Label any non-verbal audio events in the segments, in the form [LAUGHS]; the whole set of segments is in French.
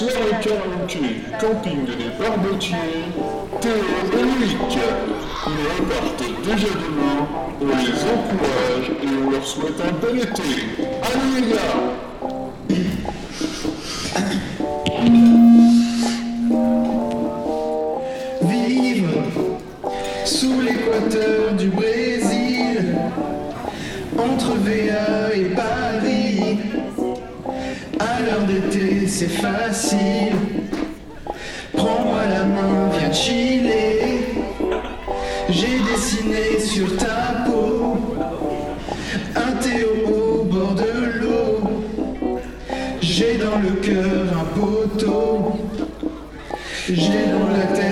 soirée karaoké, camping des barbotiers, Théo et Loïc. Ils repartent déjà demain, on les encourage et on leur souhaite un bel été. Allez les gars Vivre sous l'équateur du Brésil, entre VA et Paris. C'est facile. Prends-moi la main, viens chiller. J'ai dessiné sur ta peau un Théo au bord de l'eau. J'ai dans le cœur un poteau. J'ai dans la tête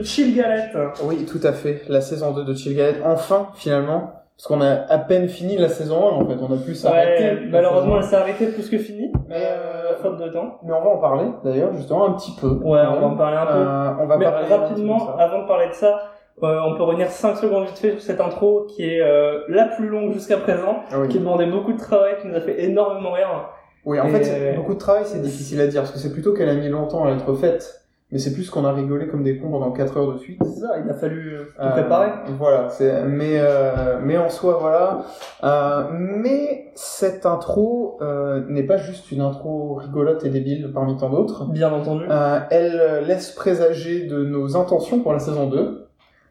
de Chill Galette. Oui, tout à fait. La saison 2 de Chill Galette, enfin, finalement. Parce qu'on a à peine fini la saison 1, en fait. On a pu s'arrêter. Ouais, malheureusement, elle s'est arrêtée plus que fini. Mais, Euh, faute de temps. 1. Mais on va en parler, d'ailleurs, justement, un petit peu. Ouais, on va en parler un peu. Euh, on va Mais parler rapidement, avant de parler de ça, euh, on peut revenir 5 secondes vite fait sur cette intro qui est euh, la plus longue jusqu'à présent, Ah oui. qui demandait beaucoup de travail, qui nous a fait énormément rire. Oui, en Et- fait, beaucoup de travail, c'est difficile à dire, parce que c'est plutôt qu'elle a mis longtemps à être faite. Mais c'est plus qu'on a rigolé comme des cons pendant 4 heures de suite. C'est ça, il a fallu euh, tout Euh, préparer. Voilà, c'est mais euh, mais en soi voilà. Euh, mais cette intro euh, n'est pas juste une intro rigolote et débile parmi tant d'autres. Bien entendu. Euh, elle laisse présager de nos intentions pour la saison 2,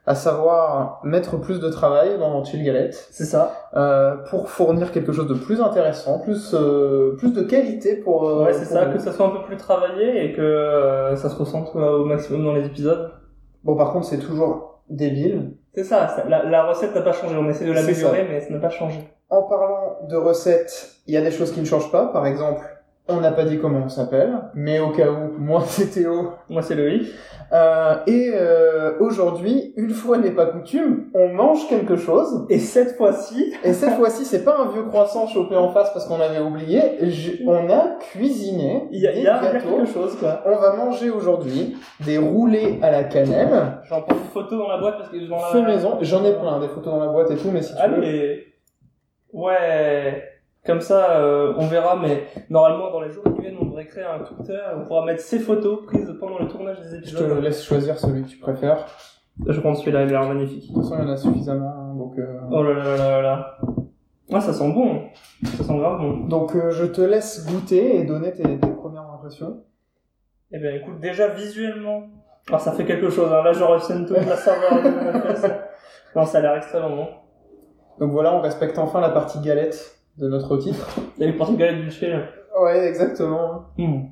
à savoir mettre plus de travail dans Chill Galette C'est ça. euh, pour fournir quelque chose de plus intéressant, plus euh, plus de qualité pour. euh, Ouais, c'est ça, que ça soit un peu plus travaillé et que ça se ressente au maximum dans les épisodes. Bon, par contre, c'est toujours débile. C'est ça, ça- la, la recette n'a pas changé. On essaie de l'améliorer, mais ça n'a pas changé. En parlant de recettes, il y a des choses qui ne changent pas. Par exemple, on n'a pas dit comment on s'appelle, mais au cas où, moi c'est Théo. Moi, c'est Loïc. Euh, et euh, aujourd'hui, une fois n'est pas coutume, on mange quelque chose. Et cette fois-ci, Et cette fois-ci, c'est pas un vieux croissant chopé en face parce qu'on avait oublié. Je- on a cuisiné il y a, des y gâteaux. quelque chose, quoi. On va manger aujourd'hui des roulés à la cannelle, J'en prends une photo dans la boîte parce que dans la... maison. J'en ai plein, des photos dans la boîte et tout, mais si tu veux. Allez. Ouais. Comme ça, euh, on verra, mais normalement, dans les jours qui viennent, on devrait créer un Twitter. On pourra mettre ces photos prises pendant le tournage des Je épisodes. te laisse choisir celui que tu préfères. Je pense celui-là, il a l'air magnifique. De toute façon, il y en a suffisamment, hein, donc. euh, Oh là là là là là. Ah, ça sent bon. Ça sent grave bon. Donc euh, je te laisse goûter et donner tes, tes premières impressions. Eh bien, écoute, déjà visuellement, alors ça fait quelque chose. Hein. Là, je ressens toute la saveur de. [LAUGHS] Non, ça a l'air extrêmement bon. Donc voilà, on respecte enfin la partie galette de notre titre. Il y a une partie galette du chien. Ouais, exactement. Hmm.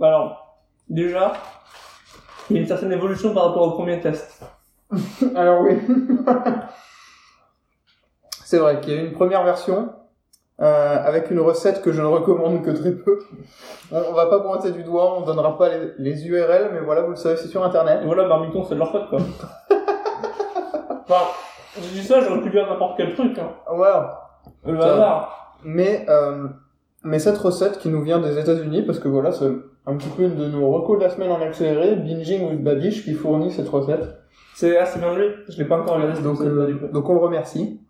Alors, déjà, il y a une certaine évolution par rapport au premier test. [LAUGHS] Alors oui. [LAUGHS] C'est vrai qu'il y a une première version euh, avec une recette que je ne recommande que très peu. On, on va pas pointer du doigt, on donnera pas les, les URL, mais voilà, vous le savez, c'est sur internet. Et voilà, Marmiton, c'est de leur faute, quoi. [LAUGHS] enfin, je dis ça, j'aurais pu dire n'importe quel truc, hein. Voilà. Le hasard. Mais euh, mais cette recette qui nous vient des États-Unis, parce que voilà, c'est un petit peu une de nos recos de la semaine en accéléré, Binging with Babish qui fournit cette recette. C'est, c'est bien lui. Je l'ai pas encore regardé, Donc, euh, du coup. donc on le remercie.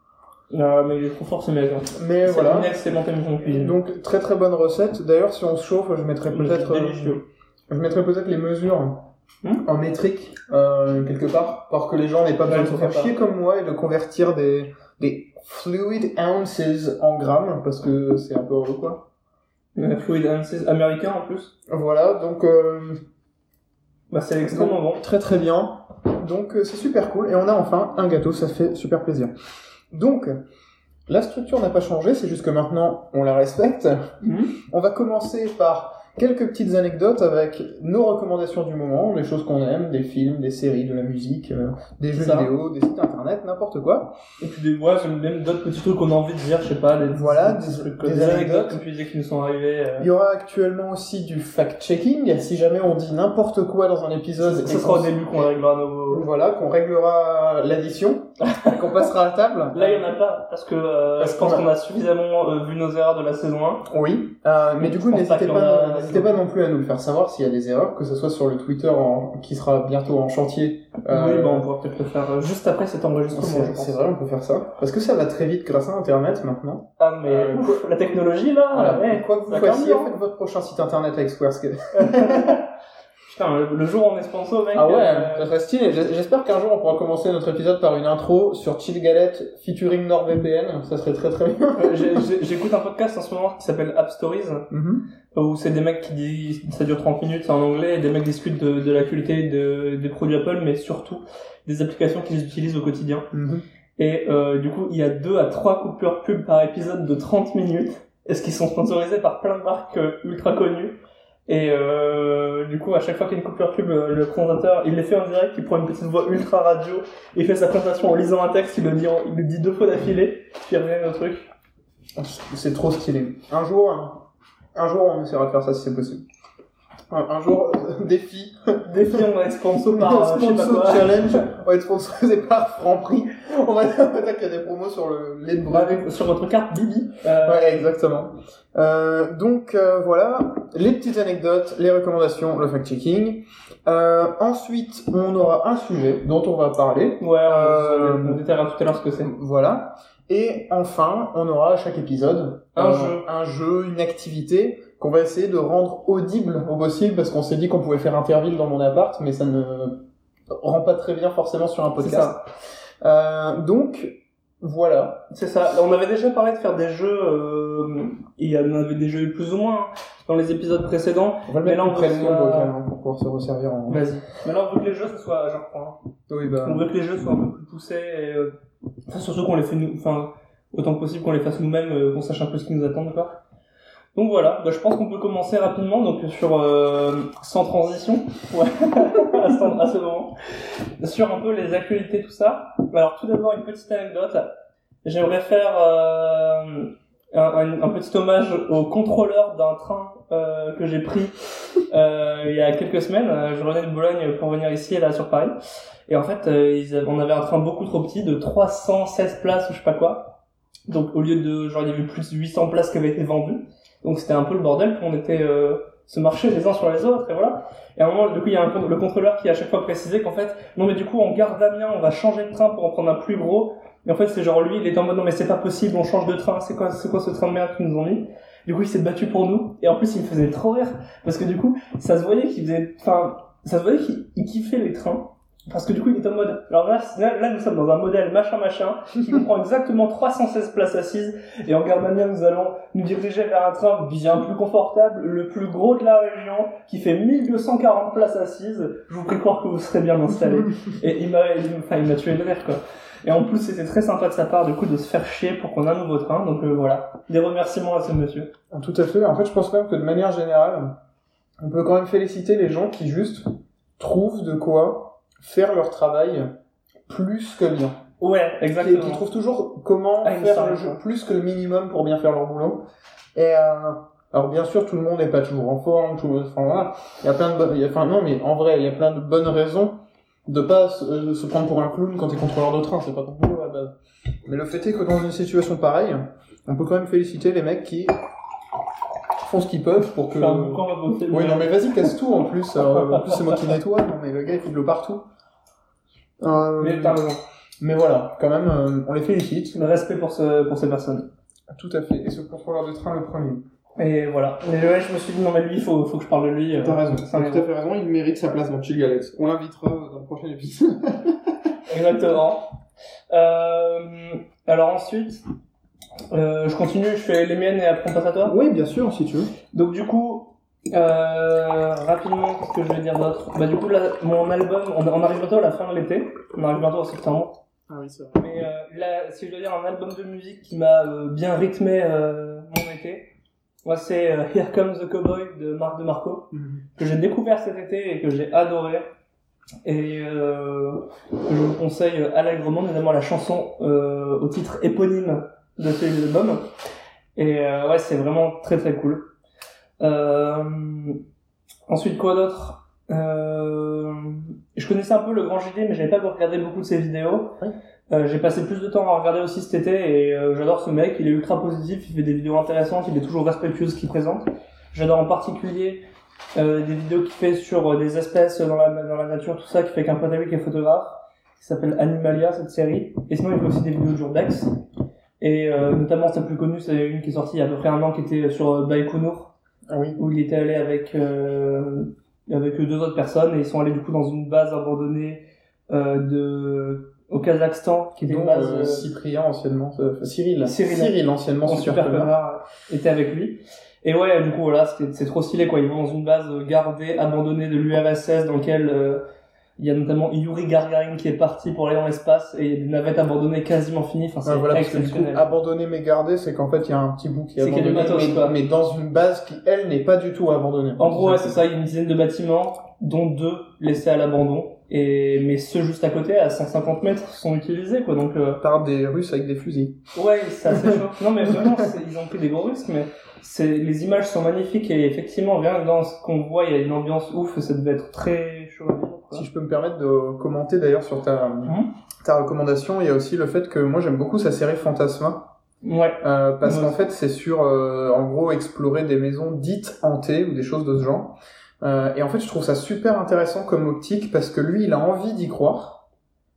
Non, mais il est trop fort, ce mec, hein. Mais C'est voilà. c'est en cuisine. Donc très très bonne recette. D'ailleurs, si on se chauffe, je mettrai C'est peut-être euh, délicieux. je mettrais peut-être les mesures Hmm en métrique euh, quelque part, pour que les gens n'aient pas besoin de se faire chier comme moi et de convertir des des fluid ounces en grammes parce que c'est un peu relou quoi. Euh, Fluid Ansys américain, en plus. Voilà, donc euh, Bah, c'est extrêmement bon. Très très bien. Donc euh, c'est super cool. Et on a enfin un gâteau, ça fait super plaisir. Donc, la structure n'a pas changé, c'est juste que maintenant on la respecte. Mhm. On va commencer par quelques petites anecdotes avec nos recommandations du moment, les choses qu'on aime, des films, des séries, de la musique, euh, des jeux Ça. vidéo, des sites internet, n'importe quoi. Et puis des, ouais, j'aime même d'autres petits trucs qu'on a envie de dire, je sais pas, des, Voilà, des, des- trucs, des des anecdotes. anecdotes, comme tu disais, qui nous sont arrivées. euh. Il y aura actuellement aussi du fact-checking, si jamais on dit n'importe quoi dans un épisode. Ce sera au début qu'on réglera nos... Voilà, qu'on réglera l'addition, qu'on passera à table. [LAUGHS] Là, il y en a pas, parce que euh, Parce je pense qu'on a- suffisamment euh, vu nos erreurs de la saison 1. Oui, euh, mais du coup, n'hésitez pas, n'hésitez pas non plus à nous le faire savoir s'il y a des erreurs, que ce soit sur le Twitter en- qui sera bientôt en chantier. Euh, Oui, bah, on pourra peut-être le faire euh, juste après cet enregistrement, c'est vrai, on peut faire ça. Parce que ça va très vite grâce à Internet maintenant. Ah, mais Euh, ouf, la technologie, là, Voilà. ouais, Quoi que vous fassiez, carbure. faites votre prochain site internet avec Squarespace. [LAUGHS] Putain, le, jour où on est sponsor, mec. Ah ouais, euh, ça serait stylé. J'espère qu'un jour on pourra commencer notre épisode par une intro sur Chill Galette featuring NordVPN. Ça serait très très bien. J'écoute un podcast en ce moment qui s'appelle App Stories, [LAUGHS] Mhm. Où c'est des mecs qui disent, ça dure 30 minutes, c'est en anglais, et des mecs discutent de, de l'actualité de, des produits Apple, mais surtout des applications qu'ils utilisent au quotidien. Mhm. Et euh, du coup, il y a deux à trois coupures pub par épisode de 30 minutes. Est-ce qu'ils sont sponsorisés par plein de marques euh, ultra connues Et euh, du coup, à chaque fois qu'il y a une coupure pub, euh, le présentateur, il les fait en direct, il prend une petite voix ultra radio, il fait sa présentation en lisant un texte, il le dit, il le dit deux fois d'affilée, puis il revient au truc. C'est trop stylé. Un jour, un jour on essaiera de faire ça si c'est possible. Un, un jour, euh, [LAUGHS] défi, Défi, on va être sponsor [LAUGHS] par euh, je sais pas sponsor quoi. challenge, on va être sponsorisé par Franprix. On va [LAUGHS] on va dire qu'il y a des promos sur le lait de. Avec- sur votre carte Bibi. Euh, Ouais, exactement. Euh, donc euh, voilà, les petites anecdotes, les recommandations, le fact-checking. Euh, ensuite, on aura un sujet dont on va parler. Ouais, Euh, on, on détaillera tout à l'heure ce que c'est. Voilà. Et enfin, on aura à chaque épisode Un euh, jeu. un jeu, une activité qu'on va essayer de rendre audible au possible parce qu'on s'est dit qu'on pouvait faire Interville dans mon appart, mais ça ne rend pas très bien forcément sur un podcast. ça. Euh, donc voilà. C'est ça. On avait déjà parlé de faire des jeux, euh, il y en avait déjà eu plus ou moins hein, dans les épisodes précédents. On va le Mais là, on veut le ça- bocal, hein, pour pouvoir se resservir en. Vas-y. Maintenant, on veut que les jeux, ce soit, genre, enfin, Oui, bah. on veut que les jeux soient un peu plus poussés et, euh, enfin, surtout qu'on les fait nous, enfin, autant que possible qu'on les fasse nous-mêmes, euh, qu'on sache un peu ce qui nous attend, quoi. Donc voilà, bah, je pense qu'on peut commencer rapidement, donc sur euh, sans transition, ouais, [LAUGHS] à, ce, moment, sur un peu les actualités, tout ça. Alors tout d'abord une petite anecdote. J'aimerais faire euh, un petit hommage au contrôleur d'un train euh, que j'ai pris euh, il y a quelques semaines. Euh, Je revenais de Bologne pour venir ici, là, sur Paris. Et en fait, euh, ils avaient- on avait un train beaucoup trop petit, de 316 places ou je sais pas quoi. Donc au lieu de, genre, il y avait plus de 800 places qui avaient été vendues. Donc c'était un peu le bordel, on était euh, se marcher les uns sur les autres, et voilà. Et à un moment, du coup, il y a un, le contrôleur qui à chaque fois précisé qu'en fait, non mais du coup, en gare d'Amiens, on va changer de train pour en prendre un plus gros. Et en fait, c'est genre lui, il était en mode non mais c'est pas possible, on change de train, c'est quoi, c'est quoi ce train de merde qu'ils nous ont mis? Du coup, il s'est battu pour nous. Et en plus, il me faisait trop rire parce que du coup, ça se voyait qu'il faisait, enfin, ça se voyait qu'il il kiffait les trains. Parce que du coup, il était en mode, alors là, là, nous sommes dans un modèle machin machin, qui [LAUGHS] comprend exactement 316 places assises, et en gare d'Amiens, nous allons nous diriger vers un train bien plus confortable, le plus gros de la région, qui fait 1240 places assises. Je vous prie croire que vous serez bien installés. [LAUGHS] Et il m'a, enfin, il m'a tué de rire, quoi. Et en plus, c'était très sympa de sa part, du coup, de se faire chier pour qu'on ait un nouveau train. Donc euh, voilà, des remerciements à ce monsieur. Tout à fait. En fait, je pense quand même que de manière générale, on peut quand même féliciter les gens qui juste trouvent de quoi faire leur travail plus que bien. Ouais, Qui, exactement. qui trouvent toujours comment Ah, faire le jeu plus que le minimum pour bien faire leur boulot. Et euh, alors bien sûr, tout le monde n'est pas toujours en forme. Tout, enfin voilà, il y a plein de bonnes. il y a- Enfin non, mais en vrai, il y a plein de bonnes raisons de pas se, euh, se prendre pour un clown quand t'es contrôleur de train. C'est pas ton boulot à la base. Mais le fait est que dans une situation pareille, on peut quand même féliciter les mecs qui font ce qu'ils peuvent pour que. Va bosser. Oui, non, mais vas-y, casse tout en plus. [LAUGHS] Alors, en plus, c'est moi qui nettoie. Non, mais le gars, il fout de l'eau partout. Euh, Mais mais voilà, quand même, euh, on les félicite. Le respect pour, ce, pour ces personnes. Tout à fait. Et ce contrôleur de train, le premier. Et voilà. Mais ouais, je me suis dit, non, mais lui, il faut, faut que je parle de lui. euh, T'as raison. T'as tout à fait raison. Il mérite sa place dans Chill Galette. On l'invitera dans le prochain épisode. [LAUGHS] Exactement. Euh, alors ensuite, euh, je continue, je fais les miennes et après on passe à toi. oui, bien sûr, si tu veux. Donc du coup, euh, rapidement, qu'est-ce que je vais dire d'autre? Bah du coup, là, mon album, on, on arrive bientôt à la fin de l'été, on arrive bientôt en septembre. Ah oui, c'est vrai. Mais euh, là, si je dois dire un album de musique qui m'a euh, bien rythmé euh, mon été, Moi, c'est euh, [LAUGHS] Here Comes the Cowboy de Marc DeMarco, que j'ai découvert cet été et que j'ai adoré. Et euh, je vous conseille allègrement, notamment la chanson euh, au titre éponyme de cet album. Et euh, ouais, c'est vraiment très très cool. Euh, ensuite, quoi d'autre? Je connaissais un peu le Grand JD, mais j'avais pas regardé beaucoup de ses vidéos. Euh, j'ai passé plus de temps à regarder aussi cet été et euh, j'adore ce mec. Il est ultra positif, il fait des vidéos intéressantes, il est toujours respectueux de ce qu'il présente. J'adore en particulier euh, des vidéos qu'il fait sur euh, des espèces dans la, dans la nature, tout ça, qui fait qu'un pote à lui qui est photographe, qui s'appelle Animalia, cette série. Et sinon, il fait aussi des vidéos d'urbex. Et euh, notamment, sa plus connue, c'est une qui est sortie il y a à peu près un an, qui était sur Baïkonour, Ah oui. où il était allé avec euh, avec deux autres personnes et ils sont allés du coup dans une base abandonnée euh, de au Kazakhstan qui était Dont une base euh, euh, Cyprien anciennement, euh, Cyril. Cyril. anciennement mon super, connard. était avec lui et ouais du coup voilà c'était c'est trop stylé quoi ils vont dans une base euh, gardée abandonnée de l'URSS dans laquelle euh, il y a notamment Yuri Gagarin qui est parti pour aller dans l'espace et il y a des navettes abandonnées quasiment finies enfin c'est Ouais, voilà, coup, exceptionnel abandonné mais gardé, c'est qu'en fait, il y a un petit bout qui est du abandonné, matos, mais, quoi. mais dans une base qui, elle, n'est pas du tout abandonnée. En gros, ouais, c'est ça, il y a une dizaine de bâtiments, dont deux laissés à l'abandon. Et, mais ceux juste à côté, à 150 mètres, sont utilisés, quoi. Donc, euh, Par des Russes avec des fusils. ouais, c'est assez [LAUGHS] chaud. Non, mais vraiment, ils ont pris des gros risques, mais c'est, les images sont magnifiques et effectivement, rien que dans ce qu'on voit, il y a une ambiance ouf, ça devait être très chaud à vivre, quoi. Si je peux me permettre de commenter d'ailleurs sur ta, Mhm. ta recommandation, il y a aussi le fait que moi j'aime beaucoup sa série Fantasma, Ouais. euh, parce Ouais. qu'en fait c'est sur, euh, en gros, explorer des maisons dites hantées ou des choses de ce genre. Euh, et en fait je trouve ça super intéressant comme optique parce que lui il a envie d'y croire,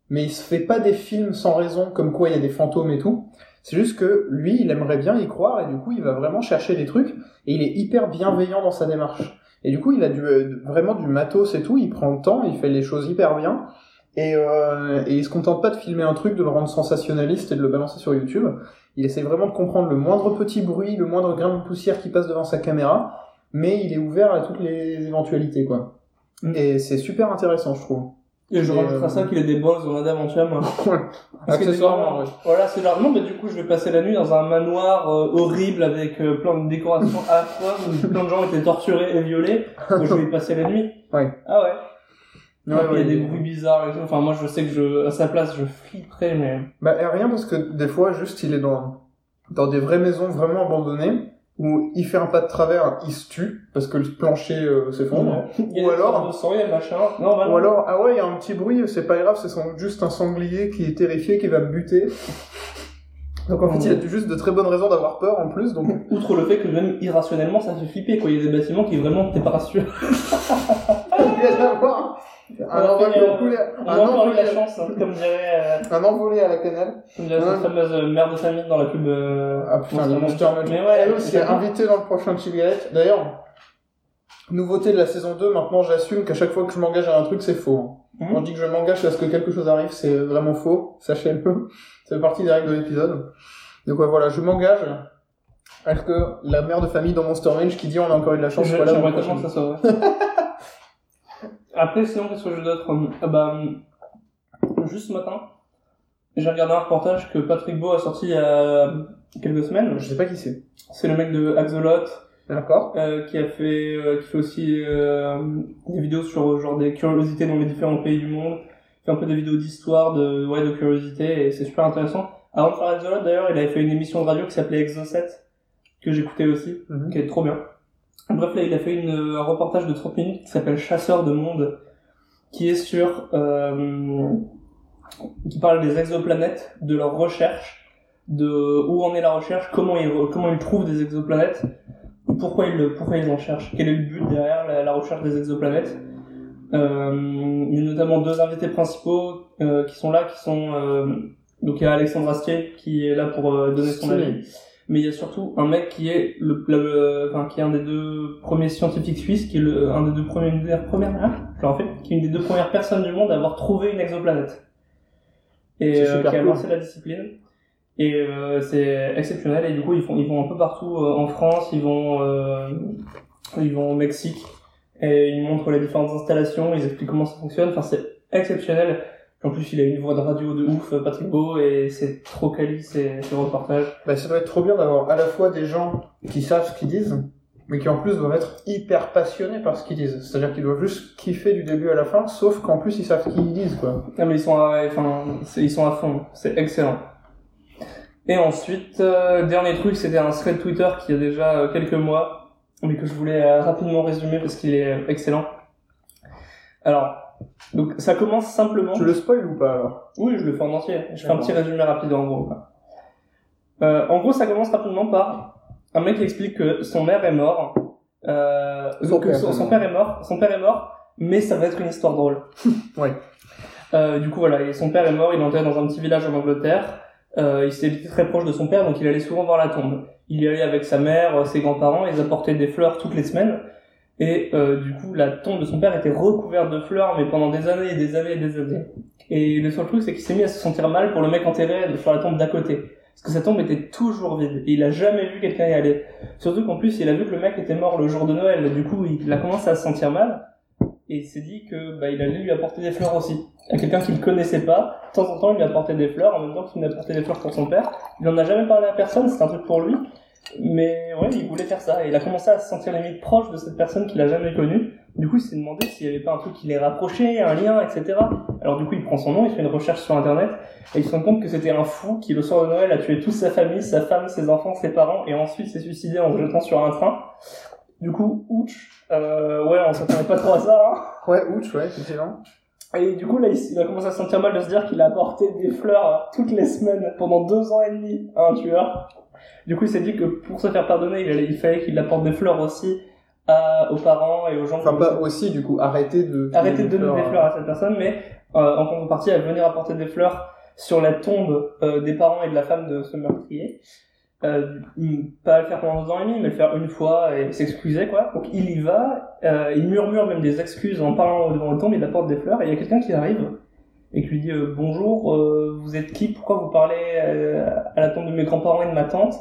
mais il se fait pas des films sans raison comme quoi il y a des fantômes et tout. C'est juste que lui il aimerait bien y croire et du coup il va vraiment chercher des trucs et il est hyper bienveillant dans sa démarche. Et du coup, il a du, euh, vraiment du matos et tout, il prend le temps, il fait les choses hyper bien. Et, euh, et il se contente pas de filmer un truc, de le rendre sensationnaliste et de le balancer sur YouTube. Il essaie vraiment de comprendre le moindre petit bruit, le moindre grain de poussière qui passe devant sa caméra, mais il est ouvert à toutes les éventualités, quoi. Mm. Et c'est super intéressant, je trouve. Et je rajouterai euh, ça qu'il a des balls dans Adamantium. Accessoirement, ouais. Voilà, c'est genre, non, mais du coup, je vais passer la nuit dans un manoir euh, horrible avec euh, plein de décorations affreuses où [LAUGHS] plein de gens étaient torturés et violés. Donc, je vais y passer la nuit. Ouais. Ah ouais. Ouais, puis, il y a des bruits bizarres et tout. Enfin, moi, je sais que je, à sa place, je flipperais, mais. Bah, et rien parce que des fois, juste, il est dans, dans des vraies maisons vraiment abandonnées, où il fait un pas de travers, il se tue, parce que le plancher euh, s'effondre. Y a Ou alors- sang, y a machin. Non, bah, Ou alors, ah ouais, il y a un petit bruit, c'est pas grave, c'est sans- juste un sanglier qui est terrifié, qui va me buter. Donc en fait, il a juste de très bonnes raisons d'avoir peur en plus, donc... [LAUGHS] Outre le fait que même irrationnellement, ça fait flipper, quoi. Il y a des bâtiments qui vraiment, t'es pas rassuré. [LAUGHS] il vient d'avoir un envolé- On un a encore eu la chance, hein, comme dirait, euh, un envolé à la cannelle. comme dirait cette fameuse euh, mère de famille dans la pub, euh, Ah putain, le Monster. Mais ouais, Elle aussi est invitée dans le prochain Chill Galette. D'ailleurs, nouveauté de la saison 2, maintenant j'assume qu'à chaque fois que je m'engage à un truc, c'est faux. Mhm. Quand je dis que je m'engage à ce que quelque chose arrive, c'est vraiment faux, sachez-le. [LAUGHS] Ça fait partie des règles de l'épisode. Donc ouais, voilà, je m'engage à ce que la mère de famille dans Monster Range qui dit on a encore eu de la chance, Je- voilà, J'aimerais tellement que ça soit vrai. [LAUGHS] Après, sinon, qu'est-ce que j'ai d'autre Ah bah, hum, juste ce matin, j'ai regardé un reportage que Patrick Beau a sorti il y a quelques semaines. Je sais pas qui c'est. C'est le mec de Axolot, D'accord. euh, qui a fait, euh, qui fait aussi euh, des vidéos sur euh, genre des curiosités dans les différents pays du monde. Il fait un peu des vidéos d'histoire, de, ouais, de curiosité, et c'est super intéressant. Avant de faire Axolot, d'ailleurs, il avait fait une émission de radio qui s'appelait Exo7, que j'écoutais aussi Mhm. qui est trop bien. Bref, là, il a fait une, un reportage de 30 minutes qui s'appelle Chasseur de monde, qui est sur, euh, qui parle des exoplanètes, de leur recherche, de où en est la recherche, comment ils, comment ils trouvent des exoplanètes, pourquoi ils, pourquoi ils en cherchent, quel est le but derrière la, la recherche des exoplanètes. Euh, il y a notamment deux invités principaux euh, qui sont là, qui sont euh, donc il y a Alexandre Astier qui est là pour euh, donner son avis mais il y a surtout un mec qui est le, le- enfin qui est un des deux premiers scientifiques suisses, qui est le, un des deux premiers, une des premières, hein, leur fais, qui est une des deux premières personnes du monde à avoir trouvé une exoplanète et euh, qui a cool. lancé la discipline. Et euh, c'est exceptionnel. Et du coup, ils font, ils vont un peu partout euh, en France, ils vont, euh, ils vont au Mexique et ils montrent les différentes installations, ils expliquent comment ça fonctionne. Enfin, c'est exceptionnel. En plus, il a une voix de radio de ouf, euh, Patrick Beau, et c'est trop quali ses, ses reportages. Bah, ça doit être trop bien d'avoir à la fois des gens qui savent ce qu'ils disent, mais qui en plus doivent être hyper passionnés par ce qu'ils disent. C'est-à-dire qu'ils doivent juste kiffer du début à la fin, sauf qu'en plus ils savent ce qu'ils disent, quoi. Non mais ils sont à, enfin, ils sont à fond, c'est excellent. Et ensuite, euh, dernier truc, c'était un thread Twitter qui a déjà euh, quelques mois, mais que je voulais euh, rapidement résumer parce qu'il est excellent. Alors, donc ça commence simplement. Tu le spoil ou pas alors? Oui, je le fais en entier. Je fais un petit résumé rapide en gros. Euh, en gros, ça commence rapidement par un mec qui explique que son est mort. Euh, Son père, son, c'est son mort. père est mort. Son père est mort, mais ça va être une histoire drôle. [LAUGHS] Ouais. Euh, du coup, voilà, et son père est mort. Il est enterré dans un petit village en Angleterre. Euh, il s'était très proche de son père, donc il allait souvent voir la tombe. Il y allait avec sa mère, ses grands-parents. Ils apportaient des fleurs toutes les semaines. Et euh, du coup, la tombe de son père était recouverte de fleurs, mais pendant des années et des années et des années. Et le seul truc, c'est qu'il s'est mis à se sentir mal pour le mec enterré sur la tombe d'à côté. Parce que sa tombe était toujours vide. Et il a jamais vu quelqu'un y aller. Surtout qu'en plus, il a vu que le mec était mort le jour de Noël. Du coup, il a commencé à se sentir mal. Et il s'est dit que bah, il allait lui apporter des fleurs aussi. À quelqu'un qu'il connaissait pas. De temps en temps, il lui apportait des fleurs, en même temps qu'il lui apportait des fleurs pour son père. Il en a jamais parlé à personne, c'est un truc pour lui. Mais ouais, il voulait faire ça. Et il a commencé à se sentir limite proche de cette personne qu'il a jamais connue. Du coup, il s'est demandé s'il y avait pas un truc qui les rapprochait, un lien, etc. Alors du coup, il prend son nom, il fait une recherche sur Internet, et il se rend compte que c'était un fou qui, le soir de Noël, a tué toute sa famille, sa femme, ses enfants, ses parents, et ensuite s'est suicidé en se jetant sur un train. Du coup, ouch, euh, ouais, on s'attendait pas trop à ça, hein. Ouais, ouch, ouais, effectivement. Et du coup, là, il, a commencé à se sentir mal de se dire qu'il a apporté des fleurs toutes les semaines pendant deux ans et demi à un tueur. Du coup, il s'est dit que pour se faire pardonner, il, allait, il fallait qu'il apporte des fleurs aussi à, aux parents et aux gens Enfin, pas aussi, du coup, arrêtez de... arrêter de donner des fleurs à cette personne, mais euh, en contrepartie, elle va venir apporter des fleurs sur la tombe euh, des parents et de la femme de ce meurtrier. Euh, pas le faire pendant deux ans et demi, mais le faire une fois et s'excuser, quoi. Donc il y va, euh, il murmure même des excuses en parlant devant la tombe, il apporte des fleurs, et il y a quelqu'un qui arrive et qui lui dit euh, Bonjour, euh, vous êtes qui? Pourquoi vous parlez euh, à la tombe de mes grands-parents et de ma tante?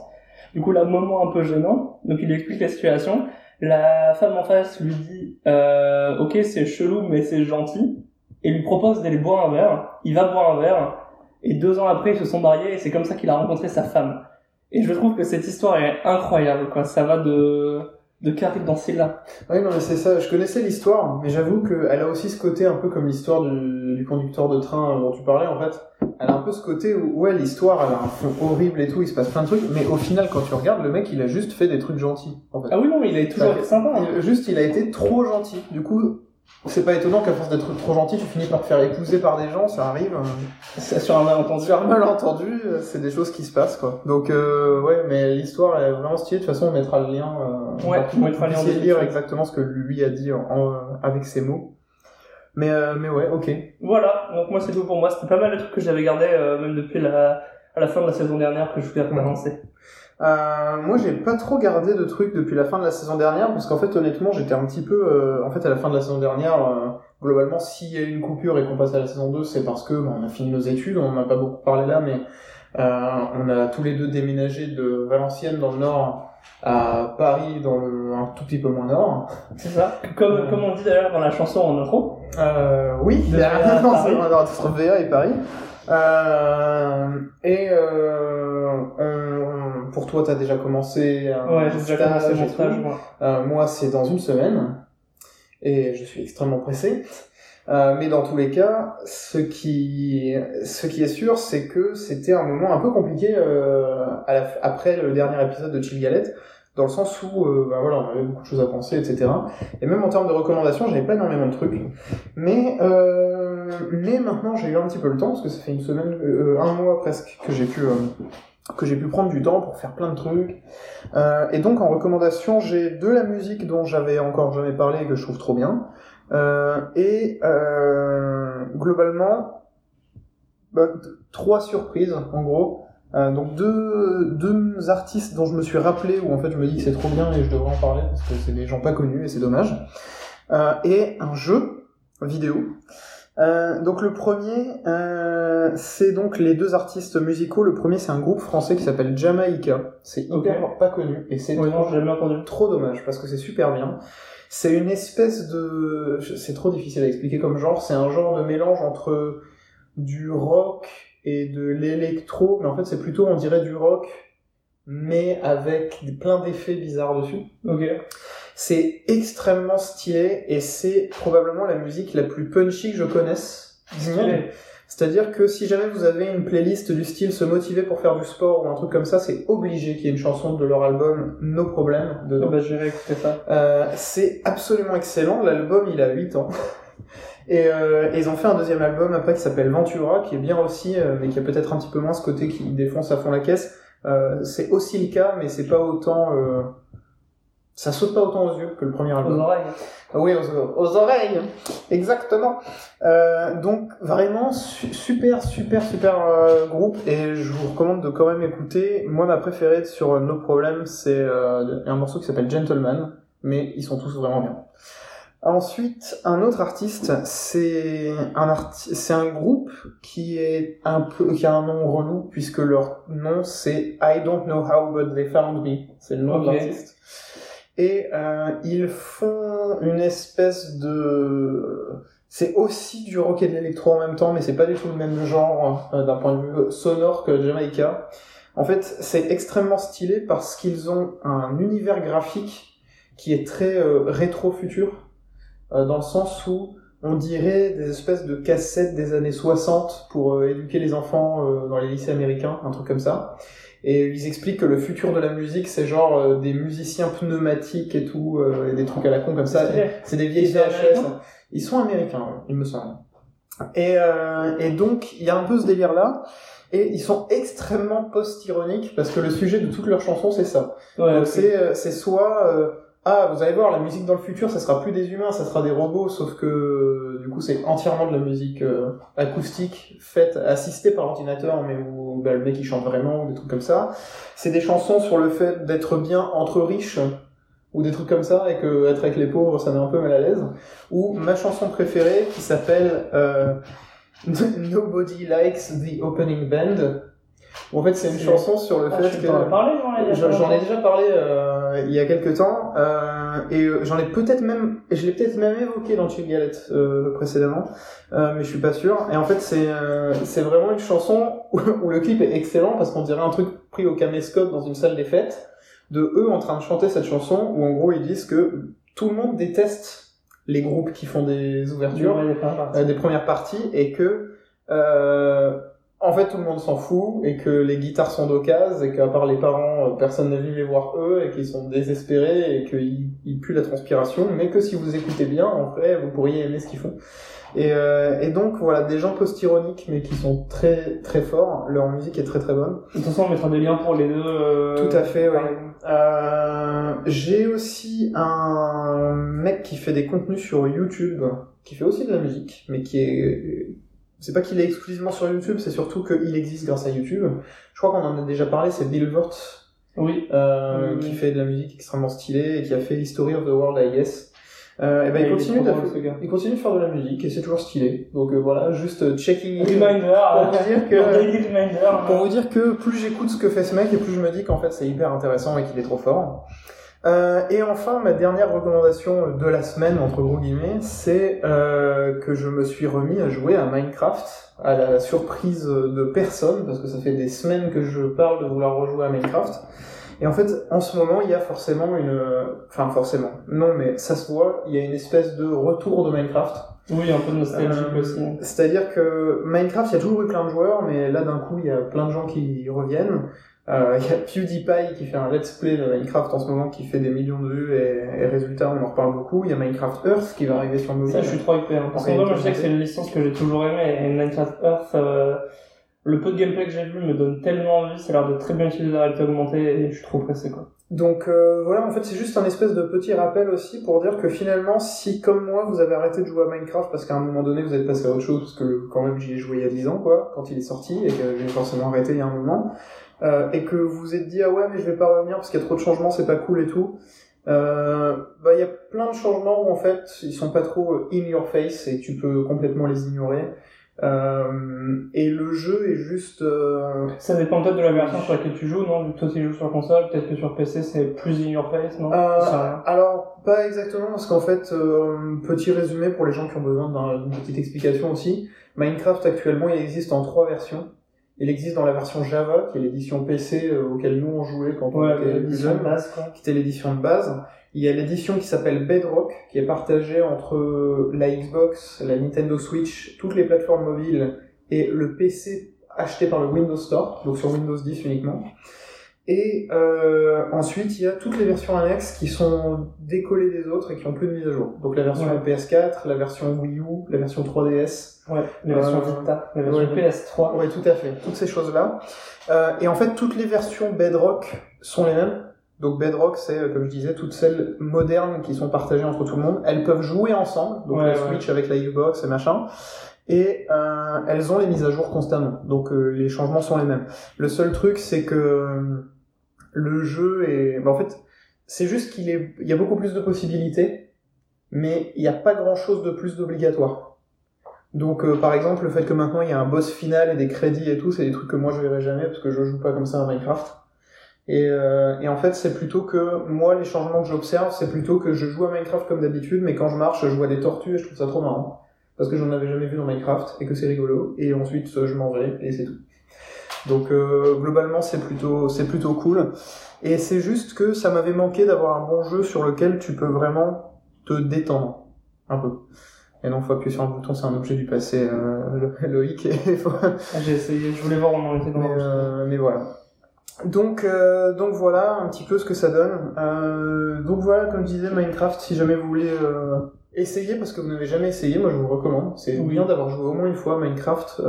Du coup, là, moment un peu gênant, donc il explique la situation. La femme en face lui dit euh, Ok, c'est chelou, mais c'est gentil et lui propose d'aller boire un verre. Il va boire un verre, et deux ans après, ils se sont mariés, et c'est comme ça qu'il a rencontré sa femme. Et je trouve que cette histoire est incroyable, quoi. Ça va de, de Carrie dans là. Oui, non, mais c'est ça. Je connaissais l'histoire, mais j'avoue qu'elle a aussi ce côté un peu comme l'histoire du, du conducteur de train dont tu parlais, en fait. Elle a un peu ce côté où, ouais, l'histoire, elle a un fond horrible et tout, il se passe plein de trucs, mais au final, quand tu regardes, le mec, il a juste fait des trucs gentils, en fait. Ah oui, non, mais il est toujours Ouais. sympa. hein. Il- juste, il a été trop gentil. Du coup, c'est pas étonnant qu'à force d'être trop gentil, tu finis par te faire épouser par des gens, ça arrive. euh, C'est sur un malentendu. Sur un malentendu, euh, c'est des choses qui se passent, quoi. Donc, euh, ouais, mais l'histoire est vraiment stylée. De toute façon, on mettra le lien. Euh, Ouais, on mettra le lien lire exactement ce que lui a dit en, en- avec ses mots. Mais, euh, mais ouais, ok. Voilà, donc moi c'est tout pour moi. C'était pas mal de trucs que j'avais gardé euh, même depuis la, à la fin de la saison dernière que je voulais rebalancer. Euh, moi, j'ai pas trop gardé de trucs depuis la fin de la saison dernière, parce qu'en fait, honnêtement, j'étais un petit peu... euh, en fait, à la fin de la saison dernière, euh, globalement, s'il y a une coupure et qu'on passe à la saison 2, c'est parce que bah, on a fini nos études, on en a pas beaucoup parlé là, mais euh, on a tous les deux déménagé de Valenciennes dans le nord à Paris dans le un tout petit peu moins nord. [LAUGHS] C'est ça? Comme, Ouais. comme on dit d'ailleurs dans la chanson en intro. Euh, oui, De il y a VA à non, c'est entre VA et Paris. Euh, et euh, pour toi, t'as déjà commencé un Ouais, j'ai déjà commencé stage mon et stage, tout. moi. Euh, moi, c'est dans une semaine, et je suis extrêmement pressé. Euh, mais dans tous les cas, ce qui, ce qui est sûr, c'est que c'était un moment un peu compliqué euh, à la f- après le dernier épisode de Chill Galette, dans le sens où, euh, bah voilà, on avait beaucoup de choses à penser, etc. Et même en termes de recommandations, j'avais pas énormément de trucs. Mais, mais maintenant, j'ai eu un petit peu le temps, parce que ça fait une semaine, un mois presque, que j'ai pu, que j'ai pu prendre du temps pour faire plein de trucs. Euh, et donc, en recommandation, j'ai de la musique dont j'avais encore jamais parlé et que je trouve trop bien. Euh, et euh, globalement, bah, trois surprises, en gros. Euh, donc deux, deux artistes dont je me suis rappelé, où en fait je me dis que c'est trop bien et je devrais en parler, parce que c'est des gens pas connus et c'est dommage. Euh, et un jeu vidéo. Euh, donc le premier, euh, c'est donc les deux artistes musicaux. Le premier, c'est un groupe français qui s'appelle Jamaïca. C'est hyper pas connu et c'est non, trop- jamais entendu. trop dommage parce que c'est super bien. C'est une espèce de, c'est trop difficile à expliquer comme genre. C'est un genre de mélange entre du rock et de l'électro, mais en fait c'est plutôt on dirait du rock, mais avec plein d'effets bizarres dessus. Ok. C'est extrêmement stylé et c'est probablement la musique la plus punchy que je connaisse. C'est-à-dire que si jamais vous avez une playlist du style se motiver pour faire du sport ou un truc comme ça, c'est obligé qu'il y ait une chanson de leur album No Problem dedans. bah, j'irai écouter ça. Euh, c'est absolument excellent. L'album, il a 8 ans. [LAUGHS] Et, euh, ils ont fait un deuxième album après qui s'appelle Ventura, qui est bien aussi, euh, mais qui a peut-être un petit peu moins ce côté qui défonce à fond la caisse. Euh, c'est aussi le cas, mais c'est pas autant... euh, Ça saute pas autant aux yeux que le premier Aux album. oreilles. Ah Oui, aux, aux oreilles, exactement. Euh, donc vraiment su- super, super, super euh, groupe et je vous recommande de quand même écouter. Moi, ma préférée sur euh, No Problem, c'est euh, un morceau qui s'appelle Gentleman, mais ils sont tous vraiment bien. Ensuite, un autre artiste, c'est un arti- c'est un groupe qui est un peu, qui a un nom relou puisque leur nom c'est I Don't Know How But They Found Me. C'est le nom de l'artiste. Et euh, ils font une espèce de, c'est aussi du rock et de l'électro en même temps, mais c'est pas du tout le même genre euh, d'un point de vue sonore que Jamaica. En fait, c'est extrêmement stylé parce qu'ils ont un univers graphique qui est très euh, rétro-futur, euh, dans le sens où on dirait des espèces de cassettes des années 60 pour euh, éduquer les enfants euh, dans les lycées américains, un truc comme ça. Et ils expliquent que le futur de la musique, c'est genre euh, des musiciens pneumatiques et tout, euh, et des trucs à la con comme ça. C'est des vieilles VHS. américains Ils sont américains, ouais, il me semble. Et, euh, et donc, il y a un peu ce délire-là. Et ils sont extrêmement post-ironiques parce que le sujet de toutes leurs chansons, c'est ça. Ouais, Donc ok. c'est c'est soit euh, ah vous allez voir la musique dans le futur ça sera plus des humains ça sera des robots sauf que du coup c'est entièrement de la musique euh, acoustique faite assistée par ordinateur mais où bah, le mec chante vraiment ou des trucs comme ça. C'est des chansons sur le fait d'être bien entre riches ou des trucs comme ça et que être avec les pauvres ça met un peu mal à l'aise. Ou ma chanson préférée qui s'appelle euh, [LAUGHS] Nobody Likes the Opening Band en fait c'est une chanson sur le Ah, fait que J'en ai déjà parlé euh, il y a quelques temps euh, et euh, j'en ai peut-être même, je l'ai peut-être même évoqué dans Chill Galette euh, précédemment, euh, mais je suis pas sûr. Et en fait c'est euh, c'est vraiment une chanson [LAUGHS] où, où le clip est excellent parce qu'on dirait un truc pris au caméscope dans une salle des fêtes de eux en train de chanter cette chanson où en gros ils disent que tout le monde déteste les groupes qui font des ouvertures Ouais, euh, des premières parties et que euh, en fait tout le monde s'en fout et que les guitares sont d'occasion et qu'à part les parents euh, personne n'est venu les voir eux et qu'ils sont désespérés et qu'ils ils puent la transpiration mais que si vous écoutez bien en vrai vous pourriez aimer ce qu'ils font et, euh, et donc voilà des gens post-ironiques mais qui sont très très forts leur musique est très très bonne De toute façon, on mettra des liens pour les deux. euh, tout à fait, ouais. Euh, j'ai aussi un mec qui fait des contenus sur YouTube, qui fait aussi de la musique, mais qui est... C'est pas qu'il est exclusivement sur YouTube, c'est surtout qu'il existe grâce à YouTube. Je crois qu'on en a déjà parlé, c'est Bill Vert, Oui. euh, Oui, qui fait de la musique extrêmement stylée et qui a fait History of the World, I guess. Euh, et ben Ouais, il continue, il continue de faire de la musique et c'est toujours stylé. Donc euh, voilà, juste euh, checking in. Reminder. Pour euh, vous dire Your [LAUGHS] que... Pour vous dire que plus j'écoute ce que fait ce mec et plus je me dis qu'en fait c'est hyper intéressant et qu'il est trop fort. Euh, et enfin, ma dernière recommandation de la semaine, entre gros guillemets, c'est euh, que je me suis remis à jouer à Minecraft, à la surprise de personne, parce que ça fait des semaines que je parle de vouloir rejouer à Minecraft. Et en fait, en ce moment, il y a forcément une... Enfin, forcément. Non, mais ça se voit, il y a une espèce de retour de Minecraft. Oui, un peu nostalgique Euh, aussi. C'est-à-dire que Minecraft, il y a toujours eu plein de joueurs, mais là d'un coup, il y a plein de gens qui reviennent. Euh, Il y a PewDiePie qui fait un let's play de Minecraft en ce moment, qui fait des millions de vues, et, et résultat, on en reparle beaucoup. Il y a Minecraft Earth qui va arriver sur mobile. Ça, je suis trop hyper. hein. Parce que moi, je sais que c'est une licence que j'ai toujours aimée. Et Minecraft Earth, euh, le peu de gameplay que j'ai vu me donne tellement envie. Ça a l'air de très bien utiliser la réalité augmentée et je suis trop pressé, quoi. Donc euh, voilà, en fait, c'est juste un espèce de petit rappel aussi pour dire que finalement, si comme moi, vous avez arrêté de jouer à Minecraft parce qu'à un moment donné, vous êtes passé à autre chose, parce que quand même, j'y ai joué il y a 10 ans, quoi, quand il est sorti, et que j'ai forcément arrêté il y a un moment, euh, et que vous vous êtes dit, ah ouais, mais je vais pas revenir parce qu'il y a trop de changements, c'est pas cool et tout. Euh, bah, il y a plein de changements où en fait, ils sont pas trop euh, in your face et tu peux complètement les ignorer. Euh, et le jeu est juste, euh, Ça dépend peut-être de la version sur laquelle tu joues, non? Toi, tu joues sur console, peut-être que sur PC, c'est plus in your face, non? Euh, alors, pas exactement, parce qu'en fait, euh, petit résumé pour les gens qui ont besoin d'un- d'une petite explication aussi. Minecraft actuellement, il existe en trois versions. Il existe dans la version Java, qui est l'édition PC euh, auquel nous on jouait quand on était plus l'édition jeunes, de base, quoi. qui était l'édition de base. Il y a l'édition qui s'appelle Bedrock, qui est partagée entre la Xbox, la Nintendo Switch, toutes les plateformes mobiles et le PC acheté par le Windows Store, donc sur Windows 10 uniquement. Et euh, ensuite, il y a toutes les versions annexes qui sont décollées des autres et qui ont plus de mise à jour. Donc la version Ouais. PS4, la version Wii U, la version 3DS. Ouais, la version Euh, Vita, la version ouais. PS3. Ouais, tout à fait. Toutes ces choses-là. Euh, et en fait, toutes les versions Bedrock sont les mêmes. Donc Bedrock, c'est, euh, comme je disais, toutes celles modernes qui sont partagées entre tout le monde. Elles peuvent jouer ensemble, donc Ouais, la ouais. Switch avec la Xbox et machin. Et euh, elles ont les mises à jour constamment. Donc euh, les changements sont les mêmes. Le seul truc, c'est que euh, le jeu est... bah, en fait, c'est juste qu'il est... il y a beaucoup plus de possibilités, mais il n'y a pas grand-chose de plus d'obligatoire. Donc, euh, par exemple, le fait que maintenant il y a un boss final et des crédits et tout, c'est des trucs que moi je verrai jamais parce que je joue pas comme ça à Minecraft. Et, euh, et en fait, c'est plutôt que moi, les changements que j'observe, c'est plutôt que je joue à Minecraft comme d'habitude, mais quand je marche, je vois des tortues et je trouve ça trop marrant parce que j'en avais jamais vu dans Minecraft et que c'est rigolo. Et ensuite, je m'en vais et c'est tout. Donc euh, globalement, c'est plutôt c'est plutôt cool. Et c'est juste que ça m'avait manqué d'avoir un bon jeu sur lequel tu peux vraiment te détendre un peu. Et non, faut appuyer sur un bouton, c'est un objet du passé, euh, Lo- [LAUGHS] Loïc. Et [LAUGHS] faut... Ah, J'ai essayé, je voulais voir où on en était dans mais, euh, mais voilà. Donc, euh, donc voilà un petit peu ce que ça donne. Euh, donc voilà, comme je disais, Minecraft, si jamais vous voulez euh, essayer, parce que vous n'avez jamais essayé, moi je vous le recommande. C'est Oui. bien d'avoir joué au moins une fois à Minecraft.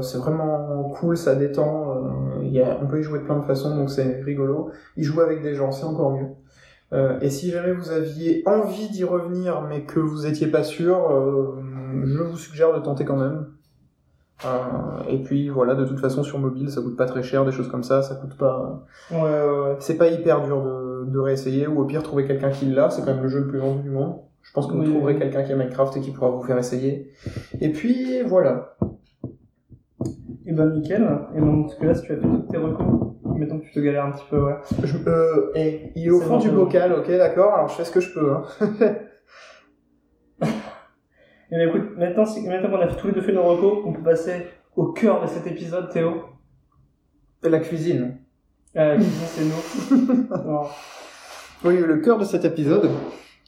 C'est vraiment cool, ça détend. y a, on peut y jouer de plein de façons, donc c'est rigolo. Y jouer avec des gens, c'est encore mieux. Euh, et si jamais vous aviez envie d'y revenir, mais que vous étiez pas sûr, euh, je vous suggère de tenter quand même. Euh, et puis voilà, de toute façon sur mobile, ça coûte pas très cher, des choses comme ça, ça coûte pas. Ouais, ouais, ouais. C'est pas hyper dur de, de réessayer, ou au pire trouver quelqu'un qui l'a, c'est quand même le jeu le plus vendu du monde. Je pense que vous Oui, trouverez oui. quelqu'un qui a Minecraft et qui pourra vous faire essayer. Et puis voilà. Et ben nickel. Et donc, parce que là, si tu as fait toutes tes recours, mettons que tu te galères un petit peu, ouais. Je, euh, et il est au fond du bocal, ok, d'accord. Alors je fais ce que je peux. Hein. [LAUGHS] Et ben écoute, maintenant, si, maintenant qu'on a tous les deux fait nos recours, on peut passer au cœur de cet épisode, Théo. La cuisine. Euh, qui dit c'est nous. [LAUGHS] Oui, le cœur de cet épisode,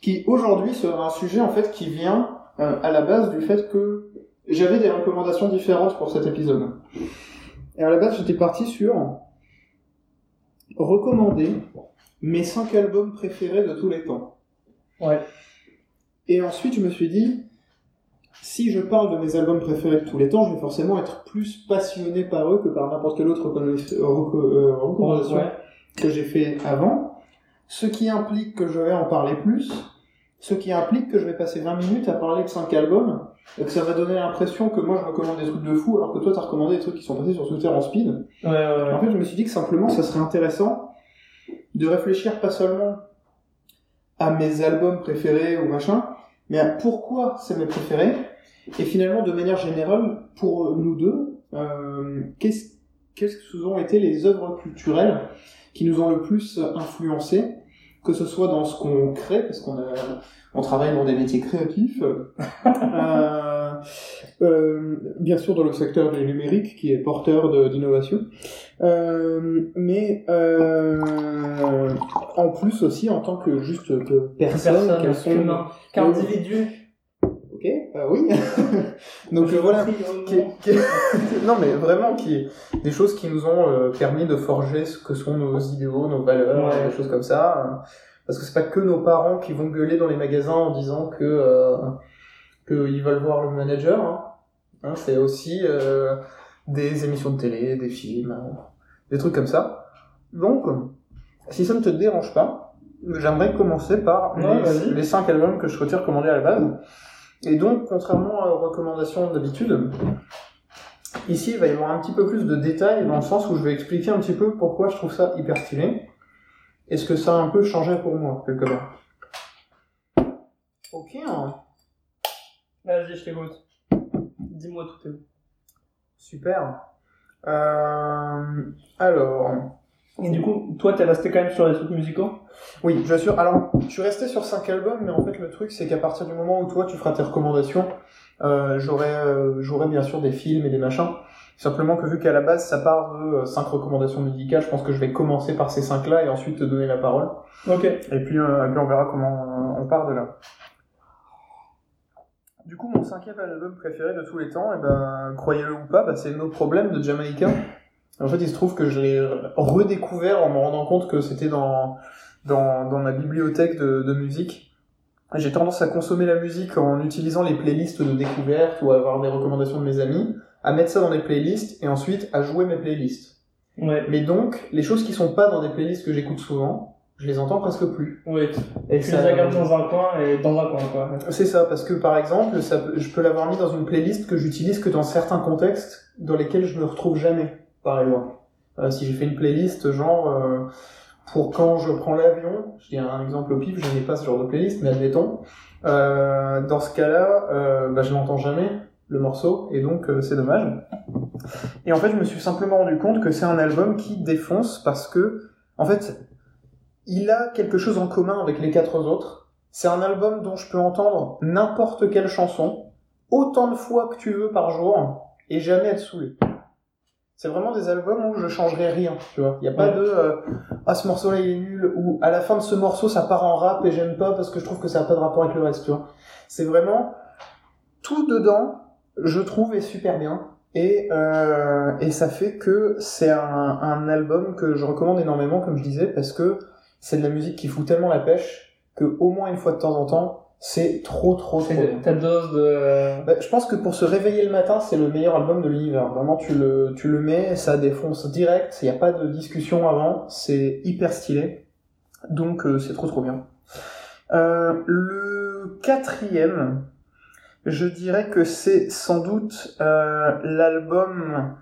qui aujourd'hui sera un sujet en fait qui vient euh, à la base du fait que j'avais des recommandations différentes pour cet épisode. Et à la base, j'étais parti sur recommander mes 5 albums préférés de tous les temps. ouais. Et ensuite, je me suis dit, si je parle de mes albums préférés de tous les temps, je vais forcément être plus passionné par eux que par n'importe quelle autre euh, euh, recommandation Ouais. que j'ai fait avant, ce qui implique que je vais en parler plus, ce qui implique que je vais passer 20 minutes à parler de 5 albums, que ça va donner l'impression que moi je recommande des trucs de fou, alors que toi t'as recommandé des trucs qui sont passés sur Twitter en speed. Ouais, ouais, ouais. En fait, je me suis dit que simplement ça serait intéressant de réfléchir pas seulement à mes albums préférés ou machin, mais à pourquoi c'est mes préférés, et finalement de manière générale, pour nous deux, euh, qu'est-ce quelles ont été les œuvres culturelles qui nous ont le plus influencés, que ce soit dans ce qu'on crée, parce qu'on a, on travaille dans des métiers créatifs, [LAUGHS] euh, euh, bien sûr dans le secteur du numérique qui est porteur d'innovation, euh, mais euh, en plus aussi en tant que juste que personne, Personne, qu'individu. Bah oui. [LAUGHS] Donc euh, voilà. Qui- [LAUGHS] non mais vraiment qui des choses qui nous ont euh, permis de forger ce que sont nos idéaux, nos valeurs, Ouais. des choses comme ça. euh, Parce que c'est pas que nos parents qui vont gueuler dans les magasins en disant que euh, qu'ils veulent voir le manager. Hein. Hein, c'est aussi euh, des émissions de télé, des films, euh, des trucs comme ça. Donc, si ça ne te dérange pas, j'aimerais commencer par Ouais, les, les cinq albums que je souhaitais recommander à la base. Et donc, contrairement aux recommandations d'habitude, ici il va y avoir un petit peu plus de détails dans le sens où je vais expliquer un petit peu pourquoi je trouve ça hyper stylé et ce que ça a un peu changé pour moi, quelque part? Ok, hein. Vas-y, je t'écoute. Dis-moi tout, super. Euh, alors, Et du coup, toi, t'es resté quand même sur les trucs musicaux? Oui, je suis. Alors, je suis resté sur cinq albums, mais en fait, le truc, c'est qu'à partir du moment où toi, tu feras tes recommandations, euh, j'aurai, euh, j'aurai bien sûr des films et des machins. Simplement que vu qu'à la base, ça part de euh, cinq recommandations musicales, je pense que je vais commencer par ces cinq-là et ensuite te donner la parole. Ok. Et puis, euh, et puis on verra comment on part de là. Du coup, mon cinquième album préféré de tous les temps, et ben, croyez-le ou pas, bah, c'est No Problem de Jamaica. En fait, il se trouve que je l'ai redécouvert en me rendant compte que c'était dans, dans, dans ma bibliothèque de, de musique. J'ai tendance à consommer la musique en utilisant les playlists de découverte ou à avoir des recommandations de mes amis, à mettre ça dans des playlists et ensuite à jouer mes playlists. Ouais. Mais donc, les choses qui sont pas dans des playlists que j'écoute souvent, je les entends presque plus. Ouais. Et Tu ça- les as gardés dans un coin et dans un coin, quoi. C'est ça, parce que par exemple, ça, je peux l'avoir mis dans une playlist que j'utilise que dans certains contextes dans lesquels je me retrouve jamais, par exemple. Euh, si j'ai fait une playlist genre euh, pour quand je prends l'avion, je dis un exemple au pif, je n'ai pas ce genre de playlist, mais admettons, euh, dans ce cas-là, bah, je n'entends jamais le morceau, et donc c'est dommage. Et en fait, je me suis simplement rendu compte que c'est un album qui défonce parce que, en fait, il a quelque chose en commun avec les quatre autres. C'est un album dont je peux entendre n'importe quelle chanson, autant de fois que tu veux par jour, et jamais être saoulé. C'est vraiment des albums où je changerai rien, tu vois. Il n'y a pas de euh, ah ce morceau-là il est nul ou à la fin de ce morceau ça part en rap et j'aime pas parce que je trouve que ça n'a pas de rapport avec le reste, tu vois. C'est vraiment tout dedans, je trouve est super bien et euh, et ça fait que c'est un, un album que je recommande énormément comme je disais parce que c'est de la musique qui fout tellement la pêche que au moins une fois de temps en temps c'est trop trop trop ta dose de... Bah, je pense que pour se réveiller le matin, c'est le meilleur album de l'univers. Vraiment, tu le, tu le mets, ça défonce direct, il n'y a pas de discussion avant, c'est hyper stylé. Donc, euh, c'est trop trop bien. Euh, le quatrième, je dirais que c'est sans doute euh, l'album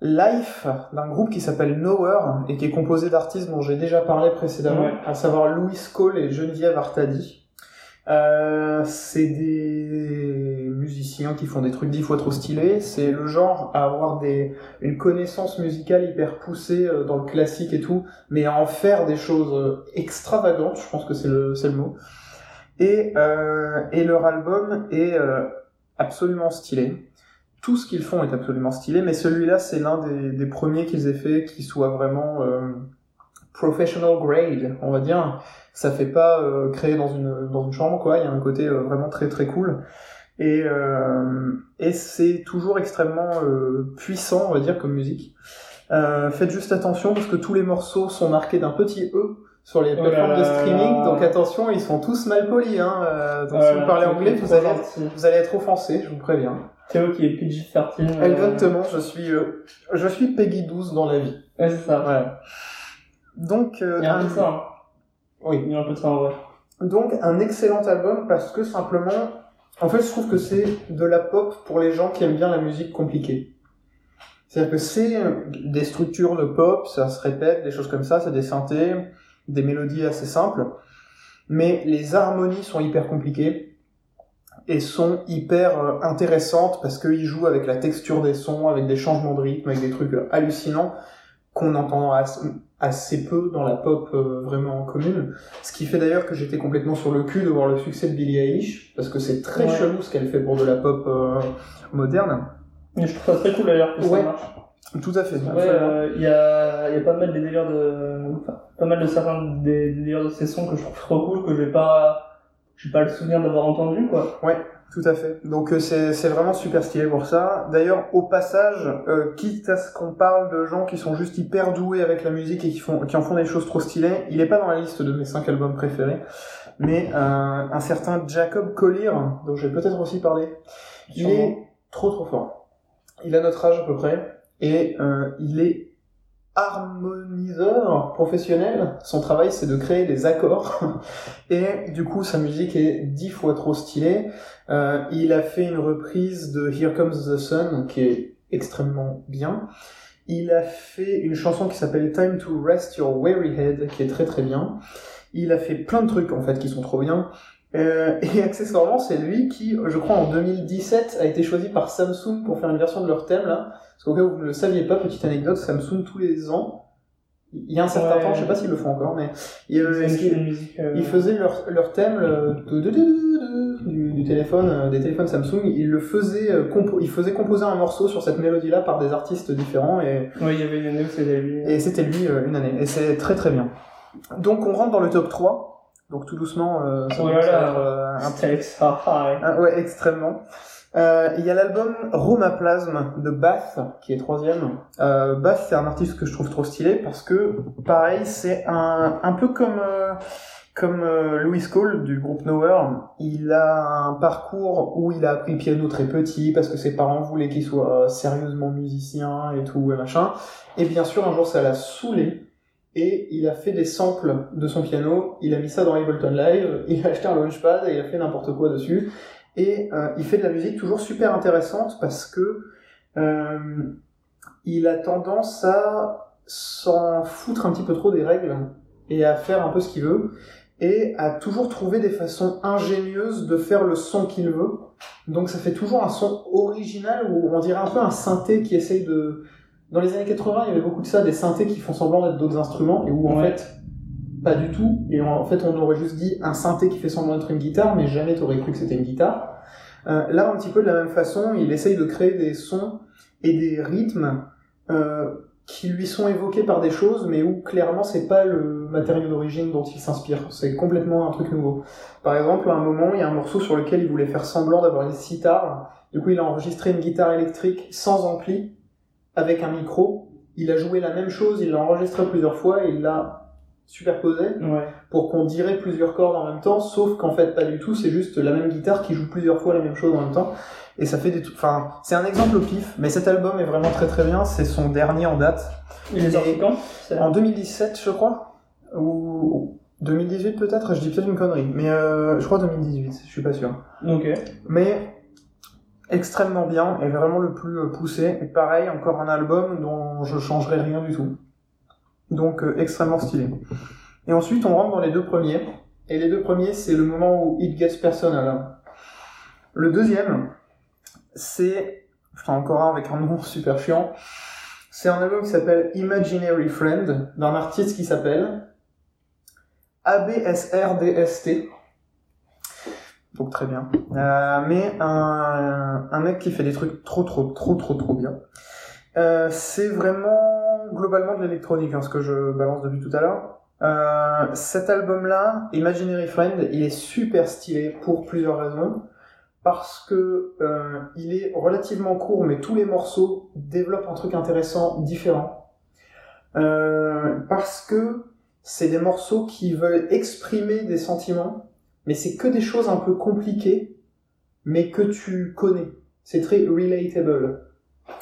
Life d'un groupe qui s'appelle Nowhere et qui est composé d'artistes dont j'ai déjà parlé précédemment, Ouais. à savoir Louis Cole et Geneviève Artadi. Euh, c'est des musiciens qui font des trucs dix fois trop stylés. C'est le genre à avoir des, une connaissance musicale hyper poussée euh, dans le classique et tout, mais à en faire des choses euh, extravagantes, je pense que c'est le, le mot. Et, euh, et leur album est euh, absolument stylé. Tout ce qu'ils font est absolument stylé, mais celui-là, c'est l'un des, des premiers qu'ils aient fait qui soit vraiment professional grade, on va dire. Ça fait pas euh, créé dans une dans une chambre quoi. Il y a un côté euh, vraiment très très cool. Et euh, et c'est toujours extrêmement euh, puissant on va dire comme musique. Faites juste attention parce que tous les morceaux sont marqués d'un petit e sur les Oh plateformes de là. streaming. donc attention ils sont tous mal polis hein. Donc si vous parlez anglais vous allez gentil. vous allez être offensé je vous préviens. Théo qui est PG-13. euh, exactement je suis je suis Peggy 12 dans la vie. Ouais, c'est ça. voilà donc euh, Il y a un peu de ça, hein. oui Il y a un peu de ça, en vrai. Donc un excellent album parce que simplement, en fait je trouve que c'est de la pop pour les gens qui aiment bien la musique compliquée. C'est-à-dire que c'est euh, des structures de pop, ça se répète, des choses comme ça, c'est des synthés, des mélodies assez simples, mais les harmonies sont hyper compliquées et sont hyper euh, intéressantes parce qu'ils jouent avec la texture des sons, avec des changements de rythme, avec des trucs hallucinants qu'on entend assez, peu dans la pop euh, vraiment commune. Ce qui fait d'ailleurs que j'étais complètement sur le cul de voir le succès de Billie Eilish, parce que c'est très Ouais. chelou ce qu'elle fait pour de la pop euh, moderne. Mais je trouve ça très cool d'ailleurs que Ouais. ça marche. Tout à fait. Ouais, euh, il y a, il y a pas mal des délires de, enfin, pas mal de certains des, des délires de ces sons que je trouve trop cool, que j'ai pas, j'ai pas le souvenir d'avoir entendu, quoi. Tout à fait. Donc euh, c'est c'est vraiment super stylé pour ça. D'ailleurs, au passage, euh, quitte à ce qu'on parle de gens qui sont juste hyper doués avec la musique et qui font qui en font des choses trop stylées, il est pas dans la liste de mes cinq albums préférés, mais euh, un certain Jacob Collier, dont je vais peut-être aussi parler, il est trop trop fort. Il a notre âge à peu près et euh, il est harmoniseur professionnel. Son travail, c'est de créer des accords. [LAUGHS] Et du coup, sa musique est dix fois trop stylée. Euh, il a fait une reprise de Here Comes the Sun, qui est extrêmement bien. Il a fait une chanson qui s'appelle Time to Rest Your Weary Head, qui est très très bien. Il a fait plein de trucs, en fait, qui sont trop bien. Euh, et [LAUGHS] accessoirement, c'est lui qui, je crois, en 2017, a été choisi par Samsung pour faire une version de leur thème, là. Parce qu'au cas où vous ne le saviez pas, petite anecdote, Samsung, tous les ans, il y a un certain Ouais. temps, je sais pas s'ils le font encore, mais Ils euh, faisaient ils- une musique, euh, ils faisaient leur, leur thème le- de- de- de- de- de- du, du téléphone, euh, des téléphones Samsung, ils le faisaient, compo- ils faisaient composer un morceau sur cette mélodie-là par des artistes différents et, Ouais, il y avait une année où c'était lui. et c'était lui une année. Et c'est très très bien. Donc on rentre dans le top 3, donc tout doucement, euh, ça Oh là là. un ça, ouais. ah, ouais, extrêmement. Euh, Il y a l'album Romaplasm de Bath, qui est troisième. Euh, Bath, c'est un artiste que je trouve trop stylé parce que, pareil, c'est un, un peu comme, euh, comme euh, Louis Cole du groupe Nowhere. Il a un parcours où il a appris le piano très petit parce que ses parents voulaient qu'il soit euh, sérieusement musicien et tout et machin. Et bien sûr, un jour, ça l'a saoulé. Et il a fait des samples de son piano, il a mis ça dans Ableton Live, il a acheté un launchpad et il a fait n'importe quoi dessus. Et euh, il fait de la musique toujours super intéressante parce que euh, il a tendance à s'en foutre un petit peu trop des règles et à faire un peu ce qu'il veut et à toujours trouver des façons ingénieuses de faire le son qu'il veut. Donc ça fait toujours un son original où on dirait un peu un synthé qui essaye de... Dans les années 80, il y avait beaucoup de ça, des synthés qui font semblant d'être d'autres instruments et où en Ouais. fait pas du tout. Et en fait, on aurait juste dit un synthé qui fait semblant d'être une guitare, mais jamais t'aurais cru que c'était une guitare. Euh, là, un petit peu de la même façon, il essaye de créer des sons et des rythmes euh, qui lui sont évoqués par des choses, mais où clairement c'est pas le matériau d'origine dont il s'inspire. C'est complètement un truc nouveau. Par exemple, à un moment, il y a un morceau sur lequel il voulait faire semblant d'avoir une sitar. Du coup, il a enregistré une guitare électrique sans ampli, avec un micro. Il a joué la même chose, il l'a enregistré plusieurs fois et il l'a superposé Ouais. pour qu'on dirait plusieurs cordes en même temps, sauf qu'en fait pas du tout, c'est juste la même guitare qui joue plusieurs fois la même chose en même temps, et ça fait des enfin, c'est un exemple au pif, mais cet album est vraiment très très bien, c'est son dernier en date, Il est sorti quand en 2017 je crois, ou 2018 peut-être, je dis peut-être une connerie, mais euh, je crois 2018, je suis pas sûr. Ok. Mais extrêmement bien, et vraiment le plus euh, poussé, et pareil, encore un album dont je changerai rien du tout. Donc euh, extrêmement stylé. Et ensuite on rentre dans les deux premiers, et les deux premiers c'est le moment où it gets personal. Le deuxième, c'est, enfin encore un avec un nom [LAUGHS] super chiant, c'est un album qui s'appelle Imaginary Friend, d'un artiste qui s'appelle ABSRDST. Donc très bien. Euh, mais un, un mec qui fait des trucs trop trop trop trop trop bien. Euh, c'est vraiment globalement de l'électronique, hein, ce que je balance depuis tout à l'heure. Euh, cet album-là, Imaginary Friend, il est super stylé pour plusieurs raisons. Parce que euh, il est relativement court, mais tous les morceaux développent un truc intéressant, différent. Euh, parce que c'est des morceaux qui veulent exprimer des sentiments, mais c'est que des choses un peu compliquées, mais que tu connais. C'est très relatable.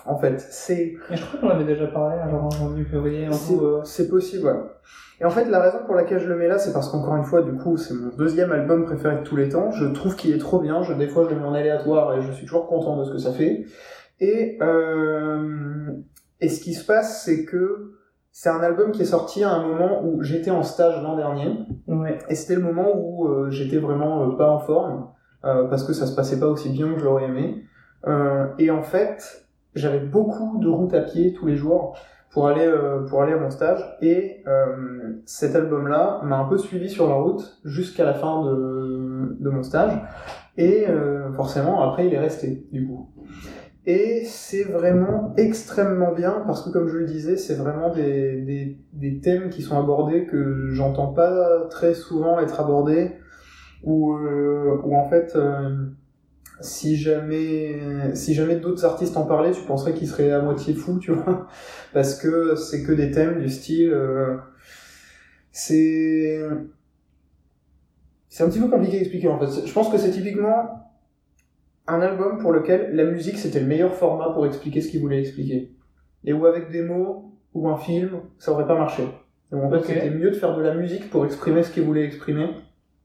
En fait, c'est Mais je crois qu'on avait déjà parlé, hein, genre en janvier, février, en c'est euh, c'est possible, voilà. Et en fait, la raison pour laquelle je le mets là, c'est parce qu'encore une fois, du coup, c'est mon deuxième album préféré de tous les temps. Je trouve qu'il est trop bien. Je, des fois, je le mets en aléatoire et je suis toujours content de ce que ça fait. Et, euh, et ce qui se passe, c'est que c'est un album qui est sorti à un moment où j'étais en stage l'an dernier. Ouais. Et c'était le moment où euh, j'étais vraiment euh, pas en forme, parce que ça se passait pas aussi bien que je l'aurais aimé. Et en fait, j'avais beaucoup de routes à pied tous les jours pour aller euh, pour aller à mon stage. Et euh, cet album-là m'a un peu suivi sur la route jusqu'à la fin de, de mon stage. Et euh, forcément, après, il est resté, du coup. Et c'est vraiment extrêmement bien parce que, comme je le disais, c'est vraiment des, des, des thèmes qui sont abordés que j'entends pas très souvent être abordés. Ou euh, ou en fait, euh, si jamais, si jamais d'autres artistes en parlaient, tu penserais qu'ils seraient à moitié fous, tu vois. Parce que c'est que des thèmes du style. euh, c'est. C'est un petit peu compliqué à expliquer en fait. Je pense que c'est typiquement un album pour lequel la musique c'était le meilleur format pour expliquer ce qu'il voulait expliquer. Et où avec des mots ou un film, ça aurait pas marché. Donc en fait c'était mieux de faire de la musique pour exprimer ce qu'il voulait exprimer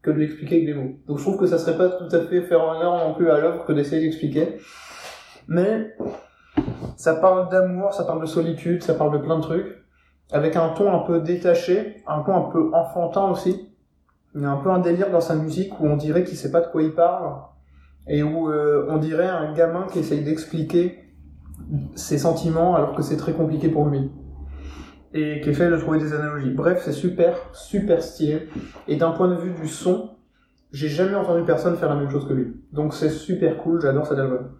que de l'expliquer avec des mots. Donc je trouve que ça serait pas tout à fait faire honneur non plus à l'œuvre que d'essayer d'expliquer. Mais ça parle d'amour, ça parle de solitude, ça parle de plein de trucs, avec un ton un peu détaché, un ton un peu enfantin aussi. Il y a un peu un délire dans sa musique où on dirait qu'il sait pas de quoi il parle, et où euh, on dirait un gamin qui essaye d'expliquer ses sentiments alors que c'est très compliqué pour lui. Et qui essaye de trouver des analogies. Bref, c'est super, super stylé. Et d'un point de vue du son, j'ai jamais entendu personne faire la même chose que lui. Donc c'est super cool, j'adore cet album.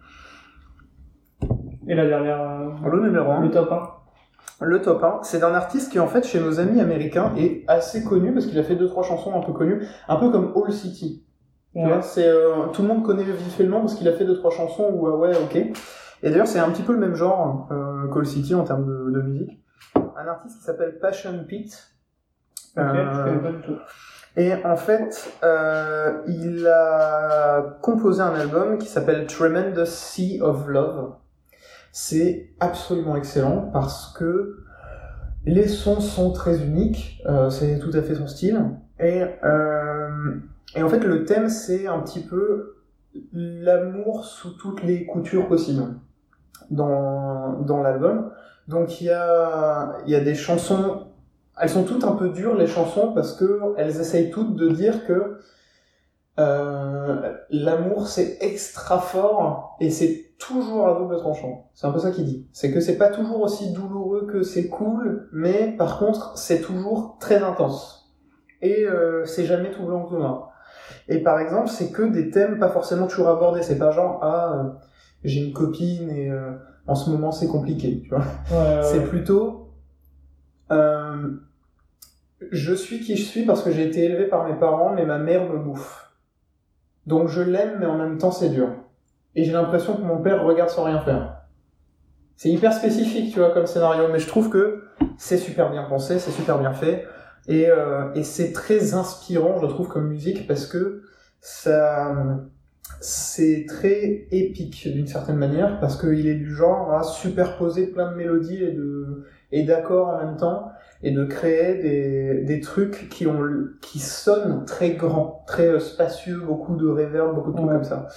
Et la dernière, euh, Le numéro 1. le top 1. Le top 1, c'est d'un artiste qui en fait chez nos amis américains est assez connu parce qu'il a fait deux trois chansons un peu connues, un peu comme All City. Ouais. c'est euh, tout le monde connaît vite fait le nom parce qu'il a fait deux trois chansons où ah ouais ok. Et d'ailleurs c'est un petit peu le même genre euh, qu'All City en termes de, de musique. Un artiste qui s'appelle Passion Pete. Euh, et en fait, euh, il a composé un album qui s'appelle Tremendous Sea of Love. C'est absolument excellent parce que les sons sont très uniques, euh, c'est tout à fait son style. Et, et en fait, le thème, c'est un petit peu l'amour sous toutes les coutures possibles dans, dans l'album. Donc il y a, y a des chansons elles sont toutes un peu dures les chansons parce que elles essayent toutes de dire que euh, l'amour c'est extra fort et c'est toujours à double tranchant. C'est un peu ça qu'il dit. C'est que c'est pas toujours aussi douloureux que c'est cool, mais par contre c'est toujours très intense et euh, c'est jamais tout blanc ou tout noir. Et par exemple c'est que des thèmes pas forcément toujours abordés. C'est pas genre ah euh, j'ai une copine et en ce moment c'est compliqué, tu vois. Ouais, ouais, C'est ouais. plutôt euh, je suis qui je suis parce que j'ai été élevé par mes parents, mais ma mère me bouffe. Donc je l'aime, mais en même temps c'est dur. Et j'ai l'impression que mon père regarde sans rien faire. C'est hyper spécifique, tu vois, comme scénario, mais je trouve que c'est super bien pensé, c'est super bien fait, et, euh, et c'est très inspirant, je trouve, comme musique, parce que ça, c'est très épique d'une certaine manière, parce qu'il est du genre à superposer plein de mélodies et de et d'accords en même temps, et de créer des, des trucs qui ont qui sonnent très grands, très euh, spacieux, beaucoup de reverb, beaucoup de trucs Ouais. comme ça.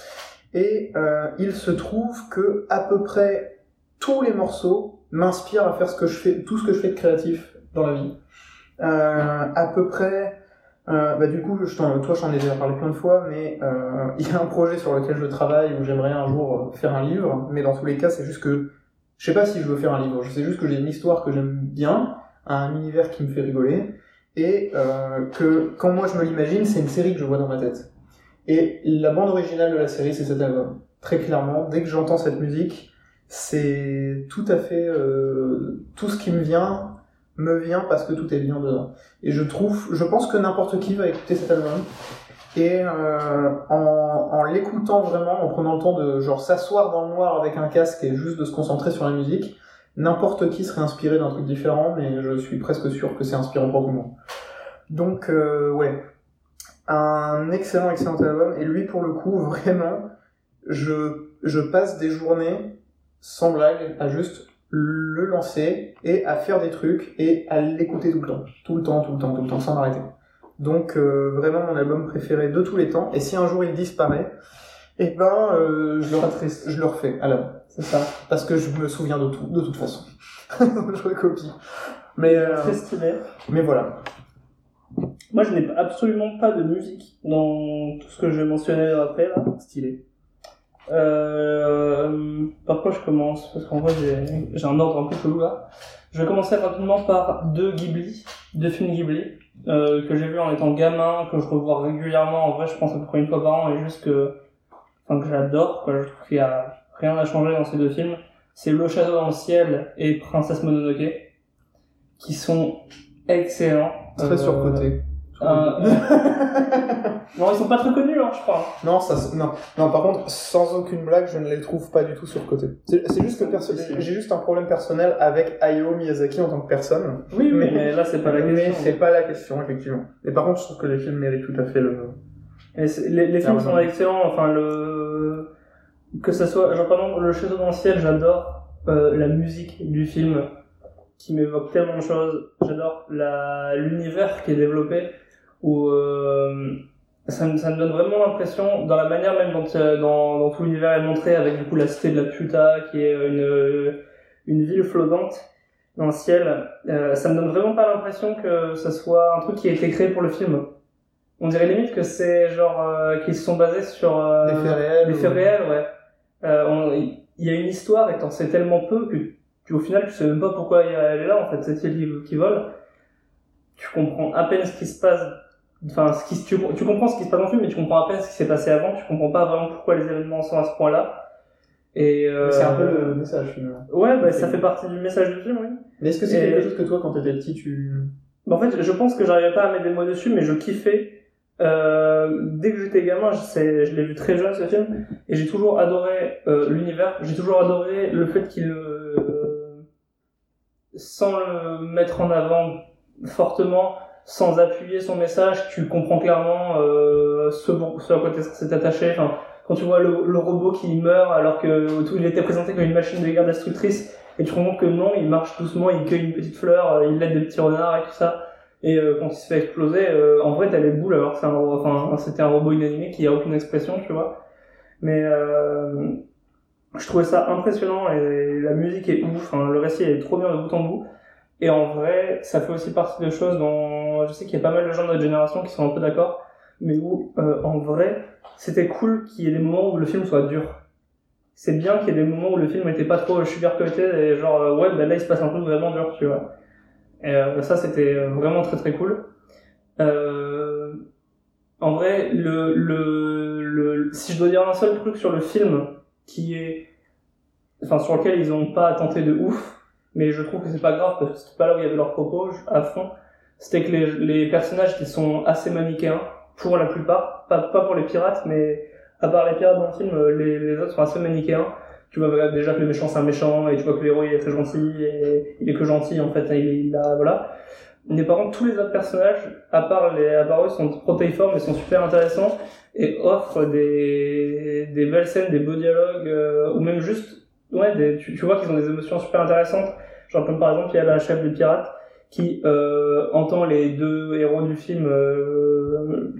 Et euh, il se trouve que à peu près tous les morceaux m'inspirent à faire ce que je fais, tout ce que je fais de créatif dans la vie. Euh, à peu près, euh, bah du coup, toi j'en ai déjà parlé plein de fois, mais euh, [LAUGHS] il y a un projet sur lequel je travaille où j'aimerais un jour euh, faire un livre, mais dans tous les cas, c'est juste que je sais pas si je veux faire un livre, je sais juste que j'ai une histoire que j'aime bien, un univers qui me fait rigoler, et que quand moi je me l'imagine, c'est une série que je vois dans ma tête. Et la bande originale de la série, c'est cet album. Très clairement, dès que j'entends cette musique, c'est tout à fait tout ce qui me vient me vient parce que tout est bien dedans. Et je trouve, je pense que n'importe qui va écouter cet album. Et euh, en, en l'écoutant vraiment, en prenant le temps de genre s'asseoir dans le noir avec un casque et juste de se concentrer sur la musique, n'importe qui serait inspiré d'un truc différent, mais je suis presque sûr que c'est inspirant pour tout le monde. Donc euh, ouais, un excellent excellent album. Et lui pour le coup, vraiment, je je passe des journées sans blague à juste le lancer et à faire des trucs et à l'écouter tout le temps, tout le temps, tout le temps, tout le temps, sans m'arrêter. Donc euh, vraiment mon album préféré de tous les temps. Et si un jour il disparaît, eh ben euh, je, le, je le refais. Alors c'est ça, parce que je me souviens de tout, de toute façon. [LAUGHS] je recopie. Mais euh, Très stylé. mais voilà. Moi, je n'ai absolument pas de musique dans tout ce que je vais mentionner après, là. Stylé. Euh, par quoi je commence Parce qu'en vrai, j'ai j'ai un ordre un peu chelou là. Je vais commencer rapidement par deux Ghibli, deux films Ghibli, euh, que j'ai vu en étant gamin, que je revois régulièrement. En vrai, je pense à peu près une fois par an, et juste que, enfin, que j'adore, quoi. Je trouve qu'il y a rien à changer dans ces deux films. C'est Le Château dans le ciel et Princesse Mononoke, qui sont excellents. Très Euh, surcoté. Euh, [LAUGHS] non, ils sont pas très connus, hein, je crois. Non, ça, non, non. Par contre, sans aucune blague, je ne les trouve pas du tout surcotés. C'est c'est juste que j'ai juste un problème personnel avec Hayao Miyazaki en tant que personne. Oui, oui, Mais- mais, là, c'est pas la Mais question. c'est pas la question, effectivement. Et par contre, je trouve que les films méritent tout à fait le. Et les, les films Ah, sont excellents, enfin le que ça soit genre par exemple le château dans le ciel, j'adore euh, la musique du film qui m'évoque tellement de choses. J'adore la l'univers qui est développé où euh, ça, me, ça me donne vraiment l'impression dans la manière même dont euh, dans, dans tout l'univers est montré avec du coup la cité de la Puta qui est une une ville flottante dans le ciel. Euh, ça me donne vraiment pas l'impression que ça soit un truc qui a été créé pour le film. On dirait limite que c'est genre euh, qu'ils se sont basés sur euh, Des faits réels des ou- faits réels, ouais. Euh, Il y a une histoire et t'en sais tellement peu que tu, au final, tu sais même pas pourquoi elle est là, en fait, cette qui, qui vole. Tu comprends à peine ce qui se passe, enfin, ce qui, tu, tu comprends ce qui se passe dans le film, mais tu comprends à peine ce qui s'est passé avant, tu comprends pas vraiment pourquoi les événements sont à ce point-là. Et euh, C'est un peu le message finalement. Ouais, bah, ça fait partie du message du film, oui. Mais est-ce que c'est Et- quelque chose que toi, quand t'étais petit, tu... Bah, en fait, je pense que j'arrivais pas à mettre des mots dessus, mais je kiffais. Euh, dès que j'étais gamin, je l'ai vu très jeune ce film, et j'ai toujours adoré euh, l'univers. J'ai toujours adoré le fait qu'il, euh, sans le mettre en avant fortement, sans appuyer son message, tu comprends clairement euh, ce, à quoi t'es censé t'attacher. Enfin, quand tu vois le, robot qui meurt alors que tout, il était présenté comme une machine de guerre destructrice, et tu te rends compte que non, il marche doucement, il cueille une petite fleur, euh, il aide des petits renards et tout ça. Et euh, quand il se fait exploser, en vrai, t'as les boules alors que c'est enfin, c'était un robot inanimé qui a aucune expression, tu vois. Mais je trouvais ça impressionnant et la musique est ouf, hein, le récit est trop bien de bout en bout. Et en vrai, ça fait aussi partie de choses dont je sais qu'il y a pas mal de gens de notre génération qui sont un peu d'accord, mais où euh, en vrai, c'était cool qu'il y ait des moments où le film soit dur. C'est bien qu'il y ait des moments où le film était pas trop sugar-coaté et genre euh, ouais, ben là il se passe un truc vraiment dur, tu vois. Et euh, ça c'était vraiment très très cool. Euh, en vrai, le, le, le, si je dois dire un seul truc sur le film qui est, enfin sur lequel ils ont pas tenté de ouf, mais je trouve que c'est pas grave parce que c'était pas là où il y avait leurs propos à fond, c'était que les, les personnages qui sont assez manichéens pour la plupart, pas, pas pour les pirates, mais à part les pirates dans le film, euh, les, les autres sont assez manichéens. Tu vois déjà que le méchant c'est un méchant et tu vois que le héros il est très gentil et il est que gentil en fait, il, est- il a voilà. Mais par contre tous les autres personnages, à part les à part eux, sont protéiformes et sont super intéressants et offrent des des belles scènes, des beaux dialogues euh, ou même juste ouais des, tu, tu vois qu'ils ont des émotions super intéressantes. Genre comme par exemple il y a la chef des pirates qui euh, entend les deux héros du film euh,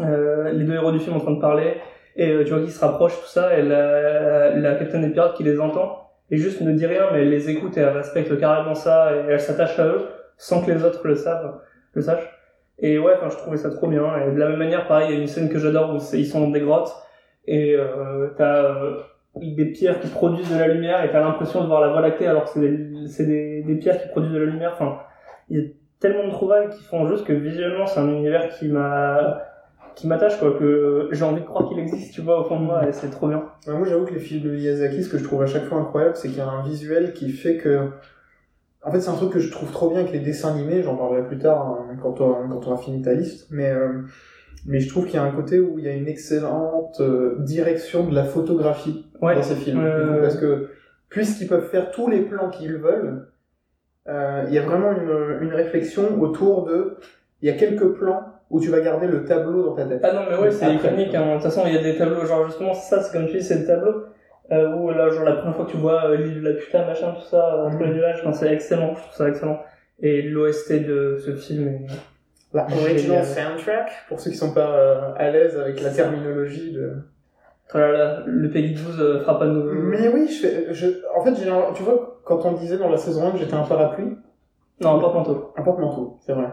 euh, les deux héros du film en train de parler. Et euh, tu vois qu'ils se rapprochent tout ça. Et la, la capitaine des pirates qui les entend et juste ne dit rien mais elle les écoute et elle respecte carrément ça et elle s'attache à eux sans que les autres le savent le sachent. Et ouais enfin je trouvais ça trop bien. Et de la même manière pareil il y a une scène que j'adore où ils sont dans des grottes et euh, t'as euh, des pierres qui produisent de la lumière et t'as l'impression de voir la voie lactée alors que c'est des, des, des pierres qui produisent de la lumière. Enfin il y a tellement de trouvailles qui font juste que visuellement c'est un univers qui m'a qui m'attache quoi que j'ai envie de croire qu'il existe tu vois au fond de moi et c'est trop bien. Moi, j'avoue que les films de Miyazaki, ce que je trouve à chaque fois incroyable, c'est qu'il y a un visuel qui fait que... En fait, c'est un truc que je trouve trop bien avec les dessins animés, j'en parlerai plus tard hein, quand tu quand auras fini ta liste, mais, euh, mais je trouve qu'il y a un côté où il y a une excellente euh, direction de la photographie ouais dans ces films. Parce que puisqu'ils peuvent faire tous les plans qu'ils veulent, euh, il y a vraiment une, une réflexion autour de... Il y a quelques plans où tu vas garder le tableau dans ta tête. Ah non, mais ouais, c'est iconique. Hein. De toute façon, il y a des tableaux, genre justement, ça, c'est comme tu dis, c'est le tableau. Euh, où là, genre la première fois que tu vois euh, l'île de la putain, machin, tout ça, euh, entre les nuages, enfin, c'est excellent, je trouve ça excellent. Et l'OST de ce film est... La Génial. original soundtrack, pour ceux qui sont pas euh, à l'aise avec la terminologie de... Oh là là, le Peggy 12 euh, fera pas de nouveau. Mais oui, je fais, je, en fait, un- tu vois, quand on disait dans la saison 1 que j'étais un parapluie, Non, pas manteau. un porte-manteau, c'est vrai.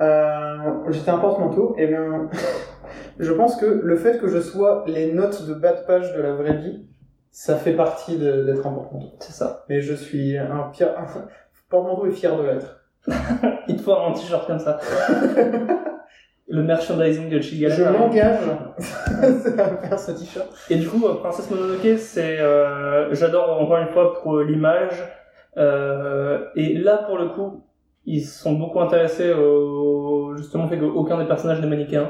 Euh, j'étais un porte-manteau, et bien, [LAUGHS] je pense que le fait que je sois les notes de bas de page de la vraie vie, ça fait partie d'être un porte-manteau. C'est ça. Mais je suis un pire, un [LAUGHS] porte-manteau est fier de l'être. [LAUGHS] Il te faut un t-shirt comme ça. [LAUGHS] le merchandising de Chigala. Je m'engage [LAUGHS] à faire ce t-shirt. Et du coup, euh, Princesse Mononoke, c'est, euh, j'adore encore une fois pour euh, l'image. Euh, et là, pour le coup, ils sont beaucoup intéressés au justement fait qu'aucun des personnages n'est manichéen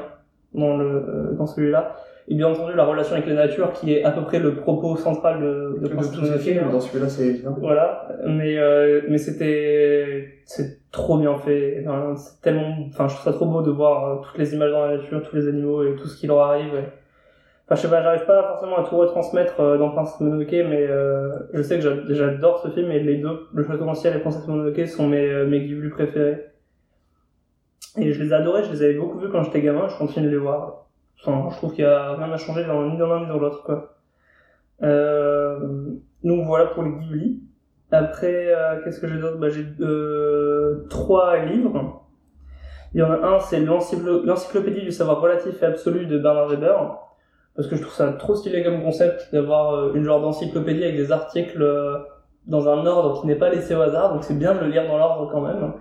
dans le euh, dans celui-là. Et bien entendu, la relation avec la nature, qui est à peu près le propos central de, de De hein. dans celui-là, c'est évident. Voilà, mais euh, mais c'était c'est trop bien fait. Enfin, c'est tellement, enfin, je trouve ça trop beau de voir euh, toutes les images dans la nature, tous les animaux et tout ce qui leur arrive. et- Enfin, je sais pas, j'arrive pas forcément à tout retransmettre euh, dans Princesse Mononoke, mais euh, je sais que j'a- j'adore ce film et les deux, Le Château ciel et Princesse Mononoke, sont mes euh, mes Ghibli préférés. Et je les adorais, je les avais beaucoup vus quand j'étais gamin, je continue de les voir. Enfin, je trouve qu'il y a rien à changer dans, ni dans l'un ni dans l'autre, quoi. Euh, donc voilà pour les Ghibli. Après, euh, qu'est-ce que j'ai d'autre? Bah, J'ai euh, trois livres. Il y en a un, c'est l'encyclo- l'encyclopédie du savoir relatif et absolu de Bernard Weber. Parce que je trouve ça trop stylé comme concept d'avoir euh, une genre d'encyclopédie avec des articles euh, dans un ordre qui n'est pas laissé au hasard, donc c'est bien de le lire dans l'ordre quand même.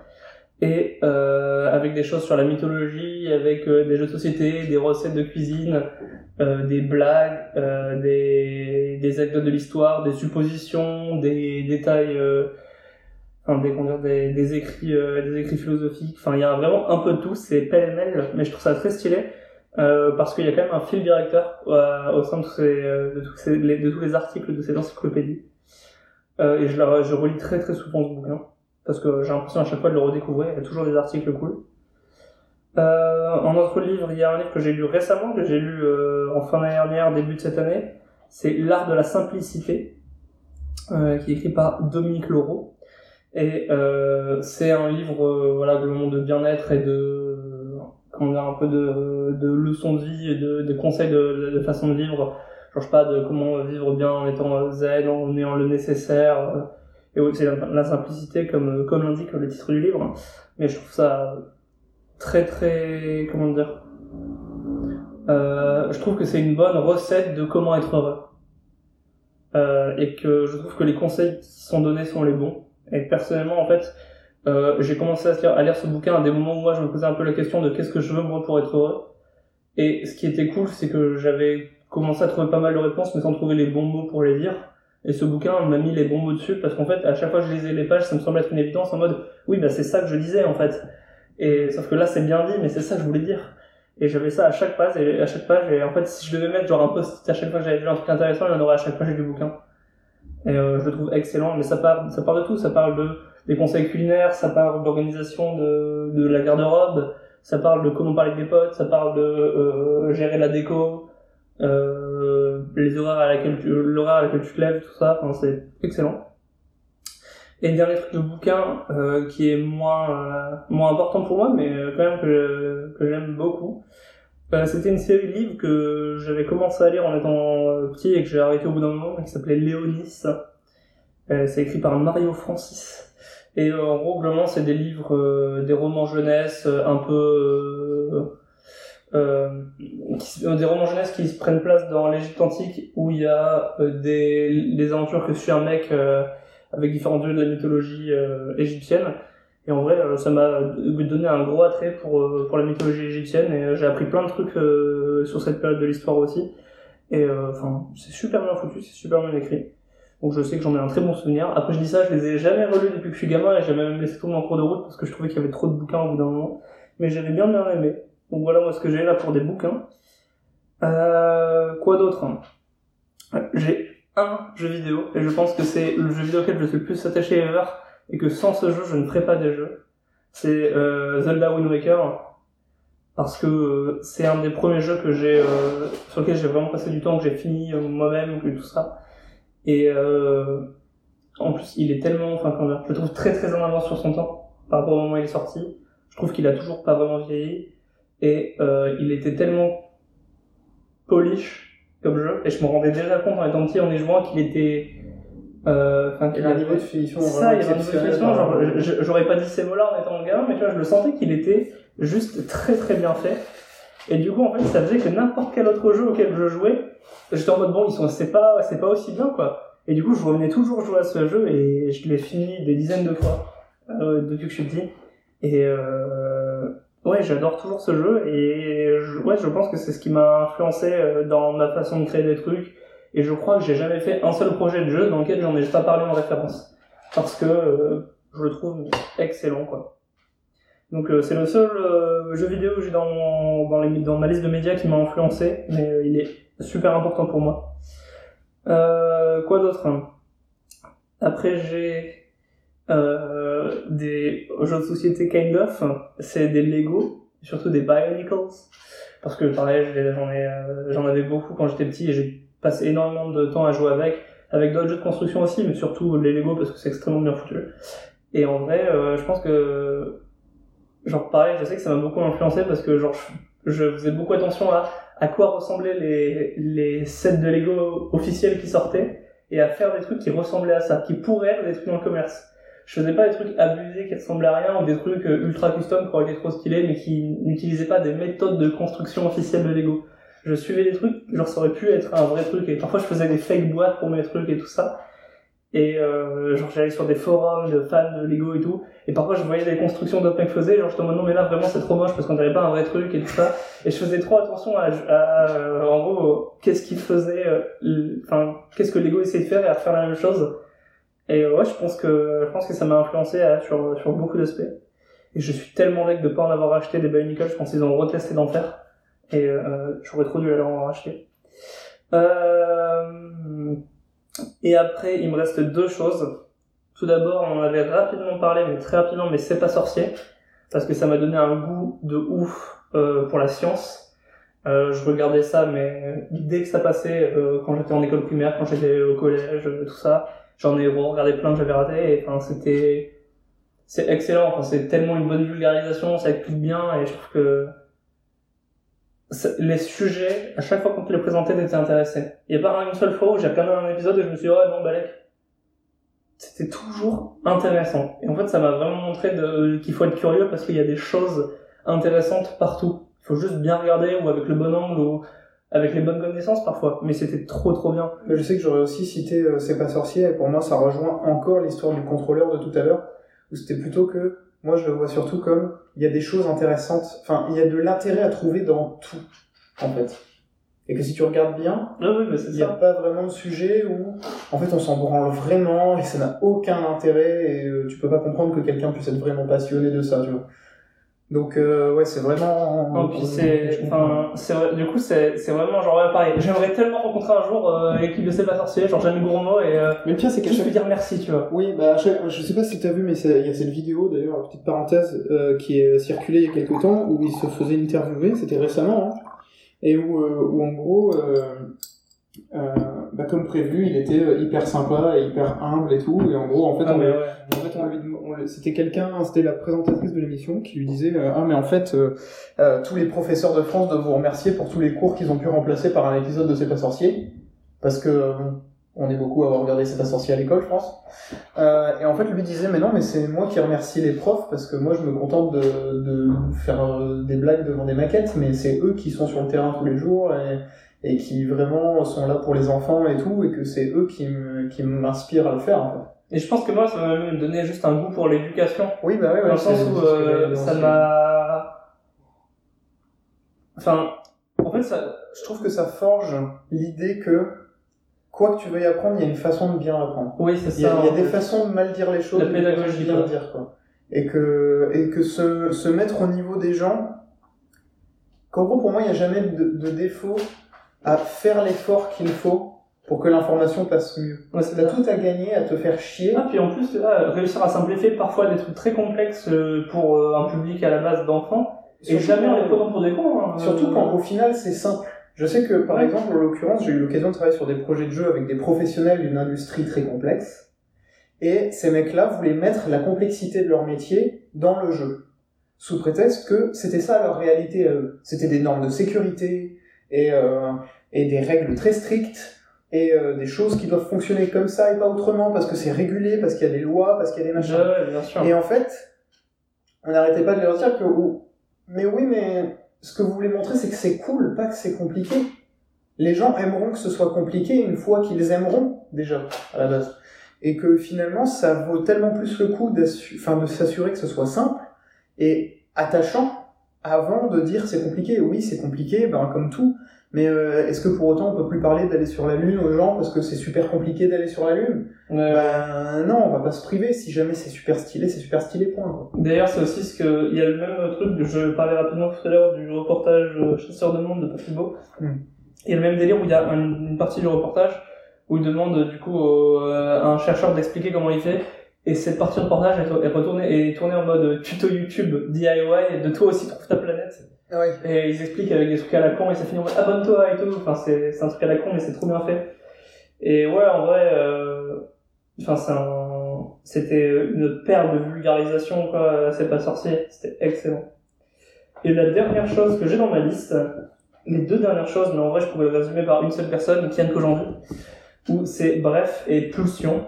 Et euh, avec des choses sur la mythologie, avec euh, des jeux de société, des recettes de cuisine, euh, des blagues, euh, des, des anecdotes de l'histoire, des suppositions, des détails, euh, enfin des, des, des écrits, des écrits philosophiques. Enfin, il y a vraiment un peu de tout. C'est pêle-mêle, mais je trouve ça très stylé. Parce qu'il y a quand même un fil directeur au sein de ces, de, tous ces, de tous les articles de cette encyclopédie. Et je, la, je relis très très souvent ce bouquin, parce que j'ai l'impression à chaque fois de le redécouvrir, il y a toujours des articles cool. Euh, en autre livre, il y a un livre que j'ai lu récemment, que j'ai lu euh, en fin d'année dernière, début de cette année, c'est L'art de la simplicité, euh, qui est écrit par Dominique Laureau. Et euh, c'est un livre voilà, globalement de bien-être et de comment dire, un peu de, leçons de vie et de, conseils de, façon de vivre. Je sais pas, de comment vivre bien en étant zen, en ayant le nécessaire. Euh, Et oui, c'est la, simplicité comme, comme l'indique le titre du livre. Mais je trouve ça très très comment dire euh, je trouve que c'est une bonne recette de comment être heureux. Euh, et que je trouve que les conseils qui sont donnés sont les bons. Et personnellement en fait euh, j'ai commencé à lire, à lire ce bouquin à des moments où moi je me posais un peu la question de qu'est-ce que je veux moi pour être heureux. Et ce qui était cool c'est que j'avais commencé à trouver pas mal de réponses mais sans trouver les bons mots pour les dire et ce bouquin m'a mis les bons mots dessus parce qu'en fait à chaque fois que je lisais les pages ça me semblait être une évidence en mode oui bah c'est ça que je disais en fait et sauf que là, c'est bien dit, mais c'est ça que je voulais dire. Et j'avais ça à chaque page, et à chaque page, et en fait, si je devais mettre genre un post à chaque fois que j'avais vu un truc intéressant, il y en aurait à chaque page du bouquin. Et euh, je le trouve excellent, mais ça parle, ça parle de tout. Ça parle de des conseils culinaires, ça parle d'organisation de, de la garde-robe, ça parle de comment parler avec des potes, ça parle de euh, gérer la déco, euh, les horaires à laquelle tu, l'horaire à laquelle tu te lèves, tout ça. Enfin, c'est excellent. Et dernier truc de bouquin euh, qui est moins euh, moins important pour moi, mais euh, quand même que, que j'aime beaucoup. Euh, C'était une série de livres que j'avais commencé à lire en étant petit et que j'ai arrêté au bout d'un moment, qui s'appelait Léonis. C'est écrit par Mario Francis. Et en gros, globalement, c'est des livres, des romans jeunesse, un peu euh, des romans jeunesse qui se prennent place dans l'Égypte antique, où il y a euh, des, des aventures que suit un mec euh, avec différents dieux de la mythologie euh, égyptienne. Et en vrai, ça m'a donné un gros attrait pour, pour la mythologie égyptienne et j'ai appris plein de trucs sur cette période de l'histoire aussi. Et enfin, c'est super bien foutu, c'est super bien écrit. Donc je sais que j'en ai un très bon souvenir. Après je dis ça, je les ai jamais relus depuis que je suis gamin et j'ai même laissé tomber en cours de route parce que je trouvais qu'il y avait trop de bouquins au bout d'un moment. Mais j'avais bien bien aimé. Voilà moi ce que j'ai là pour des bouquins. Euh, quoi d'autre J'ai un jeu vidéo et je pense que c'est le jeu vidéo auquel je suis le plus attaché ever et que sans ce jeu je ne ferais pas des jeux. C'est euh, Zelda Wind Waker. Parce que euh, c'est un des premiers jeux que j'ai euh, sur lequel j'ai vraiment passé du temps que j'ai fini moi-même que tout ça. Et en plus il est tellement enfin comment dire, je le trouve très très en avance sur son temps par rapport au moment où il est sorti. Je trouve qu'il a toujours pas vraiment vieilli et euh, il était tellement polish comme jeu et je me rendais déjà compte en étant petit en y jouant qu'il était euh, enfin Il qu'il y a un avait- niveau de finition c'est ça, il y avait une exceptionnel finition, par- genre, je- j'aurais pas dit ces mots-là en étant gamin, mais tu vois, je le sentais qu'il était juste très très bien fait. Et du coup, en fait, ça faisait que n'importe quel autre jeu auquel je jouais, j'étais en mode bon, ils sont, c'est pas, c'est pas aussi bien, quoi. Et du coup, je revenais toujours jouer à ce jeu et je l'ai fini des dizaines de fois, euh, depuis que je suis petit. Et, euh, ouais, j'adore toujours ce jeu et je, ouais, je pense que c'est ce qui m'a influencé euh, dans ma façon de créer des trucs. Et je crois que j'ai jamais fait un seul projet de jeu dans lequel j'en ai pas parlé en référence. Parce que euh, je le trouve excellent, quoi. Donc euh, c'est le seul jeu vidéo que j'ai dans, dans, dans ma liste de médias qui m'a influencé, mais il est super important pour moi. Quoi d'autre? Après j'ai euh, des jeux de société kind of, c'est des Lego, surtout des Bionicles, parce que pareil j'en euh, j'en avais beaucoup quand j'étais petit et j'ai passé énormément de temps à jouer avec, avec d'autres jeux de construction aussi, mais surtout les Lego parce que c'est extrêmement bien foutu. Et en vrai, euh, je pense que genre pareil, je sais que ça m'a beaucoup influencé parce que genre je, je faisais beaucoup attention à à quoi ressemblaient les les sets de Lego officiels qui sortaient et à faire des trucs qui ressemblaient à ça, qui pourraient être des trucs dans le commerce. Je faisais pas des trucs abusés qui ressemblaient à rien ou des trucs euh, ultra custom qui auraient été trop stylés mais qui n'utilisaient pas des méthodes de construction officielles de Lego. Je suivais des trucs, genre ça aurait pu être un vrai truc et parfois je faisais des fake boîtes pour mes trucs et tout ça. Et euh, genre j'allais sur des forums de fans de Lego et tout, et parfois je voyais des constructions d'autres mecs faisaient, genre je te non mais là vraiment c'est trop moche parce qu'on dirait pas un vrai truc et tout ça. Et je faisais trop attention à, à, euh, en gros qu'est-ce qu'ils faisaient, euh, enfin qu'est-ce que Lego essayait de faire et à refaire la même chose. Et ouais je pense que je pense que ça m'a influencé à- sur sur beaucoup d'aspects. Et je suis tellement deg de pas en avoir acheté des Bionicle, je pense qu'ils ont retesté d'en faire. Et euh, j'aurais trop dû aller en racheter. Euh... Et après, il me reste deux choses. Tout d'abord, on avait rapidement parlé, mais très rapidement, mais c'est pas sorcier. Parce que ça m'a donné un goût de ouf euh, pour la science. Euh, je regardais ça, mais dès que ça passait, quand j'étais en école primaire, quand j'étais au collège, tout ça, j'en ai regardé plein que j'avais raté. Et c'était, c'est excellent. C'est tellement une bonne vulgarisation, ça explique bien, et je trouve que les sujets, à chaque fois qu'on te les présentait, t'étais intéressé. Il n'y a pas une seule fois où j'ai regardé un épisode et je me suis dit, ouais, non, Balek. C'était toujours intéressant. Et en fait, ça m'a vraiment montré qu'il faut être curieux parce qu'il y a des choses intéressantes partout. Il faut juste bien regarder ou avec le bon angle ou avec les bonnes connaissances parfois. Mais c'était trop trop bien. Mais je sais que j'aurais aussi cité euh, C'est pas sorcier, et pour moi ça rejoint encore l'histoire du contrôleur de tout à l'heure, où c'était plutôt que, moi je le vois surtout comme, il y a des choses intéressantes, enfin il y a de l'intérêt à trouver dans tout, en fait. Et que si tu regardes bien, Ah oui, il n'y a ça. pas vraiment de sujet où, en fait on s'en branle vraiment, et ça n'a aucun intérêt, et euh, tu peux pas comprendre que quelqu'un puisse être vraiment passionné de ça, tu vois. Donc euh, ouais, c'est vraiment... Non, puis c'est, enfin, c'est du coup, c'est, c'est vraiment genre, ouais, pareil. J'aimerais tellement rencontrer un jour, euh, l'équipe de C'est pas sorcier, genre Jamie Gourmaud et, euh, Mais le pire c'est qu'à chaque dire merci, tu vois. Oui, bah, je, je sais pas si t'as vu, mais c'est- il y a cette vidéo, d'ailleurs, petite parenthèse, euh, qui est circulée il y a quelques temps, où il se faisait interviewer, c'était récemment, hein, et où, euh, où en gros, euh, euh, bah, comme prévu, il était euh, hyper sympa et hyper humble et tout, et en gros, en fait, Ah, on, mais lui- ouais. en fait, on lui, on lui- c'était quelqu'un, c'était la présentatrice de l'émission qui lui disait euh, ah mais en fait euh, euh, tous les professeurs de France doivent vous remercier pour tous les cours qu'ils ont pu remplacer par un épisode de C'est pas sorcier parce que on est beaucoup à avoir regardé C'est pas sorcier à l'école je pense. Et en fait lui disait mais non mais c'est moi qui remercie les profs parce que moi je me contente de, de faire des blagues devant des maquettes mais c'est eux qui sont sur le terrain tous les jours et et qui vraiment sont là pour les enfants et tout, et que c'est eux qui m'inspirent à le faire, en fait. Et je pense que moi, ça m'a même donné juste un goût pour l'éducation. Oui, bah oui, Dans le sens où euh, ça m'a. Enfin, en fait, ça. Je trouve que ça forge l'idée que, quoi que tu veuilles apprendre, il y a une façon de bien apprendre. Oui, c'est Il y a, ça. il y a des façons de mal dire les choses, La pédagogie, de bien quoi. dire, quoi. Et que, et que se, se mettre au niveau des gens, qu'en gros, pour moi, il n'y a jamais de, de défaut à faire l'effort qu'il faut pour que l'information passe mieux. Ouais, c'est T'as tout à gagner à te faire chier. Ah, puis en plus, là, réussir à simplifier parfois des trucs très complexes euh, pour euh, un public à la base d'enfants, et jamais en les prenant pour des cons. hein. Surtout quand au final c'est simple. Je sais que par Ouais. exemple, en l'occurrence, j'ai eu l'occasion de travailler sur des projets de jeux avec des professionnels d'une industrie très complexe. Et ces mecs-là voulaient mettre la complexité de leur métier dans le jeu. Sous prétexte que c'était ça leur réalité à eux. C'était des normes de sécurité et, euh, et des règles très strictes et euh, des choses qui doivent fonctionner comme ça et pas autrement parce que c'est régulé, parce qu'il y a des lois, parce qu'il y a des machins. Ouais, bien sûr. Et en fait, on n'arrêtait pas de leur dire que, mais oui, mais ce que vous voulez montrer, c'est que c'est cool, pas que c'est compliqué. Les gens aimeront que ce soit compliqué une fois qu'ils aimeront, déjà, à la base. Et que finalement, ça vaut tellement plus le coup enfin, de s'assurer que ce soit simple et attachant avant de dire c'est compliqué. Oui, c'est compliqué, ben, comme tout. Mais euh, est-ce que pour autant on peut plus parler d'aller sur la Lune aux gens parce que c'est super compliqué d'aller sur la Lune? Ouais. ben non, on va pas se priver. Si jamais c'est super stylé, c'est super stylé, point. D'ailleurs, c'est aussi ce que. Il y a le même truc, je parlais rapidement tout à l'heure du reportage euh, Chasseur de monde de Patrick Beau. Hmm. Il y a le même délire où il y a un- une partie du reportage où il demande du coup au- euh, à un chercheur d'expliquer comment il fait. Et cette partie reportage est, est retournée, est tournée en mode tuto YouTube DIY de toi aussi trouve ta planète. Ouais. Et ils expliquent avec des trucs à la con et ça finit en mode abonne-toi et tout. Enfin, c'est, c'est un truc à la con mais c'est trop bien fait. Et ouais, en vrai, euh, enfin, c'est un, c'était une paire de vulgarisation, quoi. C'est pas sorcier. C'était excellent. Et la dernière chose que j'ai dans ma liste, les deux dernières choses, mais en vrai, je pourrais le résumer par une seule personne, Kian Kojandi, où c'est Bref et Pulsion.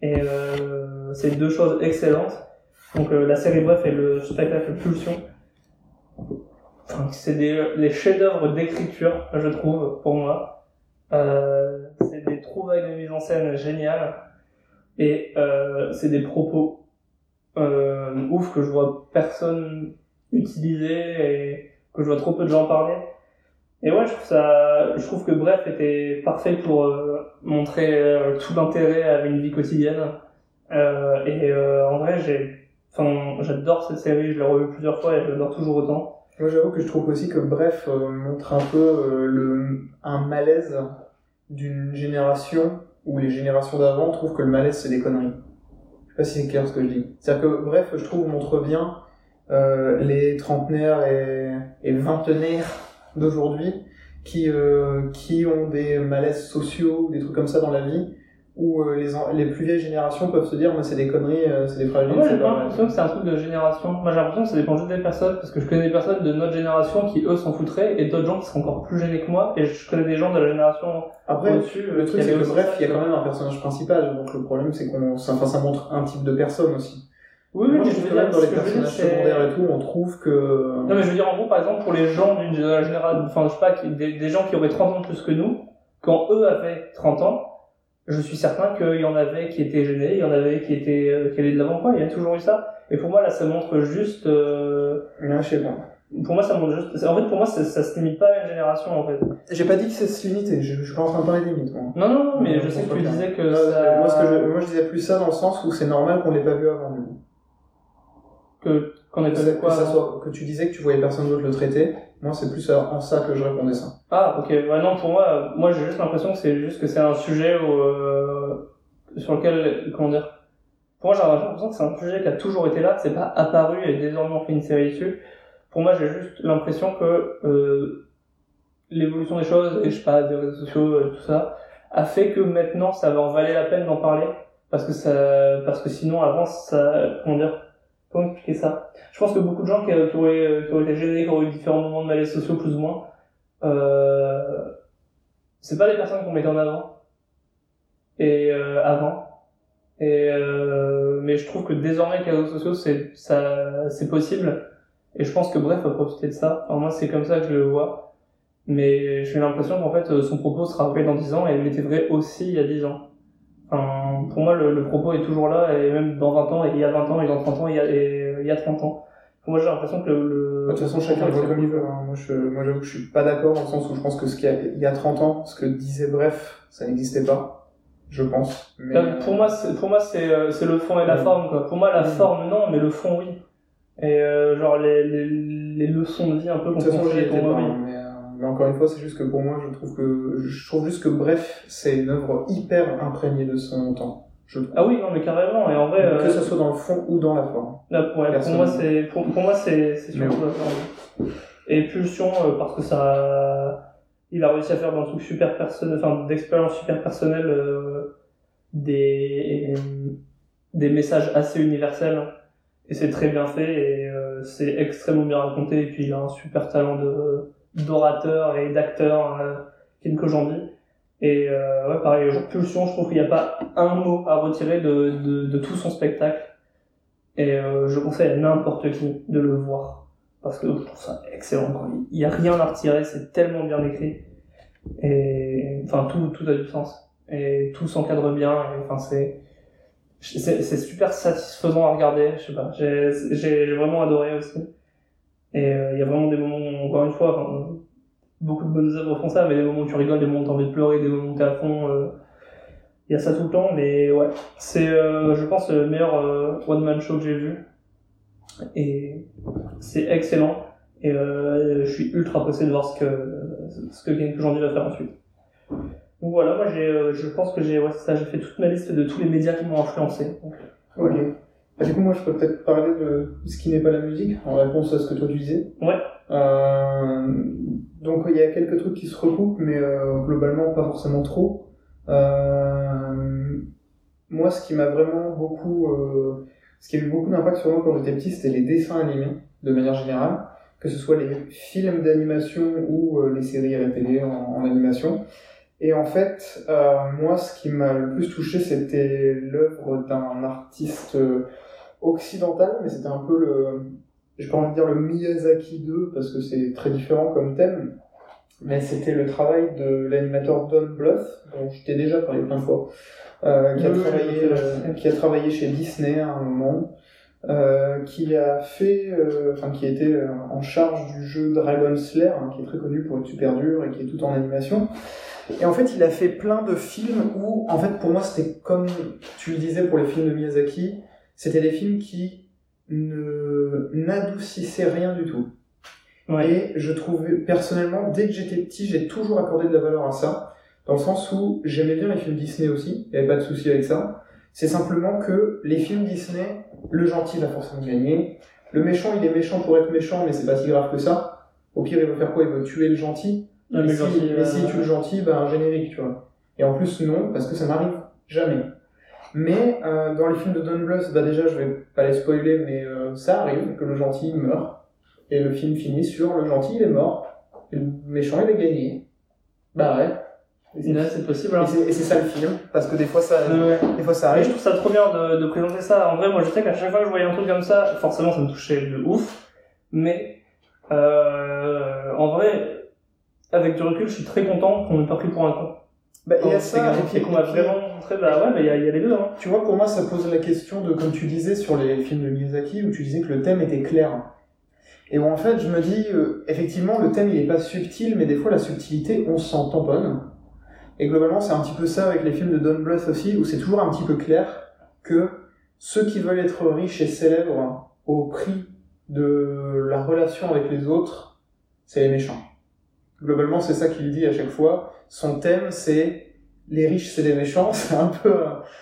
Et euh, c'est deux choses excellentes. Donc euh, la série Bref et le spectacle Pulsion. C'est des chefs-d'œuvre d'écriture, je trouve, pour moi. Euh, c'est des trouvailles de mise en scène géniales. Et euh, c'est des propos ouf que je vois personne utiliser et que je vois trop peu de gens parler. Et ouais, je trouve ça, je trouve que Bref était parfait pour euh, montrer euh, tout l'intérêt à une vie quotidienne. Euh, et en vrai, j'ai, enfin, j'adore cette série, je l'ai revue plusieurs fois et je l'adore toujours autant. Moi, j'avoue que je trouve aussi que Bref montre un peu le, un malaise d'une génération où les générations d'avant trouvent que le malaise c'est des conneries. Je sais pas si c'est clair ce que je dis. C'est-à-dire que Bref, je trouve, montre bien les trentenaires et, et vingtenaires d'aujourd'hui qui, euh, qui ont des malaises sociaux ou des trucs comme ça dans la vie où euh, les, en- les plus vieilles générations peuvent se dire mais c'est des conneries, euh, c'est des fragiles, Moi, j'ai c'est pas l'impression que c'est un truc de génération. Moi, j'ai l'impression que ça dépend juste des personnes, parce que je connais des personnes de notre génération qui, eux, s'en foutraient, et d'autres gens qui sont encore plus gênés que moi, et je connais des gens de la génération Après, au-dessus. Le truc, c'est que bref, il y a quand même un personnage principal, donc le problème, c'est qu'on, enfin, ça montre un type de personne aussi. Oui, oui, Moi, mais je veux dire, dans les personnages secondaires et tout, on trouve que. Non, mais je veux dire, en gros, par exemple, pour les gens d'une la génération, enfin, je sais pas, des, des gens qui auraient 30 ans de plus que nous, quand eux avaient 30 ans, je suis certain qu'il y en avait qui étaient gênés, il y en avait qui étaient, euh, qui allaient de l'avant, quoi, il y a toujours eu ça. Et pour moi, là, ça montre juste, euh, Ouais, je sais pas. pour moi, ça montre juste, en fait, pour moi, ça, ça se limite pas à une génération, en fait. J'ai pas dit que c'est se limiter, je, je suis pas en train de parler des limites, moi. Non, non, non, mais Non, je sais que tu disais que Non, ça... Moi, ce que je, moi, je disais plus ça dans le sens où c'est normal qu'on l'ait pas vu avant. Que, qu'on était ça- quoi que ça avant soit, que tu disais que tu voyais personne d'autre le traiter. Moi, c'est plus en ça que je répondais ça. Ah, ok. Ouais, non, pour moi, moi, j'ai juste l'impression que c'est juste que c'est un sujet où, euh, sur lequel, comment dire, pour moi, j'ai l'impression que c'est un sujet qui a toujours été là, que c'est pas apparu et désormais on fait une série dessus. Pour moi, j'ai juste l'impression que, euh, l'évolution des choses, et je sais pas, des réseaux sociaux, euh, tout ça, a fait que maintenant, ça va en valer la peine d'en parler, parce que ça, parce que sinon, avant, ça, comment dire, comment expliquer ça? Je pense que beaucoup de gens qui, qui auraient, qui auraient été gênés, qui auraient eu différents moments de malaise sociaux, plus ou moins, euh, c'est pas les personnes qu'on mettait en avant. Et euh, avant. Et euh, mais je trouve que désormais les réseaux sociaux c'est ça c'est possible. Et je pense que bref a profité de ça. Enfin moi c'est comme ça que je le vois. Mais j'ai l'impression qu'en fait euh, son propos sera vrai dans 10 ans et il était vrai aussi il y a 10 ans enfin pour moi le, le propos est toujours là et même dans 20 ans et il y a 20 ans et dans 30 ans et il y a, et, il y a 30 ans pour moi j'ai l'impression que le, De toute façon, chacun voit comme il veut. hein. Moi, je, moi, j'avoue que je suis pas d'accord dans le sens où je pense que ce qu'il y a, il y a 30 ans, ce que disait Bref, ça n'existait pas. Je pense. Mais... Euh, pour moi, c'est, pour moi, c'est, euh, c'est le fond et la Oui. forme, quoi. Pour moi, la Oui. forme, non, mais le fond, oui. Et, euh, genre, les, les, les leçons de vie un peu qu'on pour moi, oui. Mais, euh, mais encore une fois, c'est juste que pour moi, je trouve que, je trouve juste que Bref, c'est une œuvre hyper imprégnée de son temps. Je. Ah oui, non, mais carrément. Et en vrai, euh, Que ce soit dans le fond ou dans la forme. là, pour, ouais, pour Personne. moi, c'est, pour, pour moi, c'est, surtout la forme. Et Pulsion, euh, parce que ça, il a réussi à faire dans le truc super personnel, enfin, d'expérience super personnelle, euh, des, des messages assez universels. Et c'est très bien fait et euh, c'est extrêmement bien raconté. Et puis il a un super talent de, d'orateur et d'acteur, euh, Ken Kojandi. Et euh, ouais, pareil, genre Pulsion, je trouve qu'il n'y a pas un mot à retirer de, de, tout son spectacle. Et euh, je conseille à n'importe qui de le voir. Parce que je trouve ça excellent. Il n'y a rien à retirer, c'est tellement bien écrit. Et enfin, tout, tout a du sens. Et tout s'encadre bien. Et, enfin, c'est, c'est, super satisfaisant à regarder. Je sais pas, j'ai, j'ai vraiment adoré aussi. Et euh, il y a vraiment des moments, encore une fois, beaucoup de bonnes œuvres font ça, mais des moments où tu rigoles, des moments où t'as envie de pleurer, des moments où t'es à fond. euh, Il y a ça tout le temps, mais ouais, c'est, euh, je pense, le meilleur one-man show que j'ai vu. Et c'est excellent. Et je suis ultra pressé de voir ce que ce que Ken va faire ensuite. Donc voilà, moi j'ai, je pense que j'ai, ouais, ça, j'ai fait toute ma liste de tous les médias qui m'ont influencé. Donc. Bah, du coup, moi, je peux peut-être parler de ce qui n'est pas la musique, en réponse à ce que toi tu disais. Ouais. Euh, donc, il y a quelques trucs qui se recoupent, mais euh, globalement, pas forcément trop. Euh, moi, ce qui m'a vraiment beaucoup... euh, ce qui a eu beaucoup d'impact sur moi quand j'étais petit, c'était les dessins animés, de manière générale. Que ce soit les films d'animation ou euh, les séries à la télé en, en animation. Et en fait, euh, moi, ce qui m'a le plus touché, c'était l'œuvre d'un artiste occidental, mais c'était un peu le, j'ai pas envie de dire le Miyazaki 2, parce que c'est très différent comme thème, mais c'était le travail de l'animateur Don Bluth, dont je t'ai déjà parlé plein de fois, euh, qui, a Oui, travaillé, euh, qui a travaillé chez Disney à un moment, euh, qui a fait, enfin qui était en charge du jeu Dragon Slayer, hein, qui est très connu pour être super dur et qui est tout en animation. Et en fait, il a fait plein de films où, en fait, pour moi, c'était comme tu le disais pour les films de Miyazaki, c'était des films qui ne n'adoucissaient rien du tout. Ouais. Et je trouvais, personnellement, dès que j'étais petit, j'ai toujours accordé de la valeur à ça, dans le sens où j'aimais bien les films Disney aussi, il n'y avait pas de souci avec ça. C'est simplement que les films Disney, le gentil va forcément gagner, le méchant, il est méchant pour être méchant, mais c'est pas si grave que ça. Au pire, il va faire quoi? Il va tuer le gentil. Ah, mais mais si, gentil, mais euh, tue le gentil, ben, un générique, tu vois. Et en plus, non, parce que ça n'arrive jamais. Mais euh, dans les films de Don Bluth, bah déjà, je vais pas les spoiler, mais euh, ça arrive que le gentil meurt. Et le film finit sur le gentil, il est mort. Et le méchant, il a gagné. Bah ouais. Et c'est- Là, c'est possible. et hein. c'est et c'est ça le film, parce que des fois ça, Ouais. des fois ça Ouais, je arrive. trouve ça trop bien de, de présenter ça. En vrai, moi, je sais qu'à chaque fois que je voyais un truc comme ça, forcément, ça me touchait de ouf. Mais euh, en vrai, avec du recul, je suis très content qu'on m'ait pas pris pour un con. Bah, il y a ça, et puis, qu'on m'a vraiment Bah ouais, mais il y a les deux. Hein. Tu vois, pour moi, ça pose la question de, comme tu disais sur les films de Miyazaki, où tu disais que le thème était clair. Et où en fait, je me dis, euh, effectivement, le thème, il est pas subtil, mais des fois, la subtilité, on s'en tamponne. Et globalement, c'est un petit peu ça avec les films de Don Bluth aussi, où c'est toujours un petit peu clair que ceux qui veulent être riches et célèbres au prix de la relation avec les autres, c'est les méchants. Globalement, c'est ça qu'il dit à chaque fois. Son thème, c'est les riches, c'est les méchants. [LAUGHS] C'est un peu,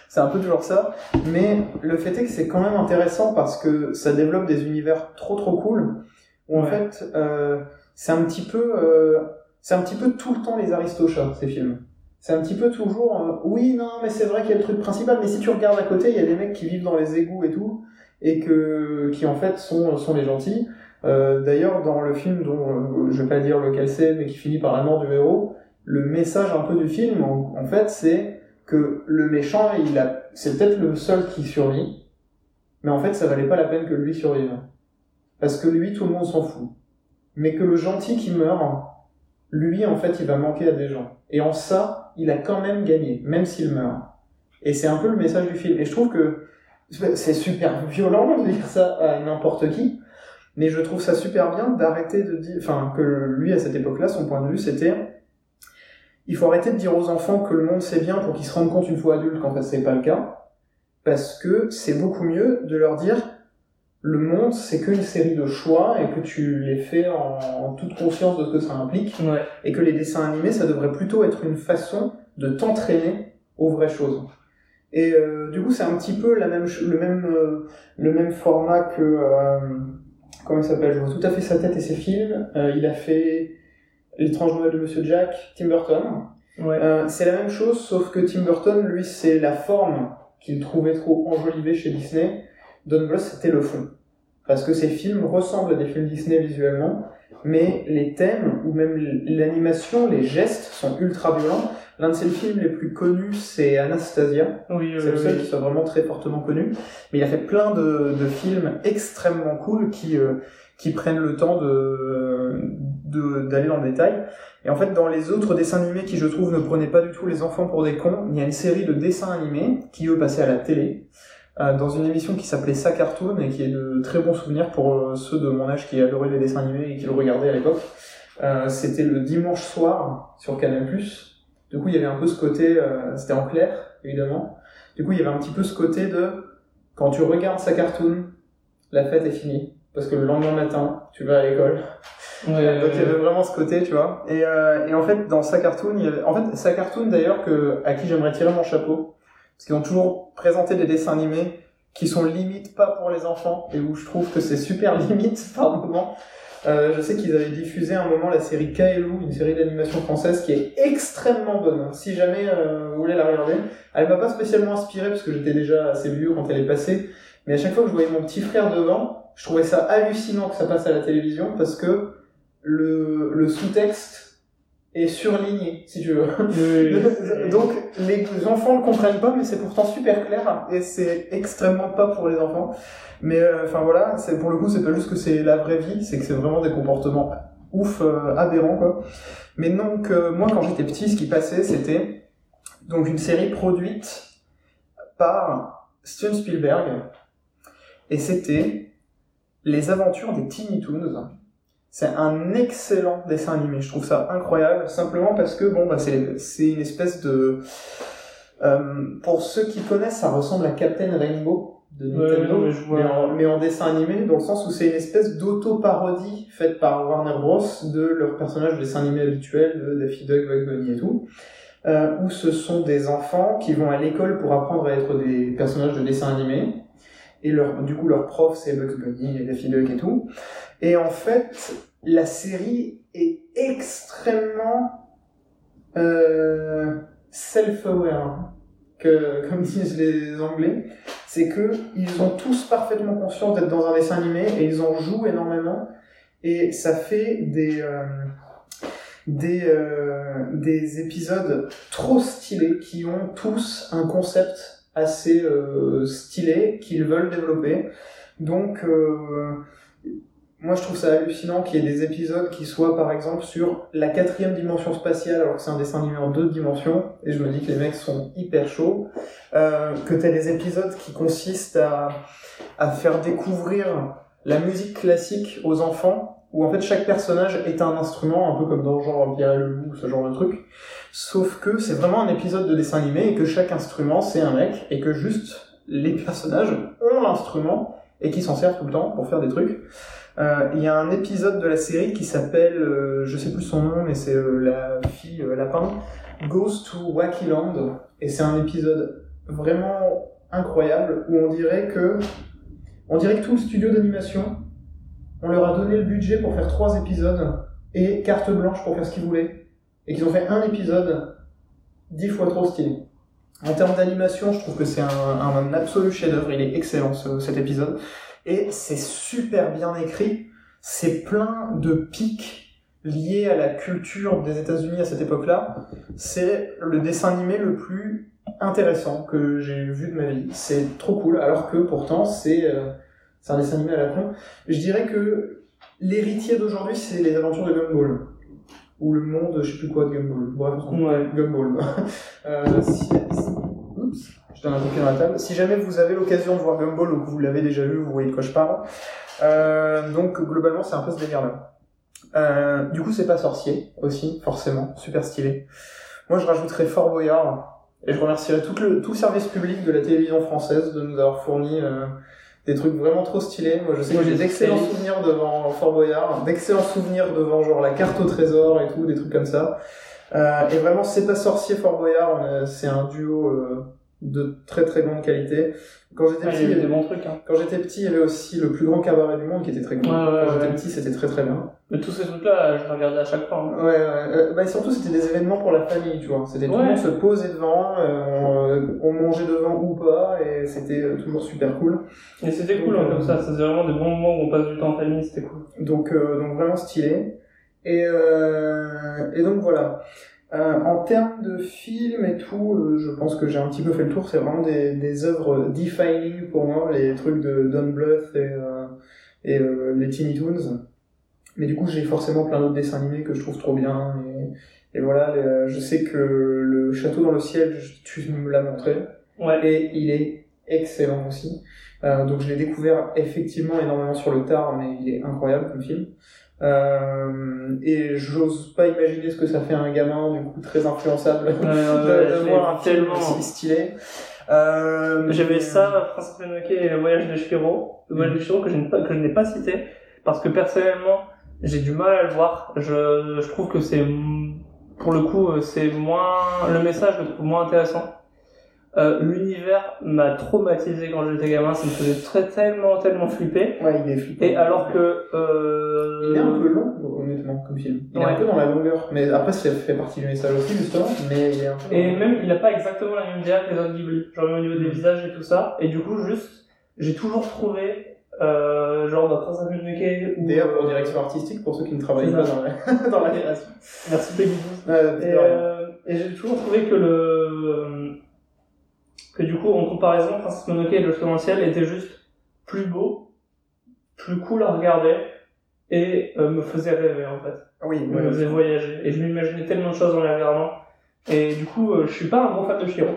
c'est un peu toujours ça. Mais le fait est que c'est quand même intéressant parce que ça développe des univers trop trop cool. Où en Ouais. fait, euh, c'est un petit peu, euh, c'est un petit peu tout le temps les aristochats ces films. C'est un petit peu toujours, euh, oui, non, mais c'est vrai qu'il y a le truc principal. Mais si tu regardes à côté, il y a des mecs qui vivent dans les égouts et tout, et que, qui en fait sont, sont les gentils. Euh, D'ailleurs, dans le film dont euh, je vais pas dire lequel c'est, mais qui finit par la mort du héros, le message un peu du film, en, fait, c'est que le méchant, il a, c'est peut-être le seul qui survit, mais en fait, ça valait pas la peine que lui survive. Parce que lui, tout le monde s'en fout. Mais que le gentil qui meurt, lui, en fait, il va manquer à des gens. Et en ça, il a quand même gagné, même s'il meurt. Et c'est un peu le message du film. Et je trouve que c'est super violent de dire ça à n'importe qui, mais je trouve ça super bien d'arrêter de dire, enfin, que lui, à cette époque-là, son point de vue, c'était il faut arrêter de dire aux enfants que le monde c'est bien pour qu'ils se rendent compte une fois adultes qu'en fait c'est pas le cas. Parce que c'est beaucoup mieux de leur dire le monde c'est qu'une série de choix et que tu les fais en, en toute conscience de ce que ça implique. Ouais. Et que les dessins animés ça devrait plutôt être une façon de t'entraîner aux vraies choses. Et euh, du coup c'est un petit peu la même, le, même, euh, le même format que... euh, comment il s'appelle Je vois tout à fait sa tête et ses films. Euh, il a fait L'étrange Noël de Monsieur Jack, Tim Burton. Ouais. Euh, c'est la même chose, sauf que Tim Burton, lui, c'est la forme qu'il trouvait trop enjolivée chez Disney. Don Bluth, c'était le fond. Parce que ces films ressemblent à des films Disney visuellement, mais les thèmes, ou même l'animation, les gestes sont ultra violents. L'un de ses films les plus connus, c'est Anastasia. Oui, C'est le seul oui. qui soit vraiment très fortement connu. Mais il a fait plein de, de films extrêmement cool qui, euh, qui prennent le temps de, d'aller dans le détail. Et en fait, dans les autres dessins animés qui, je trouve, ne prenaient pas du tout les enfants pour des cons, il y a une série de dessins animés qui, eux, passaient à la télé. euh, dans une émission qui s'appelait Sa Cartoon et qui est de très bons souvenirs pour euh, ceux de mon âge qui adoraient les dessins animés et qui le regardaient à l'époque. Euh, c'était le dimanche soir sur Canal+. Du coup, il y avait un peu ce côté, euh, c'était en clair, évidemment. Du coup, il y avait un petit peu ce côté de, quand tu regardes sa cartoon, la fête est finie. Parce que le lendemain matin, tu vas à l'école. Ouais, Donc il y avait vraiment ce côté, tu vois. Et, euh, et en fait, dans sa cartoon, il y avait, en fait, sa cartoon d'ailleurs que, à qui j'aimerais tirer mon chapeau. Parce qu'ils ont toujours présenté des dessins animés qui sont limite pas pour les enfants et où je trouve que c'est super [LAUGHS] limite par moment. Euh, je sais qu'ils avaient diffusé à un moment la série Kaelou, une série d'animation française qui est extrêmement bonne. Si jamais euh, vous voulez la regarder, elle m'a pas spécialement inspiré parce que j'étais déjà assez vieux quand elle est passée. Mais à chaque fois que je voyais mon petit frère devant, je trouvais ça hallucinant que ça passe à la télévision parce que le, le sous-texte est surligné, si tu veux. Oui. [LAUGHS] Donc les enfants ne comprennent pas, mais c'est pourtant super clair et c'est extrêmement pas pour les enfants. Mais euh, enfin voilà, c'est pour le coup c'est pas juste que c'est la vraie vie, c'est que c'est vraiment des comportements ouf euh, aberrants quoi. Mais donc euh, moi quand j'étais petit, ce qui passait c'était donc une série produite par Steven Spielberg. Et c'était Les aventures des Tiny Toons. C'est un excellent dessin animé. Je trouve ça incroyable, simplement parce que bon, bah, c'est une espèce de. Euh, pour ceux qui connaissent, ça ressemble à Captain Rainbow de Nintendo, mais je vois- mais, en, mais en dessin animé, dans le sens où c'est une espèce d'auto-parodie faite par Warner Bros. de leur personnage de dessin animé habituel, de Daffy Duck, Bugs Bunny et tout, euh, où ce sont des enfants qui vont à l'école pour apprendre à être des personnages de dessin animé, et leur, du coup leur prof c'est Bugs Bunny et Daffy Duck et tout, et en fait la série est extrêmement euh, self-aware, que, [LAUGHS] comme disent les Anglais, c'est que ils ont tous parfaitement conscience d'être dans un dessin animé et ils en jouent énormément et ça fait des euh, des euh, des épisodes trop stylés qui ont tous un concept assez euh, stylé qu'ils veulent développer. Donc euh, moi je trouve ça hallucinant qu'il y ait des épisodes qui soient par exemple sur la quatrième dimension spatiale alors que c'est un dessin animé en deux dimensions et je me dis que les mecs sont hyper chauds euh, que tu as des épisodes qui consistent à, à faire découvrir la musique classique aux enfants, où en fait chaque personnage est un instrument, un peu comme dans genre Pierre et le loup, ce genre de truc. Sauf que c'est vraiment un épisode de dessin animé et que chaque instrument c'est un mec et que juste les personnages ont l'instrument et qui s'en servent tout le temps pour faire des trucs. Euh, Il y a un épisode de la série qui s'appelle, euh, je sais plus son nom, mais c'est euh, la fille lapin, Goes to Wacky Land et c'est un épisode vraiment incroyable où on dirait que on dirait que tout le studio d'animation on leur a donné le budget pour faire trois épisodes et carte blanche pour faire ce qu'ils voulaient et qu'ils ont fait un épisode dix fois trop stylé. En termes d'animation, je trouve que c'est un, un absolu chef-d'œuvre. Il est excellent ce- cet épisode et c'est super bien écrit. C'est plein de pics liés à la culture des États-Unis à cette époque-là. C'est le dessin animé le plus intéressant que j'ai vu de ma vie. C'est trop cool, alors que pourtant c'est euh, un dessin animé à la con. Je dirais que l'héritier d'aujourd'hui c'est les aventures de Gumball ou le monde, je sais plus quoi de Gumball. Bref. Ouais. Gumball. [LAUGHS] euh, si... Oups, donne un la table. Si jamais vous avez l'occasion de voir Gumball ou que vous l'avez déjà vu, vous voyez de quoi je parle. Euh, donc globalement c'est un peu ce délire-là. Euh, du coup c'est pas sorcier aussi, forcément, super stylé. Moi je rajouterais Fort Boyard et je remercierais tout le, tout le service public de la télévision française de nous avoir fourni euh, des trucs vraiment trop stylés. Moi je sais que j'ai d'excellents souvenirs devant Fort Boyard, d'excellents souvenirs devant genre la carte au trésor et tout, des trucs comme ça. Euh, et vraiment c'est pas sorcier Fort Boyard, c'est un duo de très très grande qualité. Quand j'étais Ah, il y petit, avait des bons trucs, hein. quand j'étais petit, il y avait aussi le plus grand cabaret du monde qui était très cool. Ouais, ouais, Quand j'étais ouais. petit, c'était très très bien. Mais tous ces trucs-là, je les regardais à chaque fois. hein. Ouais, ouais. Euh, bah, et surtout, c'était des événements pour la famille, tu vois. C'était tout le monde se posait devant, euh, on, on mangeait devant ou pas, et c'était euh, toujours super cool. Et c'était cool, hein, comme ça. Faisait vraiment des bons moments où on passe du temps en famille, c'était cool. Donc, euh, donc vraiment stylé. Et, euh, et donc voilà. Euh, en termes de films et tout, euh, je pense que j'ai un petit peu fait le tour. C'est vraiment des, des œuvres defining pour moi, les trucs de Don Bluth et, euh, et les Teeny Toons. Mais du coup, j'ai forcément plein d'autres dessins animés que je trouve trop bien. Et, et voilà, les- je sais que le Château dans le ciel, je- tu me l'as montré. Ouais. Et il est excellent aussi. Donc je l'ai découvert effectivement énormément sur le tard, mais il est incroyable comme film. Euh, et j'ose pas imaginer ce que ça fait à un gamin, du coup très influençable, ouais, [LAUGHS] de, de voir un film aussi stylé. Euh, J'avais ça, Princesse Mononoke et le voyage de Shiro. Le voyage de Shiro que je n'ai pas, que je n'ai pas cité. Parce que personnellement, j'ai du mal à le voir. Je, je trouve que c'est, pour le coup, euh, c'est moins, le message je le trouve moins intéressant. Euh, l'univers m'a traumatisé quand j'étais gamin, ça me faisait très, tellement, tellement flipper. Ouais, il est flippant. Et alors que, euh, Il est un peu long, honnêtement, comme film. Il est Ouais. un peu dans la longueur. Mais après, ça fait partie du message aussi, justement. Mais il est un peu. Et même, il n'a pas exactement la même DA que les autres Ghibli. Genre, au niveau des visages et tout ça. Et du coup, juste, j'ai toujours trouvé, euh, genre, dans Princesse Mononoke ou... D'ailleurs, pour direction artistique, pour ceux qui ne travaillent pas dans la, [LAUGHS] dans la création. Merci Peggy 12. Euh, Et, euh, et j'ai toujours trouvé que le, que du coup, en comparaison, Princesse Mononoke et le Château dans le ciel était juste plus beau, plus cool à regarder, et euh, me faisait rêver, en fait. Oui, me ouais. faisait voyager. Et je m'imaginais tellement de choses en les regardant. Et du coup, euh, je suis pas un gros fan de Shiro.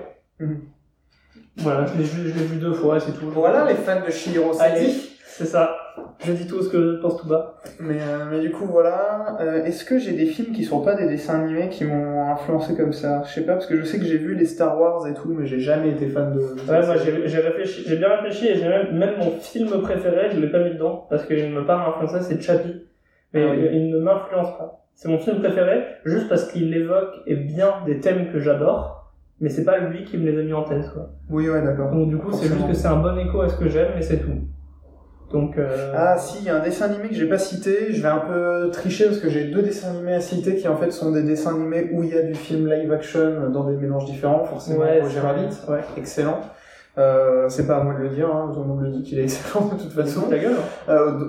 Voilà, je l'ai vu, je l'ai vu deux fois, c'est tout. Voilà les fans de Shihiro Allez, Seti. c'est ça. Je dis tout ce que je pense tout bas. Mais, euh, mais du coup, voilà. Euh, Est-ce que j'ai des films qui sont pas des dessins animés qui m'ont influencé comme ça? Je sais pas, parce que je sais que j'ai vu les Star Wars et tout, mais j'ai jamais été fan de. Ouais, moi j'ai réfléchi, j'ai bien réfléchi et j'ai même, même mon film préféré, je l'ai pas mis dedans parce qu'il me parle en français, c'est Chappie. Mais Ah oui. il, il ne m'influence pas. C'est mon film préféré juste parce qu'il évoque et bien des thèmes que j'adore, mais c'est pas lui qui me les a mis en tête quoi. Oui, ouais, d'accord. Donc du coup, c'est juste que c'est un bon écho à ce que j'aime et c'est tout. Donc euh... Ah si, il y a un dessin animé que j'ai pas cité, je vais un peu tricher parce que j'ai deux dessins animés à citer qui en fait sont des dessins animés où il y a du film live action dans des mélanges différents, forcément ouais, Roger c'est- Rabbit, Ouais. excellent. Euh, c'est pas à moi de le dire, hein, tout le monde le dit qu'il est excellent de toute façon. Gueule. hein. Euh,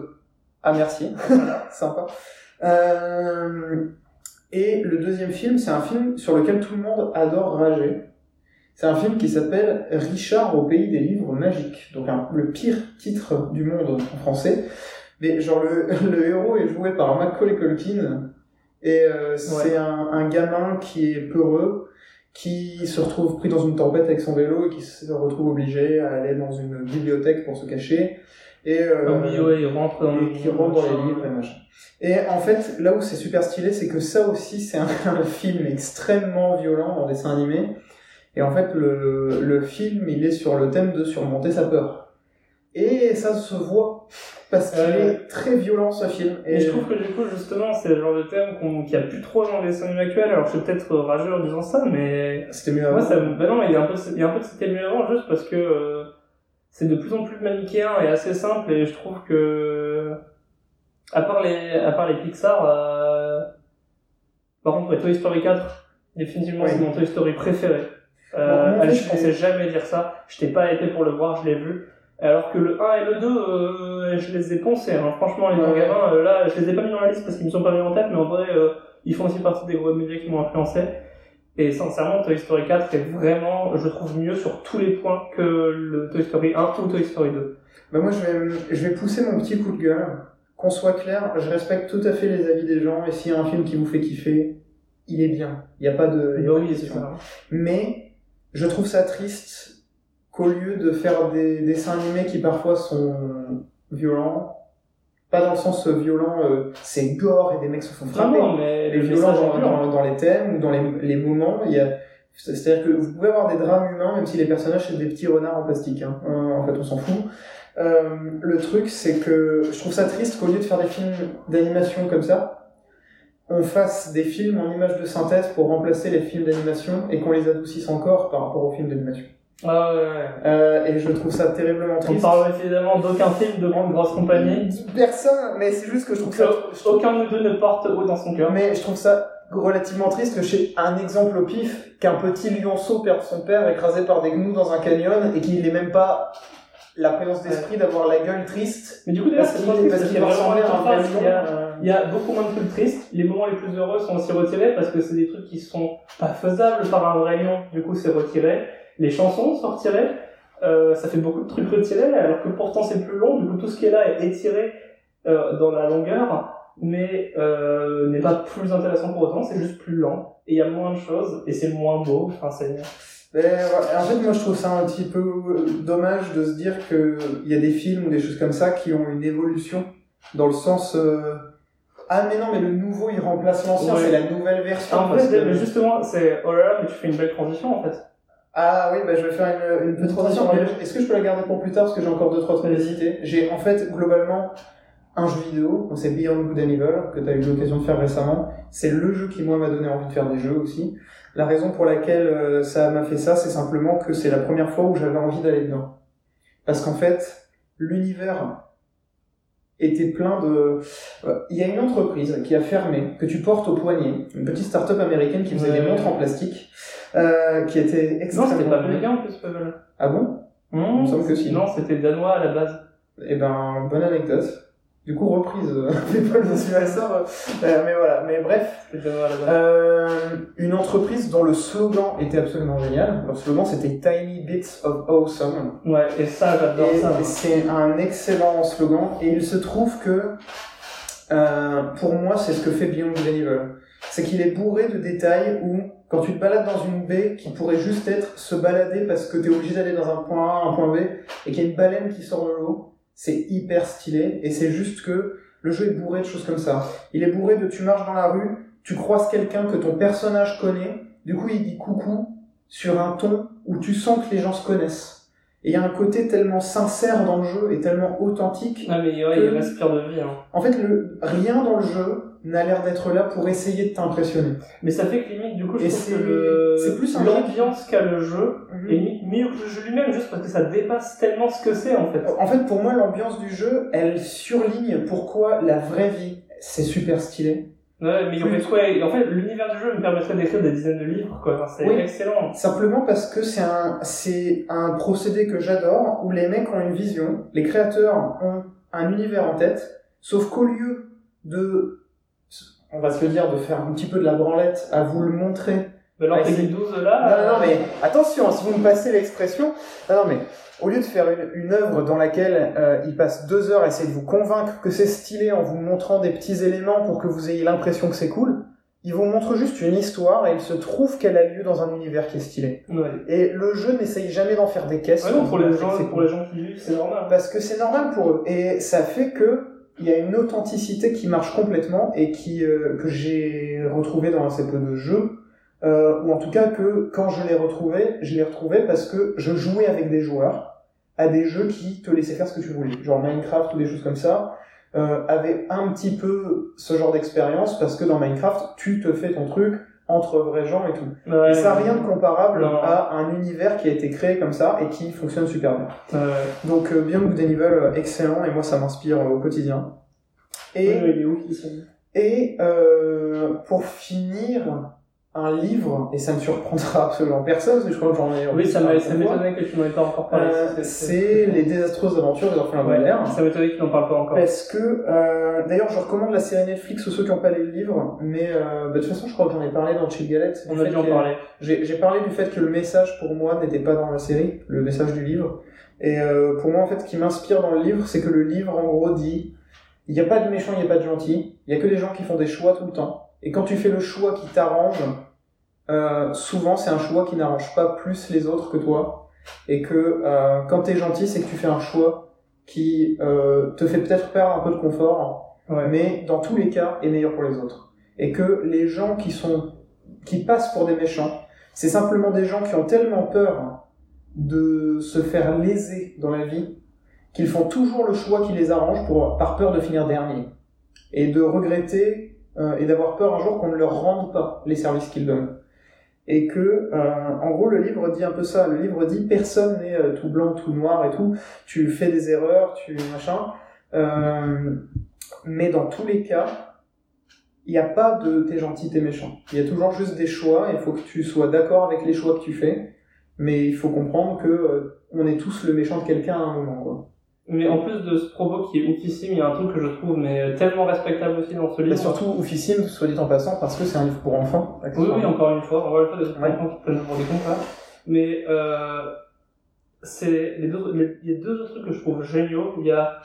Ah merci, [LAUGHS] sympa. Euh, Et le deuxième film, c'est un film sur lequel tout le monde adore rager. C'est un film qui s'appelle Richard au pays des livres magiques. Donc un- le pire titre du monde en français. Mais genre le, [LAUGHS] le héros est joué par Macaulay Culkin. Et euh, c'est un, un gamin qui est peureux, qui se retrouve pris dans une tempête avec son vélo et qui se retrouve obligé à aller dans une bibliothèque pour se cacher. Et, euh, Ah oui, ouais, il rentre dans et qui rentre dans les livres et machin. Et en fait, là où c'est super stylé, c'est que ça aussi, c'est un, [LAUGHS] un film extrêmement violent en dessin animé. Et en fait, le, le film, il est sur le thème de surmonter sa peur. Et ça se voit, parce qu'il Ouais. est très violent ce film. Et, je trouve que du coup, justement, c'est le genre de thème qu'on- qu'il y a plus trop dans les animés actuels. Alors, je suis peut-être rageux en disant ça, mais c'était mieux moi, avant. ça, bah non, il y a un peu, de- il y a un peu de c'était mieux avant, juste parce que euh, c'est de plus en plus manichéen et assez simple, et je trouve que, à part les, à part les Pixar, euh, par contre, Toy Story 4, définitivement, Oui. c'est mon Toy Story préféré. Euh, je pensais jamais dire ça. Je t'ai pas été pour le voir, je l'ai vu. Alors que le 1 et le 2, euh, je les ai poncés. Hein. Franchement, les Ouais. gamins, euh, là, je les ai pas mis dans la liste parce qu'ils me sont pas venus en tête, mais en vrai, euh, ils font aussi partie des gros médias qui m'ont influencé. Et sincèrement, Toy Story 4 est vraiment, je trouve, mieux sur tous les points que le Toy Story 1 ou Toy Story 2. Bah moi, je vais, je vais pousser mon petit coup de gueule. Qu'on soit clair, je respecte tout à fait les avis des gens, et s'il y a un film qui vous fait kiffer, il est bien. Il n'y a pas de... y a Bah pas de oui, ça. Mais je trouve ça triste qu'au lieu de faire des dessins animés qui parfois sont violents, pas dans le sens violent, euh, c'est gore et des mecs se font frapper, non, mais mais le violent message est dans, violent. dans, dans les thèmes ou dans les, les moments, il y a... C'est-à-dire que vous pouvez avoir des drames humains, même si les personnages c'est des petits renards en plastique. Hein. Euh, en fait, on s'en fout. Euh, le truc, c'est que je trouve ça triste qu'au lieu de faire des films d'animation comme ça, on fasse des films en images de synthèse pour remplacer les films d'animation et qu'on les adoucisse encore par rapport aux films d'animation. Ah ouais, ouais. Euh, et je trouve ça terriblement On triste. parle évidemment d'aucun film de grande grosse compagnie. Personne, mais c'est juste que je trouve ça. Aucun de nous deux ne porte haut dans son cœur. Mais je trouve ça relativement triste que j'ai un exemple au pif qu'un petit lionceau perd son père écrasé par des gnous dans un canyon et qu'il n'ait même pas la présence d'esprit d'avoir la gueule triste Mais du coup, parce qu'il qu'il y a vraiment il y a- euh, Il y a beaucoup moins de trucs tristes. Les moments les plus heureux sont aussi retirés parce que c'est des trucs qui sont pas faisables par un vrai lion. Du coup, c'est retiré. Les chansons sont retirées. Euh, ça fait beaucoup de trucs retirés alors que pourtant c'est plus long. Du coup, tout ce qui est là est étiré euh, dans la longueur, mais euh, n'est pas plus intéressant pour autant. C'est juste plus lent et il y a moins de choses et c'est moins beau. Enfin, c'est Ouais, en fait, moi, je trouve ça un petit peu dommage de se dire que il y a des films ou des choses comme ça qui ont une évolution dans le sens. euh, Ah mais non, mais le nouveau il remplace l'ancien, Ouais. c'est la nouvelle version. en parce fait, que- mais justement, c'est oh là là, mais tu fais une belle transition en fait. Ah oui, bah je vais faire une, une petite transition. Est-ce que je peux la garder pour plus tard parce que j'ai encore deux trois trucs à citer. J'ai en fait globalement un jeu vidéo, c'est Beyond Good and Evil que tu as eu l'occasion de faire récemment. C'est le jeu qui moi m'a donné envie de faire des jeux aussi. La raison pour laquelle euh, ça m'a fait ça, c'est simplement que c'est la première fois où j'avais envie d'aller dedans. Parce qu'en fait, l'univers était plein de... euh, Il y a une entreprise qui a fermé, que tu portes au poignet, une petite start-up américaine qui faisait Ouais. des montres en plastique, euh, qui était Non, extrêmement... c'était pas américain en plus, Pavel. Ah bon? Non, me semble que si. Non, c'était danois à la base. Eh ben, bonne anecdote. Du coup, reprise, euh, People de Suivasor. Euh, mais voilà, mais bref. Euh, une entreprise dont le slogan était absolument génial. Leur slogan, c'était Tiny Bits of Awesome. Ouais, et ça, j'adore ça. c'est un excellent slogan. Et il se trouve que euh, pour moi, c'est ce que fait Beyond Evil. C'est qu'il est bourré de détails où, quand tu te balades dans une baie qui pourrait juste être se balader parce que t'es obligé d'aller dans un point A, un point B, et qu'il y a une baleine qui sort de l'eau, c'est hyper stylé, et c'est juste que le jeu est bourré de choses comme ça. Il est bourré de tu marches dans la rue, tu croises quelqu'un que ton personnage connaît, du coup il dit coucou sur un ton où tu sens que les gens se connaissent. Et il y a un côté tellement sincère dans le jeu et tellement authentique. Ah, mais ouais, Que- il respire de vie. Hein. En fait, le, rien dans le jeu n'a l'air d'être là pour essayer de t'impressionner. Mais ça fait que limite, du coup, je Et trouve que le... c'est plus l'ambiance qu'a le jeu est limite mieux que le jeu lui-même, juste parce que ça dépasse tellement ce que c'est en fait. En fait, pour moi, l'ambiance du jeu, elle surligne pourquoi la vraie vie, c'est super stylé. Ouais, mais il aurait- ouais, en fait, l'univers du jeu me permettrait d'écrire des dizaines de livres, quoi. Enfin, c'est Oui. excellent. Simplement parce que c'est un, c'est un procédé que j'adore, où les mecs ont une vision, les créateurs ont un univers en tête, sauf qu'au lieu de, on va se le dire, de faire un petit peu de la branlette à vous le montrer Mais alors, Ouais, c'est- 12 là. Non, non, non, mais attention, si vous me passez l'expression, non, non, mais au lieu de faire une, une œuvre dans laquelle euh, il passe deux heures à essayer de vous convaincre que c'est stylé en vous montrant des petits éléments pour que vous ayez l'impression que c'est cool, il vous montre juste une histoire et il se trouve qu'elle a lieu dans un univers qui est stylé. Ouais. Et le jeu n'essaye jamais d'en faire des caisses. Ouais, non, pour les gens, pour cool. les gens qui vivent, c'est normal. Parce que c'est normal pour eux. Et ça fait que il y a une authenticité qui marche complètement et euh, que j'ai retrouvé dans assez peu de jeux. Euh, ou en tout cas que quand je l'ai retrouvé, je l'ai retrouvé parce que je jouais avec des joueurs à des jeux qui te laissaient faire ce que tu voulais, genre Minecraft ou des choses comme ça, euh, avait un petit peu ce genre d'expérience parce que dans Minecraft, tu te fais ton truc entre vrais gens et tout. Ouais, Et ça n'a rien de comparable Non. à un univers qui a été créé comme ça et qui fonctionne super bien. Ouais. Donc euh, Beyond Good and Evil, euh, excellent, et moi ça m'inspire euh, au quotidien. Ouais, et euh, pour finir, un livre, et ça ne surprendra [LAUGHS] absolument personne, parce que je crois que j'en ai... Oui, ça m'étonnait que tu m'en aies pas encore parlé. Euh, C'est Les désastreuses aventures des orphelins Ouais, Baudelaire. ça m'étonnait que tu n'en parles pas encore. Parce que, euh, d'ailleurs, je recommande la série Netflix aux ceux qui n'ont pas lu le livre, mais euh, bah, de toute façon, je crois que j'en ai parlé dans Chill Galette. On a dû en parler. J'ai parlé du fait que le message pour moi n'était pas dans la série, le message du livre. Et euh, pour moi, en fait, ce qui m'inspire dans le livre, c'est que le livre, en gros, dit il n'y a pas de méchant, il n'y a pas de gentil. Il y a que des gens qui font des choix tout le temps. Et quand tu fais le choix qui t'arrange, euh, souvent c'est un choix qui n'arrange pas plus les autres que toi. Et que euh, quand t'es gentil, c'est que tu fais un choix qui euh, te fait peut-être perdre un peu de confort, Ouais. mais dans tous les cas est meilleur pour les autres. Et que les gens qui sont qui passent pour des méchants, c'est simplement des gens qui ont tellement peur de se faire léser dans la vie qu'ils font toujours le choix qui les arrange pour par peur de finir dernier et de regretter euh, et d'avoir peur un jour qu'on ne leur rende pas les services qu'ils donnent. Et que, euh, en gros, le livre dit un peu ça. Le livre dit personne n'est euh, tout blanc, tout noir et tout. Tu fais des erreurs, tu machin. Euh, mais dans tous les cas, il n'y a pas de t'es gentil, t'es méchant. Il y a toujours juste des choix. Il faut que tu sois d'accord avec les choix que tu fais. Mais il faut comprendre que on est tous le méchant de quelqu'un à un moment, quoi. Mais en plus de ce propos qui est oufissime, il y a un truc que je trouve mais tellement respectable aussi dans ce Et livre. surtout oufissime, soit dit en passant, parce que c'est un livre pour enfants. Oui, oui, encore une fois, encore une fois, des Ouais. enfants qui prennent pour des cons, là. Mais, euh, c'est les deux, les- il y a deux autres trucs que je trouve géniaux. Il y a,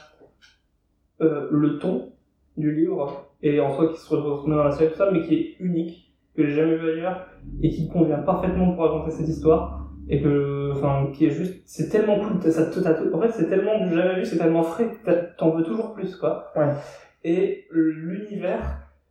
euh, le ton du livre, et en soi qui se retrouve dans la série, tout ça, mais qui est unique, que j'ai jamais vu ailleurs, et qui convient parfaitement pour raconter cette histoire, et que, enfin, qui est juste, c'est tellement cool, ça t'as- en fait, c'est tellement du jamais vu, c'est tellement frais, t'en veux toujours plus, quoi. Ouais. Et l'univers,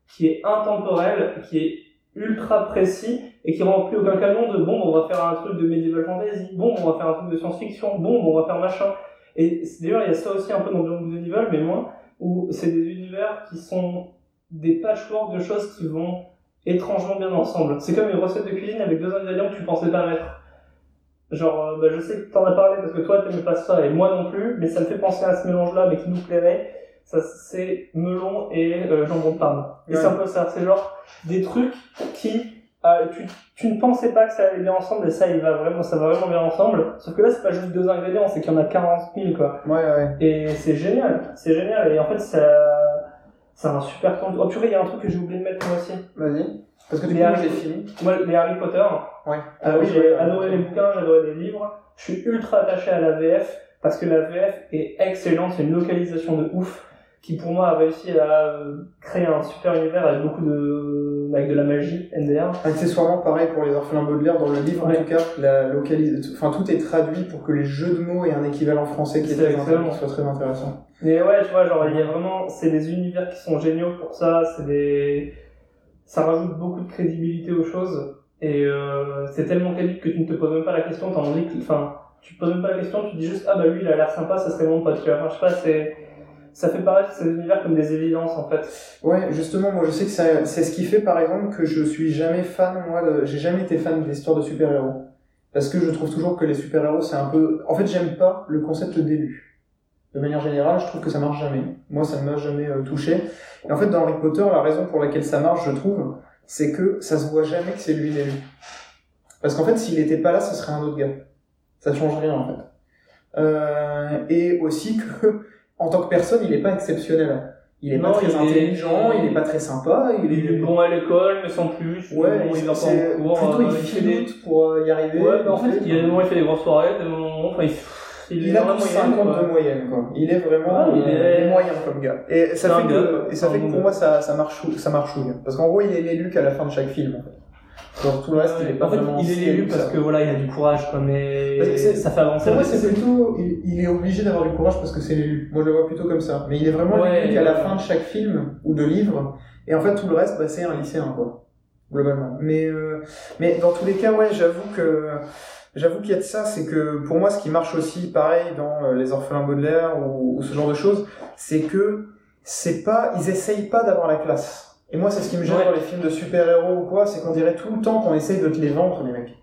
qui est intemporel, qui est ultra précis et qui remplit aucun canon de bon on va faire un truc de medieval fantasy bon on va faire un truc de science-fiction bon on va faire machin et d'ailleurs il y a ça aussi un peu dans Beyond and Evil mais moins où c'est des univers qui sont des patchwork de choses qui vont étrangement bien ensemble c'est comme une recette de cuisine avec deux ingrédients que tu pensais pas mettre genre euh, bah, je sais que t'en as parlé parce que toi t'aimais pas ça et moi non plus mais ça me fait penser à ce mélange là mais qui nous plairait. Ça c'est melon et euh, jambon de parme et Ouais. c'est un peu ça. C'est genre des trucs qui euh, tu, tu ne pensais pas que ça allait bien ensemble et ça il va vraiment ça va vraiment bien ensemble. Sauf que là c'est pas juste deux ingrédients c'est qu'il y en a 40 000 quoi. Ouais, ouais. et c'est génial. C'est génial. Et en fait ça a un super temps oh purée il y a un truc que j'ai oublié de mettre moi aussi Vas-y. Parce que du Les coup, Harry- j'ai fini. moi les Harry Potter Ouais. euh, oui, j'ai ouais. adoré les bouquins, j'ai adoré les livres. Je suis ultra attaché à la VF parce que la VF est excellente, c'est une localisation de ouf qui pour moi a réussi à euh, créer un super univers avec beaucoup de, avec de la magie, NDR. Accessoirement, pareil pour les orphelins Baudelaire, dans le livre Ouais. en tout cas, la localise... enfin, tout est traduit pour que les jeux de mots aient un équivalent français qui, est très qui soit très intéressant. Mais ouais, tu vois, genre, il y a vraiment, c'est des univers qui sont géniaux pour ça, c'est des, ça rajoute beaucoup de crédibilité aux choses, et euh, c'est tellement crédible que tu ne te poses même pas la question, envie que, enfin, tu te poses même pas la question, tu dis juste, ah bah lui, il a l'air sympa, ça serait mon pote, tu vois, enfin, je sais pas, c'est, ça fait paraître ces univers comme des évidences, en fait. Ouais, justement, moi je sais que c'est ce qui fait par exemple que je suis jamais fan, moi, de- j'ai jamais été fan de l'histoire de super-héros. Parce que je trouve toujours que les super-héros c'est un peu. En fait, j'aime pas le concept d'élu. De manière générale, je trouve que ça marche jamais. Moi, ça ne m'a jamais euh, touché. Et en fait, dans Harry Potter, la raison pour laquelle ça marche, je trouve, c'est que ça se voit jamais que c'est lui l'élu. Parce qu'en fait, s'il était pas là, ce serait un autre gars. Ça change rien, en fait. Euh, et aussi que, en tant que personne, il est pas exceptionnel. Il est Non, pas très il est- intelligent, il est pas très sympa, il Il est est... bon à l'école, mais sans plus, Ouais, bon, il en cours, plutôt euh, il fait pour euh, y arriver. ouais, mais en fait, il y a des moments, il fait des grosses soirées, des moments, enfin, il, il, il est a dans la du moyenne, 50 quoi. de moyenne, quoi. Il est vraiment, il est- est moyen comme gars. Et ça fait que, et ça fait que pour moi, ça, ça marche, ça marchouille. Parce qu'en gros, il est l'élu qu'à la fin de chaque film, en fait. Genre, tout le reste, il est pas en fait, vraiment il est élu parce que voilà, il a du courage, quoi, mais c'est- ça fait avancer. Pour moi, c'est plutôt, il, il est obligé d'avoir du courage parce que c'est l'élu. Moi, je le vois plutôt comme ça. Mais il est vraiment Ouais, l'élu qu'à la fin de chaque film ou de livre. Et en fait, tout le reste, bah, c'est un lycéen, quoi. Globalement. Mais, euh, mais dans tous les cas, ouais, j'avoue que, j'avoue qu'il y a de ça, c'est que pour moi, ce qui marche aussi, pareil, dans euh, Les Orphelins Baudelaire ou, ou ce genre de choses, c'est que c'est pas, ils essayent pas d'avoir la classe. Et moi, c'est ce qui me gêne Ouais. dans les films de super-héros ou quoi, c'est qu'on dirait tout le temps qu'on essaye de te les vendre, les mecs.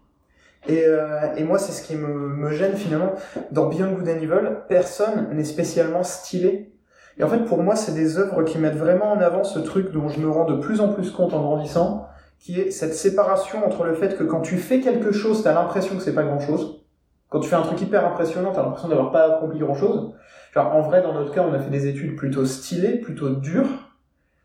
Et, euh, et moi, c'est ce qui me, me gêne finalement. Dans Beyond Good and Evil, personne n'est spécialement stylé. Et en fait, pour moi, c'est des œuvres qui mettent vraiment en avant ce truc dont je me rends de plus en plus compte en grandissant, qui est cette séparation entre le fait que quand tu fais quelque chose, t'as l'impression que c'est pas grand chose. Quand tu fais un truc hyper impressionnant, t'as l'impression d'avoir pas accompli grand chose. Genre, en vrai, dans notre cas, on a fait des études plutôt stylées, plutôt dures.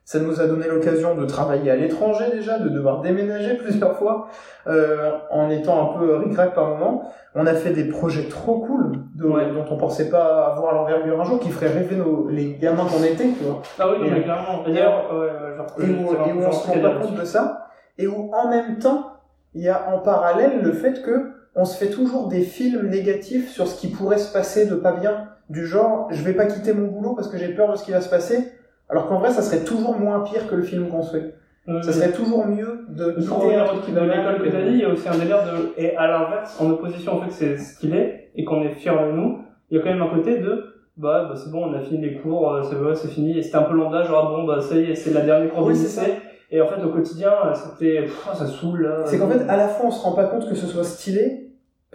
Ça nous a donné l'occasion de travailler à l'étranger déjà, de devoir déménager [LAUGHS] plusieurs fois, euh, en étant un peu ric-rac par moment. On a fait des projets trop cool, de- Ouais. dont on pensait pas avoir l'envergure un jour, qui feraient rêver nos, les gamins qu'on était, tu vois. Ah oui, Et- mais clairement. D'ailleurs, ouais, genre, Et où, et où on se rend pas compte de ça, et où en même temps, il y a en parallèle le fait que on se fait toujours des films négatifs sur ce qui pourrait se passer de pas bien, du genre je vais pas quitter mon boulot parce que j'ai peur de ce qui va se passer, alors qu'en vrai ça serait toujours moins pire que le film qu'on se fait. Ça serait toujours mieux de quitter un truc qui va l'école que t'as dit, il y a aussi un délire de, et à l'inverse, en opposition au fait que c'est ce qu'il est, et qu'on est fier de nous, il y a quand même un côté de, bah, bah c'est bon, on a fini les cours, euh, c'est vrai, c'est fini, et c'était un peu lambda, genre, ah bon, bah, ça y est, c'est la dernière cour Oui, du c'est ça. lycée, et en fait, au quotidien, c'était, ça saoule, là. C'est qu'en fait, à la fois, on se rend pas compte que ce soit stylé,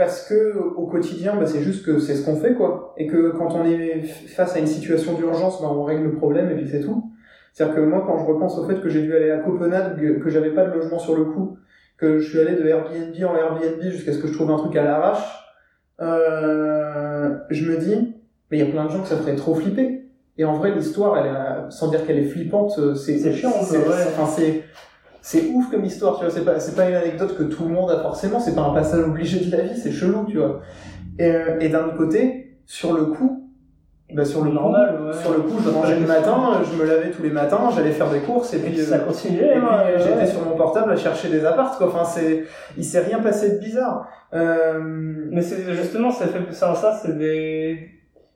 parce que au quotidien, bah, c'est juste que c'est ce qu'on fait, quoi. Et que quand on est face à une situation d'urgence, bah, on règle le problème et puis c'est tout. C'est-à-dire que moi, quand je repense au fait que j'ai dû aller à Copenhague, que j'avais pas de logement sur le coup, que je suis allé de Airbnb en Airbnb jusqu'à ce que je trouve un truc à l'arrache, euh, je me dis, mais il y a plein de gens que ça ferait trop flipper. Et en vrai, l'histoire, elle sans dire qu'elle est flippante, c'est C'est chiant, c'est- enfin, c'est c'est ouf comme histoire, tu vois. C'est pas c'est pas une anecdote que tout le monde a forcément. C'est pas un passage obligé de la vie. C'est chelou, tu vois. Et, euh, et d'un autre côté, sur le coup, bah sur le Normal, coup, ouais. sur le coup, je rangeais le matin, je me lavais tous les matins, j'allais faire des courses et Et puis. euh, ça continuait, et hein, ouais. j'étais sur mon portable à chercher des apparts, quoi. Enfin, c'est, il s'est rien passé de bizarre. Euh, Mais c'est, justement, ça fait, ça, ça, c'est des,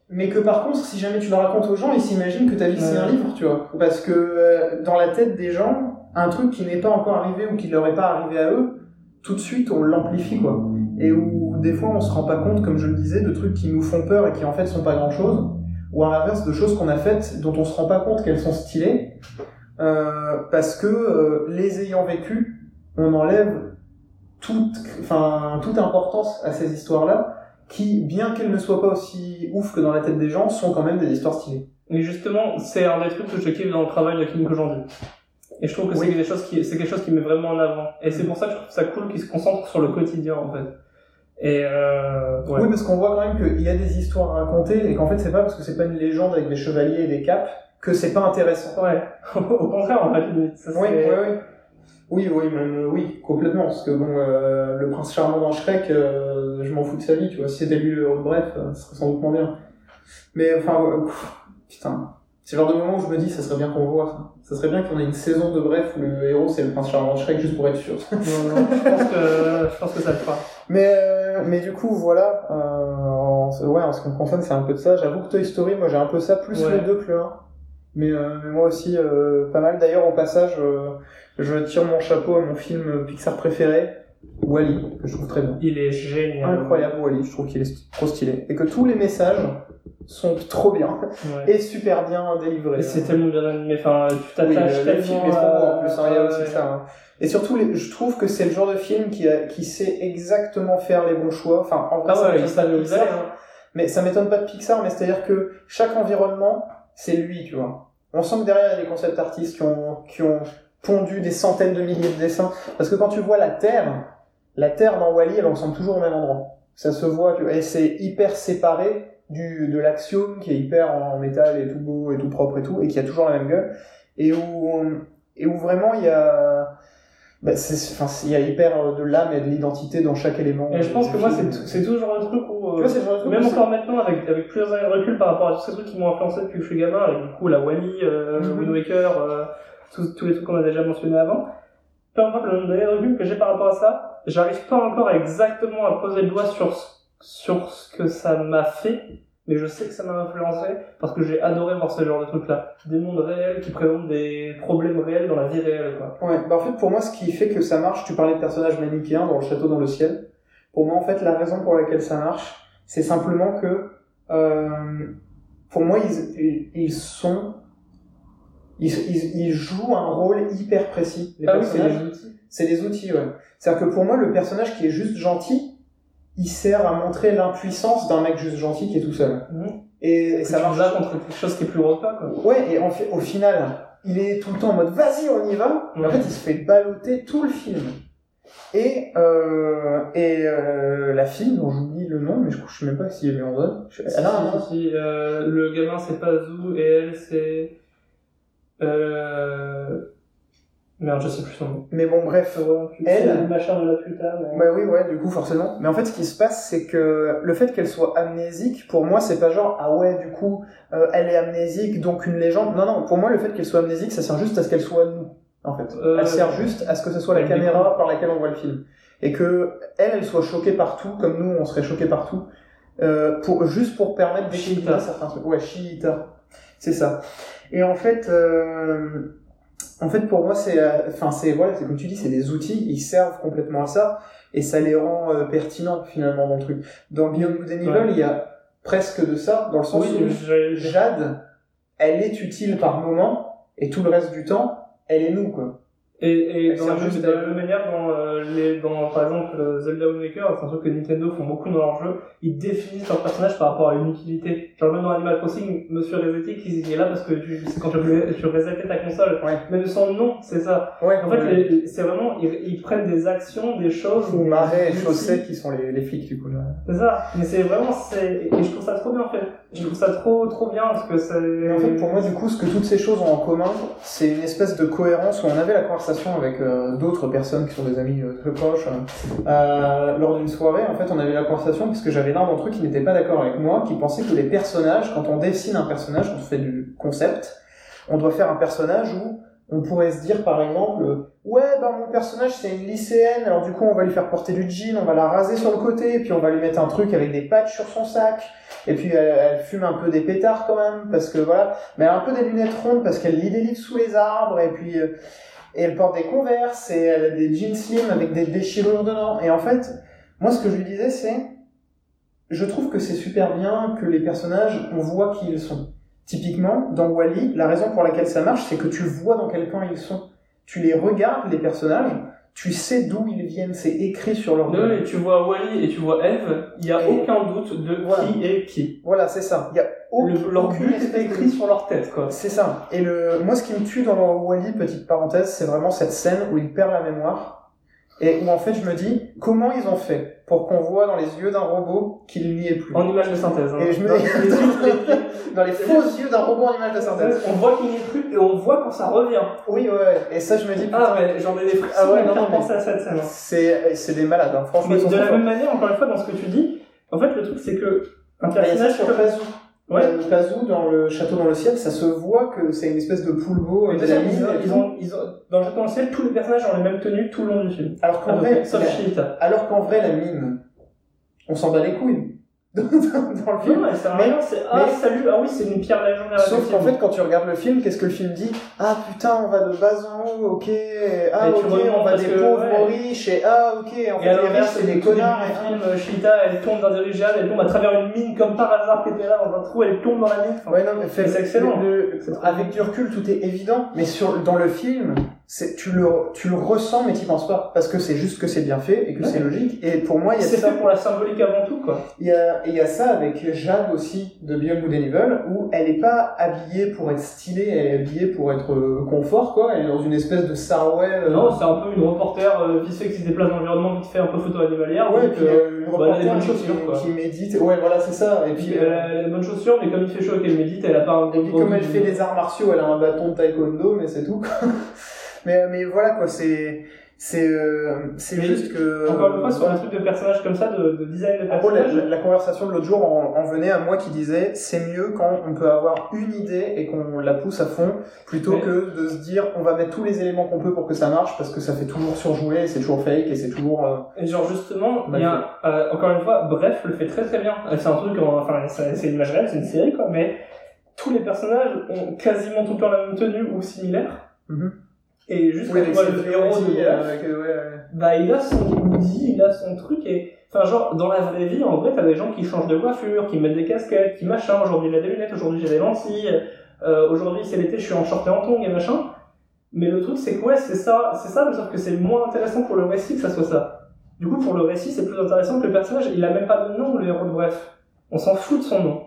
mais que par contre, si jamais tu le racontes aux gens, ils s'imaginent que ta vie c'est un livre, tu vois. Parce que euh, dans la tête des gens, un truc qui n'est pas encore arrivé ou qui leur est pas arrivé à eux, tout de suite on l'amplifie, quoi. Et où des fois on se rend pas compte, comme je le disais, de trucs qui nous font peur et qui en fait sont pas grand chose, ou à l'inverse de choses qu'on a faites dont on se rend pas compte qu'elles sont stylées, euh, parce que euh, les ayant vécues, on enlève toute, importance à ces histoires-là, qui, bien qu'elles ne soient pas aussi ouf que dans la tête des gens, sont quand même des histoires stylées. Mais justement, c'est un des trucs que je kiffe dans le travail de Kim Kojandi. Et je trouve que Oui. c'est quelque chose qui, c'est quelque chose qui met vraiment en avant. Et c'est pour ça que je trouve ça cool qu'il se concentre sur le quotidien, en fait. Et euh, ouais. Oui, parce qu'on voit quand même qu'il y a des histoires à raconter, et qu'en fait, c'est pas parce que c'est pas une légende avec des chevaliers et des capes que c'est pas intéressant. Ouais. [LAUGHS] Au contraire, en fait. Ça, Oui, oui, oui. Oui, oui, même, euh, oui, complètement. Parce que bon, euh, le prince charmant dans Shrek, euh, je m'en fous de sa vie, tu vois. Si c'était lui le de Bref, euh, ce serait sans doute moins bien. Mais enfin, euh, pff, putain. C'est le genre de moment où je me dis, ça serait bien qu'on voit ça. Ça serait bien qu'on ait une saison de bref où le héros c'est le prince charmant de Shrek juste pour être sûr. Non, non, je pense que, je pense que ça le fera. Mais, euh, mais du coup, voilà, euh, en, ouais, en ce qui me concerne, c'est un peu de ça. J'avoue que Toy Story, moi j'ai un peu ça, plus Ouais. le 2 que le 1. Mais, euh, mais moi aussi, euh, pas mal. D'ailleurs, au passage, euh, je tire mon chapeau à mon film Pixar préféré, Wally, que je trouve très bien. Il est génial. Incroyable Wally, je trouve qu'il est trop stylé. Et que tous les messages sont trop bien Ouais. et super bien délivrés. C'est tellement bien animé. Enfin, tu Oui, t'attaches le, le film est trop beau en plus, hein, il y a aussi ouais. ça. hein. Et surtout, les- je trouve que c'est le genre de film qui, a, qui sait exactement faire les bons choix. Enfin, en vrai, Ah ça ouais, m'étonne pas de Pixar, aller, hein. mais ça m'étonne pas de Pixar, mais c'est-à-dire que chaque environnement, c'est lui, tu vois. On sent que derrière, il y a des concept artistes qui ont, qui ont pondu des centaines de milliers de dessins. Parce que quand tu vois la Terre, la Terre dans Wally, elle ressemble toujours au même endroit. Ça se voit, tu vois, et c'est hyper séparé du, de l'axiome qui est hyper en métal et tout beau et tout propre et tout, et qui a toujours la même gueule. Et où, et où vraiment il y a, bah, c'est, enfin, il y a hyper de l'âme et de l'identité dans chaque élément. Et je pense que moi, c'est c'est toujours un truc où. Euh, vois, Même encore maintenant, avec, avec plusieurs années de recul par rapport à tous ces trucs qui m'ont influencé depuis que je suis gamin, avec du coup la Wally, euh, Mhm. Wind Waker, euh, tous, tous les trucs qu'on a déjà mentionnés avant, peu importe le nombre de que j'ai par rapport à ça, j'arrive pas encore exactement à poser le doigt sur, ce- sur ce que ça m'a fait, mais je sais que ça m'a influencé parce que j'ai adoré voir ce genre de trucs-là. Des mondes réels qui présentent des problèmes réels dans la vie réelle, quoi. Ouais, bah en fait, pour moi, ce qui fait que ça marche, tu parlais de personnages manichéens dans le château dans le ciel. Pour moi, en fait, la raison pour laquelle ça marche, c'est simplement que, euh, pour moi, ils- ils sont, ils, ils, ils jouent un rôle hyper précis. Les Ah oui, c'est des outils. C'est des outils, ouais. C'est-à-dire que pour moi, le personnage qui est juste gentil, il sert à montrer l'impuissance d'un mec juste gentil qui est tout seul. Mhm. Et, et Ça marche. là contre quelque chose qui est plus repas, quoi. Ouais, et en fait, au final, il est tout le temps en mode vas-y, on y va. Mais en fait, il se fait balloter tout le film. Et, euh, et euh, la fille, dont j'oublie le nom, mais je, je sais même pas si elle est en. Je- Elle a un nom. Euh, le gamin c'est pas Zou et elle c'est. Euh... Merde, je sais plus son nom. Mais bon, bref. Elle- C'est le machin de la putain. Mais... Bah oui, ouais, du coup, forcément. Mais en fait, ce qui se passe, c'est que le fait qu'elle soit amnésique, pour moi, c'est pas genre, ah ouais, du coup, euh, elle est amnésique, donc une légende. Non, non, pour moi, le fait qu'elle soit amnésique, ça sert juste à ce qu'elle soit nous, en fait. Euh, Elle sert juste à ce que ce soit la elle caméra par laquelle on voit le film. Et que elle, elle soit choquée partout, comme nous, on serait choqués partout, euh, pour, juste pour permettre d'équilibrer certains trucs. Ouais, Chiita. C'est ça. Et en fait, euh, en fait, pour moi, c'est, euh, enfin, c'est, voilà, c'est comme tu dis, c'est des outils, ils servent complètement à ça, et ça les rend euh, pertinents, finalement, dans le truc. Dans Beyond Good and Evil, Ouais. il y a presque de ça, dans le sens Oui, où Jade, elle est utile par moment, et tout le reste du temps, elle est nous, quoi. Et, et dans, la juste à- la même manière, dans, euh, les, dans par exemple euh, Zelda Waker, c'est un truc que Nintendo font beaucoup dans leurs jeux, ils définissent leur personnage par rapport à une utilité. Genre même dans Animal Crossing, Monsieur Resetic, il est là parce que tu, quand tu, tu resetais ta console. Ouais. Même son nom, c'est ça. Ouais, En fait, c'est vraiment, ils, ils prennent des actions, des choses. Des Marais et outils. Chaussette qui sont les, les flics, du coup, là. C'est ça. Mais c'est vraiment, c'est, et je trouve ça trop bien fait. Je trouve ça trop, trop bien parce que c'est. En fait, pour moi, du coup, ce que toutes ces choses ont en commun, c'est une espèce de cohérence où on avait la conversation avec euh, d'autres personnes qui sont des amis euh, très proches. euh, lors d'une soirée, en fait, on avait la conversation puisque j'avais l'un d'entre eux qui n'était pas d'accord avec moi, qui pensait que les personnages, quand on dessine un personnage, quand on fait du concept, on doit faire un personnage où on pourrait se dire, par exemple, ouais, ben mon personnage c'est une lycéenne, alors du coup on va lui faire porter du jean, on va la raser sur le côté, puis on va lui mettre un truc avec des patchs sur son sac, et puis elle, fume un peu des pétards quand même, parce que voilà, mais elle a un peu des lunettes rondes parce qu'elle lit des livres sous les arbres, et puis et elle porte des converses, et elle a des jeans slim avec des déchirures dedans. Et en fait, moi ce que je lui disais c'est, je trouve que c'est super bien que les personnages, on voit qui ils sont. Typiquement, dans Wally, la raison pour laquelle ça marche, c'est que tu vois dans quel camp ils sont. Tu les regardes, les personnages, tu sais d'où ils viennent, c'est écrit sur leur Non, mais tu vois Wally et tu vois Eve, il y a Et- aucun doute de Voilà. qui est qui. Voilà, c'est ça. Il y a Le- leur écrit sur leur tête, quoi. C'est ça. Et le, moi, ce qui me tue dans Wally, petite parenthèse, c'est vraiment cette scène où il perd la mémoire et où en fait je me dis comment ils ont fait pour qu'on voit dans les yeux d'un robot qu'il n'y est plus? En image de synthèse. Hein. Et je me Dans les [LAUGHS] yeux, dans les faux yeux d'un robot en image de synthèse. on voit qu'il n'y est plus et on voit quand ça revient. Oui, ouais. Et ça, je me dis Ah ouais, j'en ai des frissons Ah ouais, non, non, mais- à cette scène. hein. c'est c'est des malades. Hein. Franchement, Mais de la même manière, encore une fois, dans ce que tu dis, en fait, le truc, c'est que un. Ah, personnage. Fazou. Ouais. Euh, Pazou, dans le château dans le ciel, ça se voit que c'est une espèce de déjà, la ils ils ont, ils ont, dans le jeu dans le ciel, tous les personnages ont les mêmes tenues tout le long du film. Alors qu'en vrai, Shilita. alors qu'en vrai, la mine, on s'en bat les couilles. [LAUGHS] dans, dans le film. Non, à Mais- c'est, ah, mais- salut, ah oui, c'est une pierre légendaire. Sauf qu'en fait, quand tu regardes le film, qu'est-ce que le film dit? Ah putain, on va de bas en haut, ok. Ah Et tu ok, on va des pauvres ouais. aux riches. Et ah ok, en Et fait, les riches, c'est des connards. et- film, Shilita, elle tombe d'un dirigeable, elle tombe à travers une mine comme par hasard qui était là dans un trou, elle tombe dans la mine. Enfin, Ouais, non, mais c'est excellent. le- avec du recul, tout est évident, mais sur, dans le film, tu le, tu le ressens, mais t'y penses pas. Parce que c'est juste que c'est bien fait et que Ouais. c'est logique. Et pour moi, il y a c'est ça. fait pour la symbolique avant tout, quoi. Il y a, et il y a ça avec Jade aussi de Beyond Good and Evil, où elle est pas habillée pour être stylée, elle est habillée pour être euh, confort, quoi. Elle est dans une espèce de sarouet. euh, Non, c'est un peu une reporter euh, fait qui se déplace dans l'environnement, vite fait un peu photo animalière. Ouais, donc, puis euh, une bah, reporter bonnes qui, qui médite. Ouais, voilà, c'est ça. Et puis, puis, elle, a, elle a des bonnes chaussures, mais comme il fait chaud et qu'elle médite, elle a pas un et puis comme elle fait des arts martiaux, elle a un bâton de taekwondo, mais c'est tout. quoi. Mais, mais voilà, quoi, c'est, c'est, euh, c'est juste que. Encore une fois, sur un truc de personnage comme ça, de, de design de En gros, la, personnage. conversation de l'autre jour en, en venait à moi qui disait c'est mieux quand on peut avoir une idée et qu'on la pousse à fond plutôt que de se dire on va mettre tous les éléments qu'on peut pour que ça marche parce que ça fait toujours surjouer, c'est toujours fake et c'est toujours. euh, Et genre justement, il y a, euh, encore une fois, Bref le fait très très bien. Euh, C'est un truc, en- enfin c'est c'est une image réelle, c'est une série quoi, mais tous les personnages ont quasiment tout le temps la même tenue ou similaire. Mhm. Et juste Oui, quand le héros de ouais, ouais. bah il a son hoodie, il a son truc et enfin genre dans la vraie vie en vrai t'as des gens qui changent de coiffure, qui mettent des casquettes, qui machin. Aujourd'hui il a des lunettes, aujourd'hui j'ai des lentilles. Euh, aujourd'hui c'est l'été, je suis en short et en tongs et machin. Mais le truc c'est que ouais c'est ça, c'est ça, mais sauf que c'est moins intéressant pour le récit que ça soit ça. Du coup pour le récit c'est plus intéressant que le personnage, il a même pas de nom le héros de Bref. On s'en fout de son nom.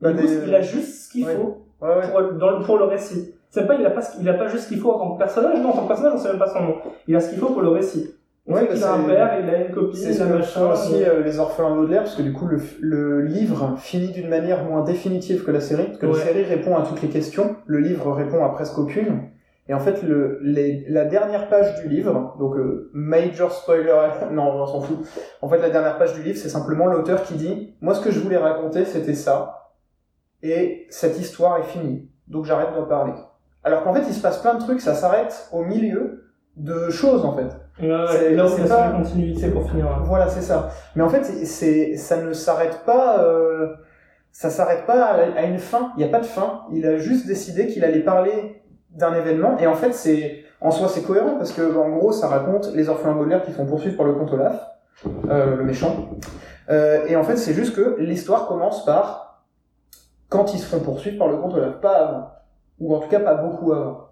Bah, du coup, des- il a juste ce qu'il ouais. faut pour, dans le, pour le récit. C'est pas, il a pas, ce- il a pas juste ce qu'il faut en tant que personnage, non, en tant que personnage, on sait même pas son nom. Il a ce qu'il faut pour le récit. Ouais, bah, qu'il a un c'est- père, il a une copine, C'est il ce que font aussi euh, euh, les orphelins Baudelaire, parce que du coup le, le livre finit d'une manière moins définitive que la série, parce que Ouais. la série répond à toutes les questions, le livre répond à presque aucune. Et en fait, le, les, la dernière page du livre, donc euh, major spoiler, [LAUGHS] non, on s'en fout. En fait, la dernière page du livre, c'est simplement l'auteur qui dit, moi ce que je voulais raconter, c'était ça, et cette histoire est finie, donc j'arrête d'en parler. Alors qu'en fait, il se passe plein de trucs, ça s'arrête au milieu de choses en fait. Ouais, c'est- là c'est pas- une continuité pour finir. hein. Voilà, c'est ça. Mais en fait, c'est- c'est, ça ne s'arrête pas, euh, ça s'arrête pas à, à une fin. Il n'y a pas de fin. Il a juste décidé qu'il allait parler d'un événement. Et en fait, c'est, en soi, c'est cohérent parce que, en gros, ça raconte les orphelins Baudelaire qui font poursuivre par le comte Olaf, euh, le méchant. Euh, et en fait, c'est juste que l'histoire commence par quand ils se font poursuivre par le comte Olaf, pas avant. Ou en tout cas, pas beaucoup avant.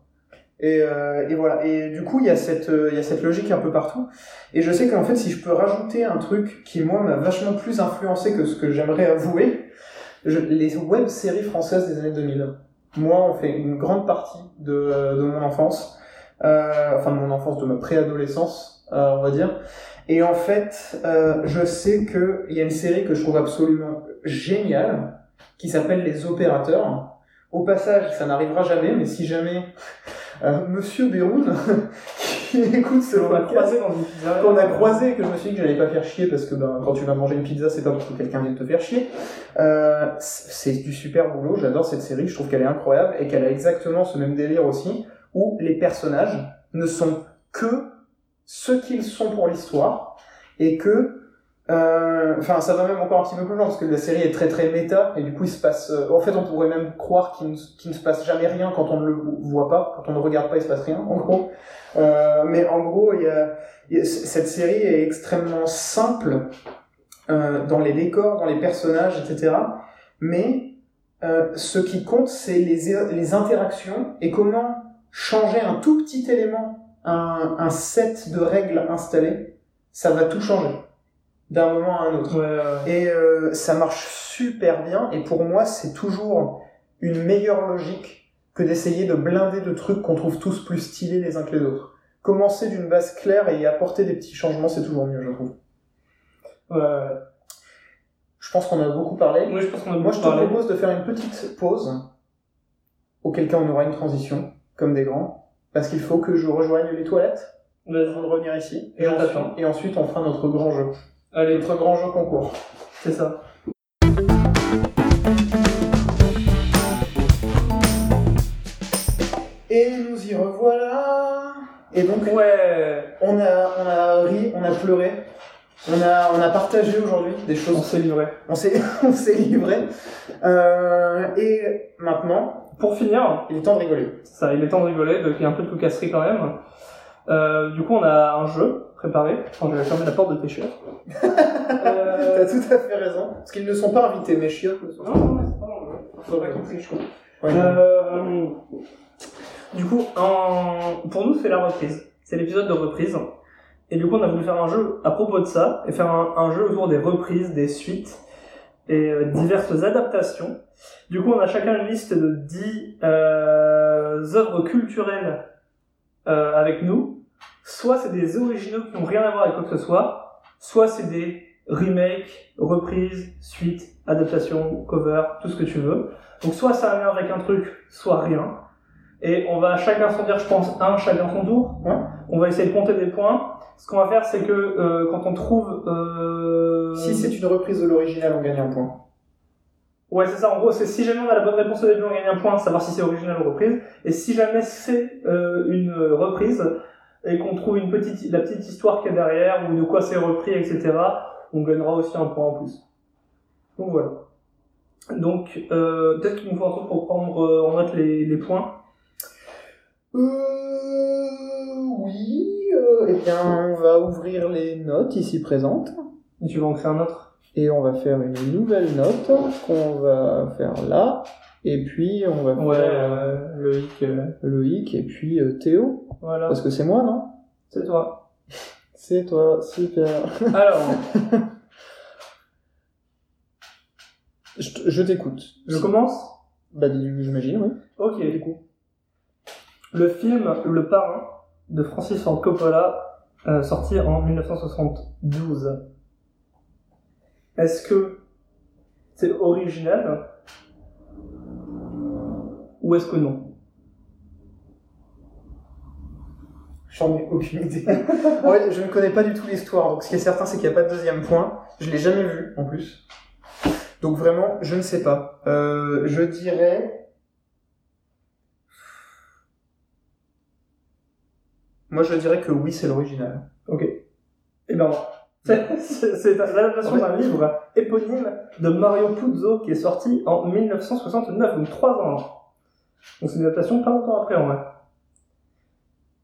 Et, euh, et voilà. Et du coup, il y a cette, euh, il y a cette logique un peu partout. Et je sais qu'en fait, si je peux rajouter un truc qui, moi, m'a vachement plus influencé que ce que j'aimerais avouer, je, les web-séries françaises des années 2000. Moi, on fait une grande partie de, de mon enfance, euh, enfin de mon enfance, de ma préadolescence, euh, on va dire. Et en fait, euh, je sais qu'il y a une série que je trouve absolument géniale, qui s'appelle Les Opérateurs. Au passage, ça n'arrivera jamais, mais si jamais euh, Monsieur Béroun, [LAUGHS] qui écoute ce podcast, croisé dans une pizzeria. qu'on a croisé que je me suis dit que j'allais pas faire chier parce que ben, quand tu vas manger une pizza, c'est pas parce que quelqu'un vient de te faire chier. Euh, c'est du super boulot, j'adore cette série, je trouve qu'elle est incroyable et qu'elle a exactement ce même délire aussi, où les personnages ne sont que ce qu'ils sont pour l'histoire et que Enfin, ça va même encore un petit peu plus loin parce que la série est très très méta et du coup il se passe. euh, en fait, on pourrait même croire qu'il ne, se passe jamais rien quand on ne le voit pas, quand on ne regarde pas, il se passe rien. En gros, euh, mais en gros, il y a, cette série est extrêmement simple euh, dans les décors, dans les personnages, etc. Mais euh, ce qui compte, c'est les, les interactions et comment changer un tout petit élément, un, un set de règles installées, ça va tout changer d'un moment à un autre. Ouais, ouais. Et euh, ça marche super bien. Et pour moi, c'est toujours une meilleure logique que d'essayer de blinder de trucs qu'on trouve tous plus stylés les uns que les autres. Commencer d'une base claire et y apporter des petits changements, c'est toujours mieux, je trouve. Ouais. Je pense qu'on a beaucoup parlé. Moi, je pense qu'on a Moi, beaucoup je te parlé. propose de faire une petite pause, auquel cas on aura une transition, comme des grands, parce qu'il faut que je rejoigne les toilettes Vas-y. avant de revenir ici. Et ensuite, et ensuite, on fera notre grand jeu. Allez, trois grand jeu concours. C'est ça. Et nous y revoilà. Et donc, ouais. on, a, ri, on a pleuré, on a, partagé aujourd'hui des choses. On s'est livré. On s'est, [LAUGHS] on s'est livré. Euh, et maintenant, pour finir, il est temps de rigoler. Ça, il est temps de rigoler, de qu'il y ait un peu de cocasserie quand même. Euh, du coup, on a un jeu préparé. Attends, je vais fermer la porte de tes chiottes. [LAUGHS] Euh, T'as tout à fait raison. Parce qu'ils ne sont pas invités, mes chiottes. ne sont Non, non, c'est pas. Faudrait quoi. Ouais. Euh, du coup, en... pour nous, c'est la reprise. C'est l'épisode de reprise. Et du coup, on a voulu faire un jeu à propos de ça, et faire un, un jeu autour des reprises, des suites, et euh, diverses adaptations. Du coup, on a chacun une liste de 10 euh, œuvres culturelles euh, avec nous. Soit c'est des originaux qui n'ont rien à voir avec quoi que ce soit, soit c'est des remakes, reprises, suites, adaptations, covers, tout ce que tu veux. Donc soit ça a un lien avec un truc, soit rien. Et on va chacun s'en dire, je pense, un chacun son tour. Ouais. On va essayer de compter des points. Ce qu'on va faire, c'est que euh, quand on trouve... Euh... Si c'est une reprise de l'original, on gagne un point. Ouais, c'est ça. En gros, c'est si jamais on a la bonne réponse au début, on gagne un point, savoir si c'est original ou reprise. Et si jamais c'est euh, une reprise et qu'on trouve une petite, la petite histoire qu'il y a derrière ou de quoi c'est repris, etc., on gagnera aussi un point en plus. Donc voilà. Donc euh, peut-être qu'il nous faut un truc pour prendre euh, en note les, les points. Euh, oui, euh, eh bien, on va ouvrir les notes ici présentes. Et tu vas en créer un autre. Et on va faire une nouvelle note qu'on va faire là. Et puis, on va Ouais, faire euh, Loïc, euh, Loïc et puis euh, Théo. voilà. Parce que c'est moi, non? C'est toi. C'est toi, super. [LAUGHS] Alors, Je, t'écoute. je commence? Bah, j'imagine, oui. Ok, du coup. Le film Le Parrain de Francis Ford Coppola, euh, sorti en 1972. Est-ce que c'est original? Ou est-ce que non J'en ai aucune idée. [LAUGHS] en fait, je ne connais pas du tout l'histoire, donc ce qui est certain, c'est qu'il n'y a pas de deuxième point. Je l'ai jamais vu, en plus. Donc vraiment, je ne sais pas. Euh, je dirais... Moi, je dirais que oui, c'est l'original. Eh ben [LAUGHS] c'est l'adaptation d'un livre éponyme de Mario Puzo qui est sorti en 1969, donc trois ans. Donc c'est une adaptation pas longtemps après en vrai.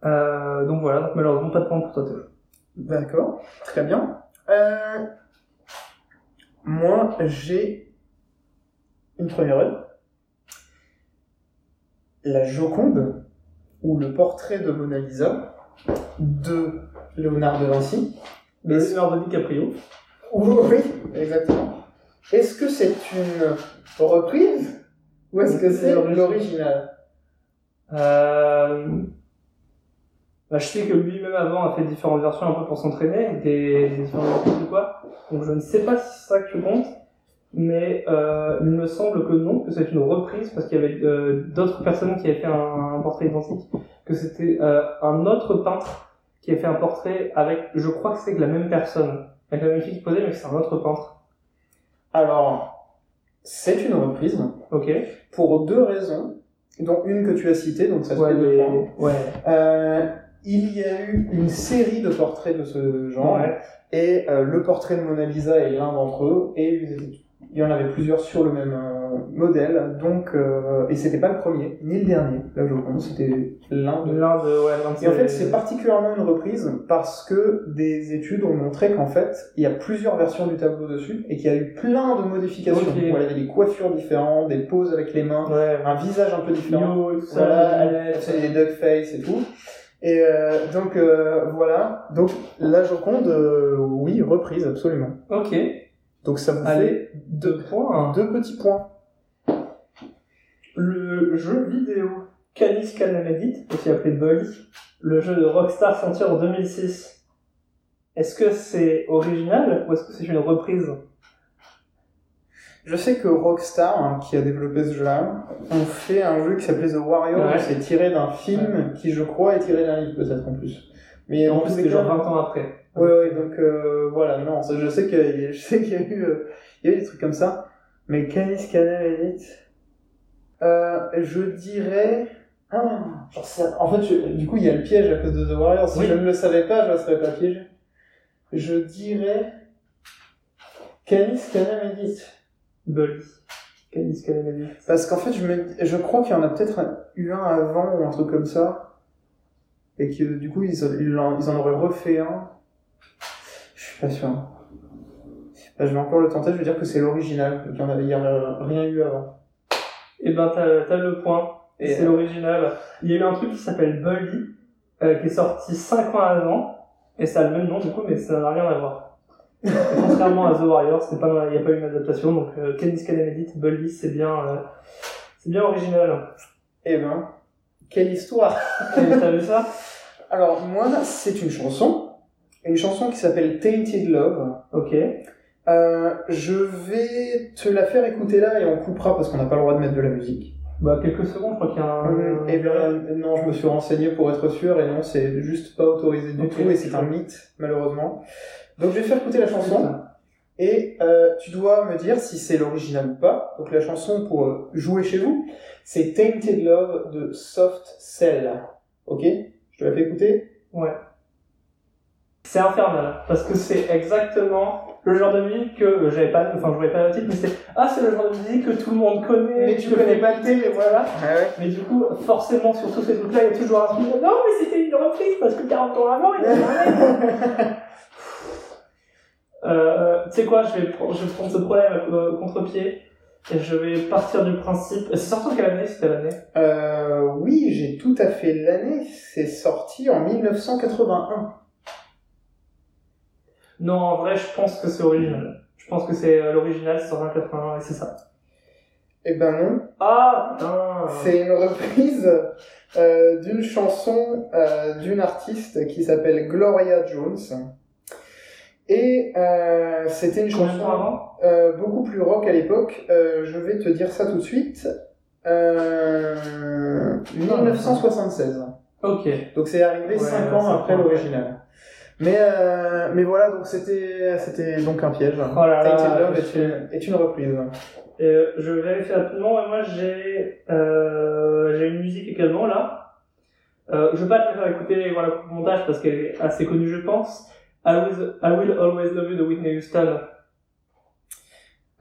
Euh, donc voilà, donc malheureusement pas de point pour toi. D'accord, très bien. Euh, moi, j'ai une première œuvre. La Joconde, ou le portrait de Mona Lisa, de Léonard de Vinci. Mais Leonardo DiCaprio. Oui, exactement. Est-ce que c'est une reprise ou est-ce que c'est l'original Euh... Bah, je sais que lui-même avant a fait différentes versions un peu pour s'entraîner, des, des différentes versions ou quoi. Donc je ne sais pas si c'est ça que tu comptes, mais euh, il me semble que non, que c'est une reprise parce qu'il y avait euh, d'autres personnes qui avaient fait un, un portrait identique, que c'était euh, un autre peintre qui a fait un portrait avec, je crois que c'est la même personne, avec la même fille qui posait, mais que c'est un autre peintre. Alors, c'est une reprise Ok. pour deux raisons, dont une que tu as citée, donc ça se Ouais, fait les- ouais. Euh, il y a eu une série de portraits de ce genre, Ouais. et euh, le portrait de Mona Lisa est l'un d'entre eux, et il y en avait plusieurs sur le même euh, modèle, donc, euh, et c'était pas le premier, ni le dernier, la Joconde, c'était l'un de L'un de, ouais, l'un de Et en fait, ces- c'est particulièrement une reprise parce que des études ont montré qu'en fait, il y a plusieurs versions du tableau dessus et qu'il y a eu plein de modifications. Où elle avait des coiffures différentes, des poses avec les mains, Ouais. un visage un peu différent. Yo, tout Voilà, des duck face et tout. Et euh, donc euh, voilà. Donc la Joconde, euh, oui, reprise absolument. Ok. Donc ça vous Allez, fait deux points. deux petits points. Le jeu vidéo Canis Calamedit, aussi appelé Bully, le jeu de Rockstar sorti en 2006. Est-ce que c'est original ou est-ce que c'est une reprise? Je sais que Rockstar, hein, qui a développé ce jeu-là, ont fait un jeu qui s'appelait The Warrior. Ouais. C'est tiré d'un film qui, je crois, est tiré d'un livre peut-être en plus. Mais En plus, c'était genre 20 ans après. Ouais, ouais, donc euh, voilà, non, je sais qu'il y, a- [LAUGHS] y eu, euh, il y a eu des trucs comme ça, mais Canis Canal Elite, euh, je dirais Ah, genre ça- En fait, je- du coup, il y a le piège à cause de The Warriors. Si Oui. je ne le savais pas, je ne serais pas piégé. Je dirais. Canis Canamedis. Bully. Canis Calamity. Parce qu'en fait, je, me... je crois qu'il y en a peut-être eu un avant ou un truc comme ça. Et que du coup, ils, ils, en... ils en auraient refait un. Je suis pas sûr. Bah, je vais encore le tenter, je vais dire que c'est l'original. Il y en a, il y en a rien eu avant. Et ben, t'as, le point. Et- c'est l'original. Il y a eu un truc qui s'appelle Bully, euh, qui est sorti 5 ans avant. Et ça a le même nom, du coup, mais ça n'a rien à voir. Et contrairement à The pas, il n'y a pas eu une adaptation. Donc, euh, Calamity, Bully, c'est bien, euh, c'est bien original. Eh ben, quelle histoire T'as vu ça? Alors, moi, c'est une chanson. Une chanson qui s'appelle Tainted Love. Ok. Euh, je vais te la faire écouter là et on coupera parce qu'on n'a pas le droit de mettre de la musique. Bah, quelques secondes, je crois qu'il y a un... Hum, eh non, je me suis renseigné pour être sûr et non, c'est juste pas autorisé du tout et c'est un mythe, malheureusement. Donc, je vais faire écouter la chanson et euh, tu dois me dire si c'est l'original ou pas. Donc, la chanson pour euh, jouer chez vous, c'est Tainted Love de Soft Cell. Ok? Je te la fais écouter? Ouais. C'est infernal, parce que c'est exactement le genre de musique que euh, j'avais pas, enfin je voyais pas le titre, mais c'est ah c'est le genre de musique que tout le monde connaît, Mais tu connais pas le écouter, mais voilà. Ah ouais Mais du coup, forcément sur tous ces trucs-là, il y a toujours un truc. Non mais c'était une reprise parce que 40 ans avant, il y avait [LAUGHS] Euh, tu sais quoi, je vais, pr- je vais prendre ce problème à euh, contre-pied et je vais partir du principe. C'est sorti en quelle année C'était l'année? Euh, oui, j'ai tout à fait l'année. C'est sorti en 1981. Non, en vrai, je pense que c'est original. Je pense que c'est euh, l'original, c'est sorti en 81 et c'est ça. Eh ben non. Ah putain C'est une reprise euh, d'une chanson euh, d'une artiste qui s'appelle Gloria Jones. Et euh, c'était une chanson avant euh, beaucoup plus rock à l'époque. Euh, je vais te dire ça tout de suite. Euh, 1976. Ok. Donc c'est arrivé Ouais, 5 ans après l'original. Mais, mais voilà, donc c'était, c'était donc un piège. Oh là là, Love est une, est une reprise. Et, je vérifie rapidement, et moi j'ai j'ai une musique également là. Euh, je vais pas te faire écouter voilà, pour le montage parce qu'elle est assez connue je pense. I will, I will Always Love You de Whitney Houston,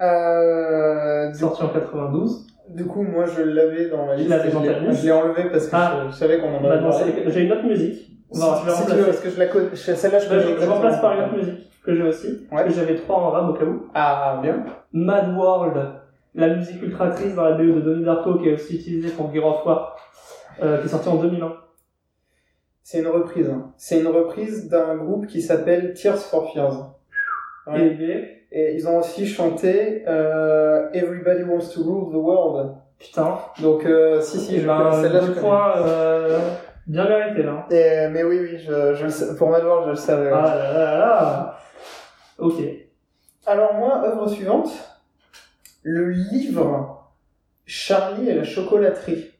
Euh, sorti en 92. du coup, moi je l'avais dans ma liste. je l'ai- je enlevé parce que Ah. je, je savais qu'on en avait Maintenant, parlé. j'ai une autre musique. Si, Non, je vais si tu veux, remplacer. parce que je la connais. Celle-là, je Je, connais je exactement. remplace par une autre musique que j'ai aussi, Ouais. j'avais trois en rab au cas où. Ah, bien. Mad World, la musique ultra triste dans la BO de Donnie Darko qui est aussi utilisée pour Gear of War, euh, qui est sorti en 2001. C'est une reprise. hein. C'est une reprise d'un groupe qui s'appelle Tears for Fears. Ouais. Et ils ont aussi chanté euh, Everybody Wants to Rule the World. putain, Donc, euh, si, si, et je ben, connais celle-là. je points euh, bien mérités là. Et, mais oui, oui, je, je pour Mad World, je le savais. Ah là là là Ok. Alors moi, œuvre suivante, le livre Charlie et la chocolaterie.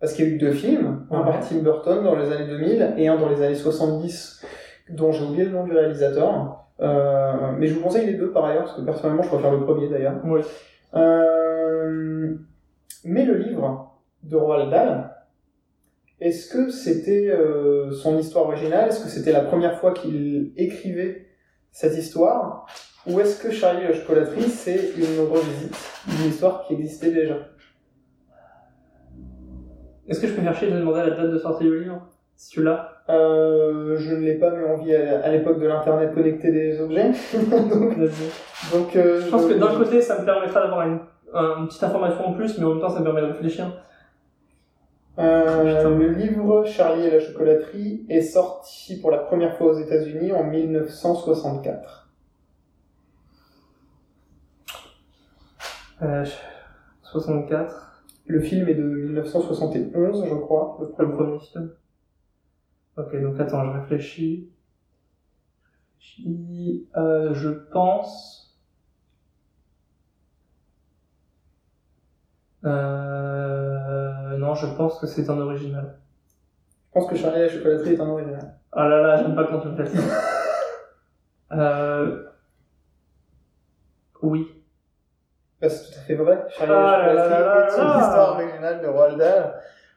Parce qu'il y a eu deux films, un Ouais. par Tim Burton dans les années 2000 et un dans les années 70, dont j'ai oublié le nom du réalisateur. Euh, mais je vous conseille les deux par ailleurs, parce que personnellement je préfère le premier d'ailleurs. Euh, mais le livre de Roald Dahl, est-ce que c'était euh, son histoire originale? Est-ce que c'était la première fois qu'il écrivait cette histoire? Ou est-ce que Charlie et la chocolaterie, c'est une revisite d'une histoire qui existait déjà? Est-ce que je peux faire chier de demander la date de sortie du livre Si tu l'as? euh, Je ne l'ai pas, mais on vit à, l'époque de l'Internet connecté des objets. [LAUGHS] donc, euh, Je pense que d'un côté, ça me permettra d'avoir une, un- une petite information en plus, mais en même temps, ça me permet de réfléchir. Euh, le livre Charlie et la chocolaterie est sorti pour la première fois aux États-Unis en 1964. Euh, 64. Le film est de 1971, je crois. Le Le premier. film. Ok, donc attends, je réfléchis. Je réfléchis. Euh, je pense. Euh, non, je pense que c'est un original. Je pense que Charlie et la chocolaterie est un original. Ah là là, j'aime pas quand tu me fais ça. [LAUGHS] euh... Oui. Bah, c'est tout à fait vrai. Charlie Ah la est une histoire originale de Roald Dahl.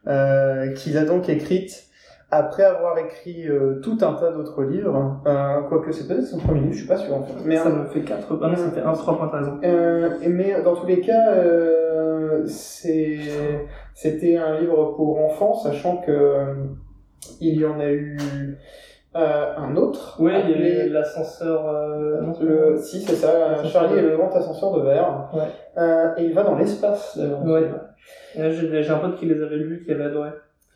euh, qu'il a donc écrite après avoir écrit euh, tout un tas d'autres livres, euh, quoique c'est peut-être son premier livre, je suis pas sûr en fait. Mais, ça me fait 4, ah non, ça me fait 1, 3 points, raison. euh, mais dans tous les cas, euh, c'est c'était un livre pour enfants, sachant que euh, il y en a eu euh, un autre. Oui, il y avait l'ascenseur, euh, le, si, c'est ça, Ascenseur Charlie de et le grand ascenseur de verre. Ouais. Euh, et il va dans l'espace. Ouais. J'ai un pote qui les avait lus, qui avait adoré.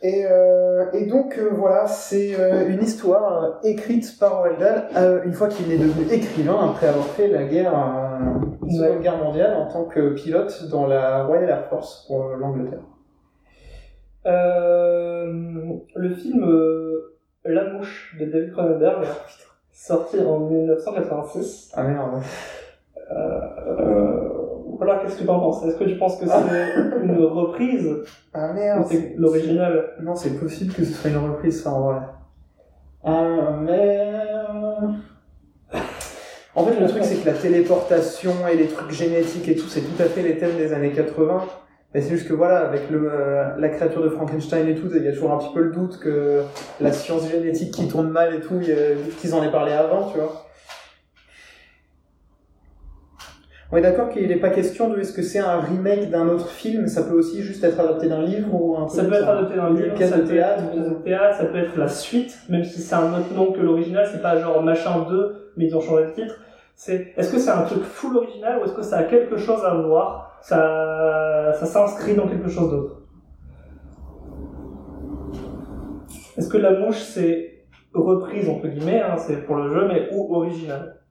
Et, euh, et donc, euh, voilà, c'est euh, une histoire euh, écrite par euh, une fois qu'il est devenu écrivain, après avoir fait la guerre, euh, la Seconde Ouais. Guerre mondiale, en tant que pilote dans la Royal Air Force pour euh, l'Angleterre. Euh, le film euh, La Mouche de David Cronenberg, sorti en 1986. Ah merde. Euh, voilà, qu'est-ce que tu en penses? Est-ce que tu penses que c'est une reprise? Ah ou merde. c'est l'original? Non, c'est possible que ce soit une reprise, ça, en vrai. Ah merde. En fait, le truc, c'est que la téléportation et les trucs génétiques et tout, c'est tout à fait les thèmes des années 80. Mais c'est juste que voilà, avec le, euh, la créature de Frankenstein et tout, il y a toujours un petit peu le doute que la science génétique qui tourne mal et tout, qu'ils en aient parlé avant, tu vois. On est d'accord qu'il n'est pas question de est-ce que c'est un remake d'un autre film, ça peut aussi juste être adapté d'un livre ou un Ça peut être adapté d'un livre, ça de peut théâtre, être une de théâtre, ça peut être la suite, même si c'est un autre nom que l'original, c'est pas genre machin 2, mais ils ont changé de titre. C'est, est-ce que c'est un truc full original ou est-ce que ça a quelque chose à voir? Ça, ça s'inscrit dans quelque chose d'autre? Est-ce que la mouche c'est reprise entre guillemets, hein, c'est pour le jeu, mais ou original?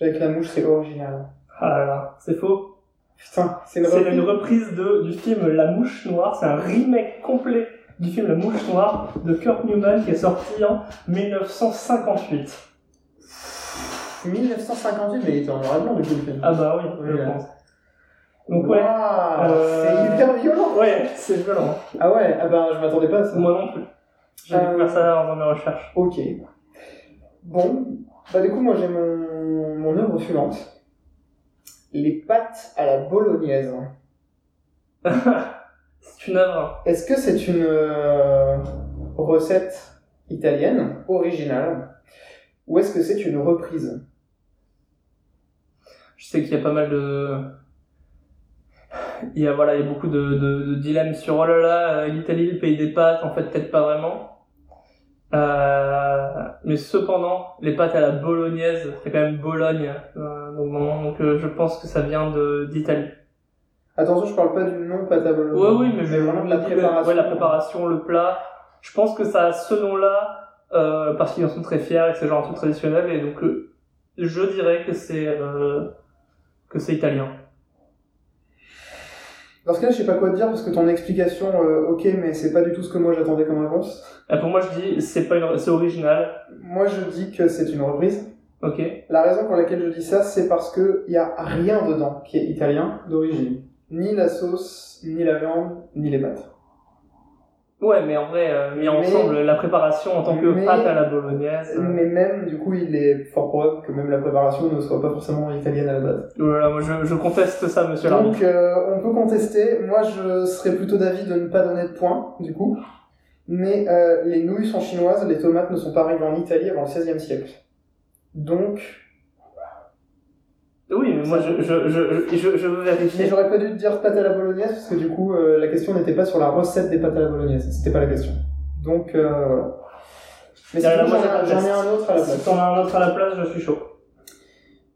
Avec la mouche, c'est original. Ah là là, c'est faux. Putain, c'est une une reprise de, du film La Mouche Noire, c'est un remake complet du film La Mouche Noire de Kurt Newman qui est sorti en 1958. 1958, mais il était en noir et blanc du coup le film. Ah bah oui, je pense. Donc ouais, Euh, c'est hyper violent. ouais, [LAUGHS] c'est violent. Ah ouais, ah ben je m'attendais pas à ça. Moi non plus. J'ai Euh, découvert ça dans mes recherches. Ok. Bon, bah du coup moi j'ai mon, mon œuvre suivante. Les pâtes à la bolognaise. [LAUGHS] c'est une œuvre. Est-ce que c'est une euh, recette italienne, originale, ou est-ce que c'est une reprise? Sais qu'il y a pas mal de... Il y a, voilà, il y a beaucoup de, de, de dilemmes sur oh là là, euh, l'Italie, le pays des pâtes, en fait peut-être pas vraiment. Euh, mais cependant, les pâtes à la bolognaise, c'est quand même Bologne. Euh, donc euh, je pense que ça vient de d'Italie. Attention, je parle pas du nom pâte à bolognaise. Ouais, oui, mais, je vraiment de la préparation. Ouais, la préparation, le plat. Je pense que ça a ce nom-là euh, parce qu'ils en sont très fiers et que c'est genre un truc traditionnel et donc euh, je dirais que c'est euh, que c'est italien. Dans ce cas, je sais pas quoi te dire parce que ton explication, euh, ok, mais c'est pas du tout ce que moi j'attendais comme réponse. Euh, pour moi, je dis c'est pas une, c'est original. Moi, je dis que c'est une reprise. Ok. La raison pour laquelle je dis ça, c'est parce que y a rien dedans qui est italien d'origine. Ni la sauce, ni la viande, ni les pâtes. Ouais, mais en vrai, euh, mis ensemble, la préparation en tant que mais- pâte à la bolognaise. euh, Mais même, du coup, il est fort probable que même la préparation ne soit pas forcément italienne à la base. Voilà, moi je, je conteste ça, monsieur. Donc, euh, on peut contester. Moi, je serais plutôt d'avis de ne pas donner de points, du coup. Mais euh, les nouilles sont chinoises, les tomates ne sont pas arrivées en Italie avant le XVIe siècle. Donc, moi je, je, je, je, je veux mais vérifier. j'aurais pas dû te dire pâte à la bolognaise parce que du coup, euh, la question n'était pas sur la recette des pâtes à la bolognaise. C'était pas la question. Donc, euh, voilà. Mais moi, j'en ai- un autre à la Si place. t'en as un autre à la place, je suis chaud.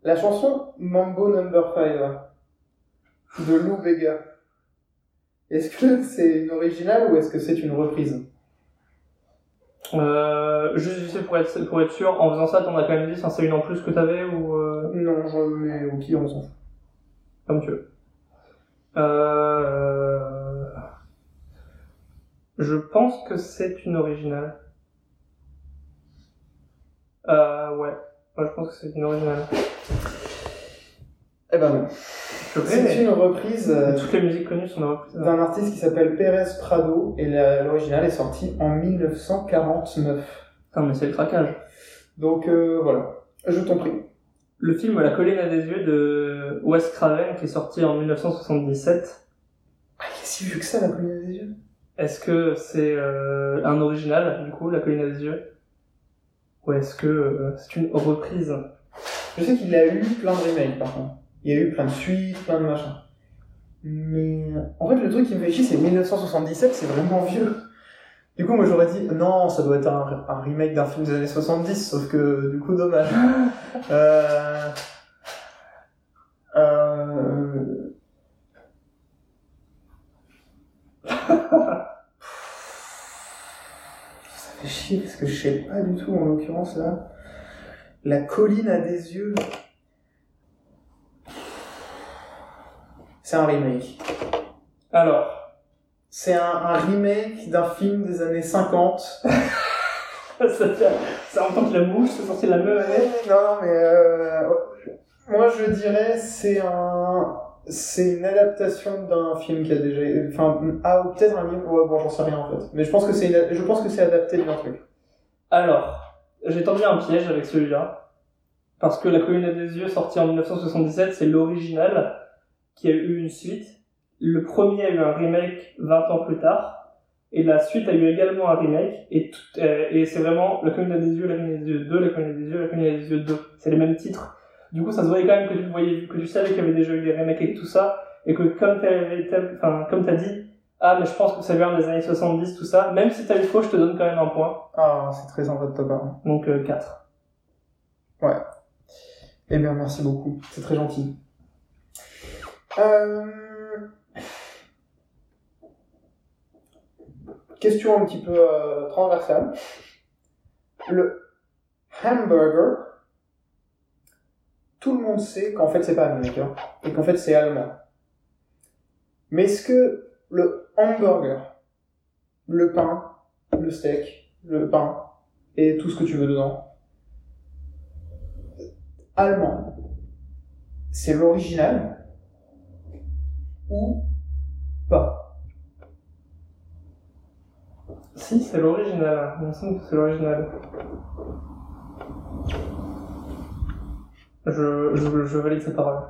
La chanson Mambo Number 5 de Lou Bega. Est-ce que c'est une originale ou est-ce que c'est une reprise? Euh, juste pour être, pour être sûr, en faisant ça, t'en as quand même dit, enfin, c'est une en plus que t'avais ou euh, Non, je mets au pire, on s'en fout. comme tu veux. Euh, je pense que c'est une originale. Euh, ouais. Moi, je pense que c'est une originale. Eh ben non. C'est une reprise euh, mais toutes les musiques connues sont des reprises. d'un artiste qui s'appelle Pérez Prado et l'original est sorti en 1949. Putain, mais c'est le craquage. Donc euh, voilà, je t'en prie. Le film La colline à des yeux de Wes Craven, qui est sorti en 1977, Ah, il est si vieux que ça, la colline des yeux. Est-ce que c'est euh, un original, du coup, La colline des yeux? Ou est-ce que euh, c'est une reprise? Je sais qu'il a eu plein de remakes, par contre. Il y a eu plein de suites, plein de machins. Mais en fait, le truc qui me fait chier, c'est 1977, c'est vraiment vieux. Du coup, moi j'aurais dit non, ça doit être un, un remake d'un film des années 70, sauf que du coup, dommage. [LAUGHS] euh... Euh... [LAUGHS] Ça fait chier parce que je sais pas du tout en l'occurrence là. La colline a des yeux. C'est un remake. Alors, C'est un, un remake d'un film des années 50. [LAUGHS] ça ça en tant que la mouche, c'est sorti la même année Non, mais euh, moi je dirais c'est un c'est une adaptation d'un film qui a déjà enfin ah ou peut-être un livre ouais bon j'en sais rien en fait mais je pense que c'est une- je pense que c'est adapté d'un truc Alors, j'ai tendu un piège avec celui-là. Parce que La colline des yeux, sorti en 1977, c'est l'original qui a eu une suite. Le premier a eu un remake 20 ans plus tard. Et la suite a eu également un remake. Et, tout- euh, et c'est vraiment La colline à des yeux, La colline à des yeux 2, La colline à des yeux, La colline à des yeux 2. C'est les mêmes titres. Du coup, ça se voyait quand même que tu voyais, que tu savais qu'il y avait déjà eu des remakes et tout ça. Et que comme t'as- comme t'as dit, ah, mais je pense que ça vient des années 70, tout ça. Même si t'as eu faux, je te donne quand même un point. ah c'est très sympa de ta part Donc euh, 4. eh bien merci beaucoup c'est très gentil euh... question un petit peu euh, transversale le hamburger tout le monde sait qu'en fait c'est pas américain et qu'en fait c'est allemand. Mais est-ce que le hamburger, le pain, le steak, le pain et tout ce que tu veux dedans, allemand, c'est l'original ou pas? Si, c'est l'original. Il me semble que c'est l'original. Je, je, je valide ses paroles.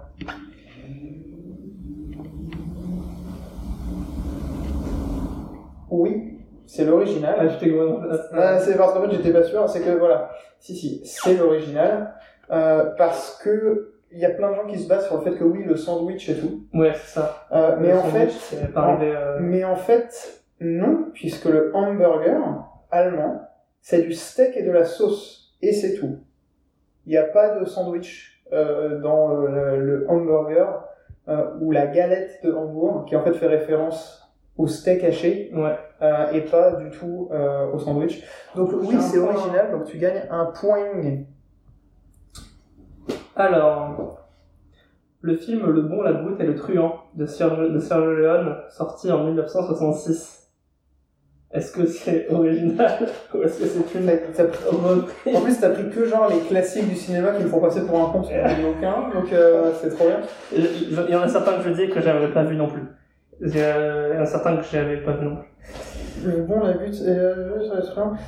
Oui, c'est l'original. Ah, gros dans Ah, c'est parce qu'en fait j'étais pas sûr, c'est que voilà, si si, c'est l'original, euh, parce que il y a plein de gens qui se basent sur le fait que oui, le sandwich et tout, Ouais, c'est ça. Euh, mais Le en fait, euh, mais en fait non, puisque le hamburger allemand, c'est du steak et de la sauce et c'est tout. Il n'y a pas de sandwich euh, dans euh, le, le hamburger euh, ou la galette de Hambourg, qui en fait fait référence au steak haché Ouais. euh, et pas du tout au sandwich. Donc oui, C'est point. original, donc tu gagnes un point. Alors, le film Le Bon, la Brute et le Truand de Sergio, de Leone, sorti en 1966. Est-ce que c'est original ou est-ce que c'est une reprise En plus, t'as pris que genre les classiques du cinéma qui me font passer pour un con, parce qu'il n'y en aucun, donc euh, c'est trop bien. Il il y en a certains que je dis que j'avais pas vu non plus. Il y en a certains que j'avais pas vu non plus. Le bon, la butte, et le ça va être bien.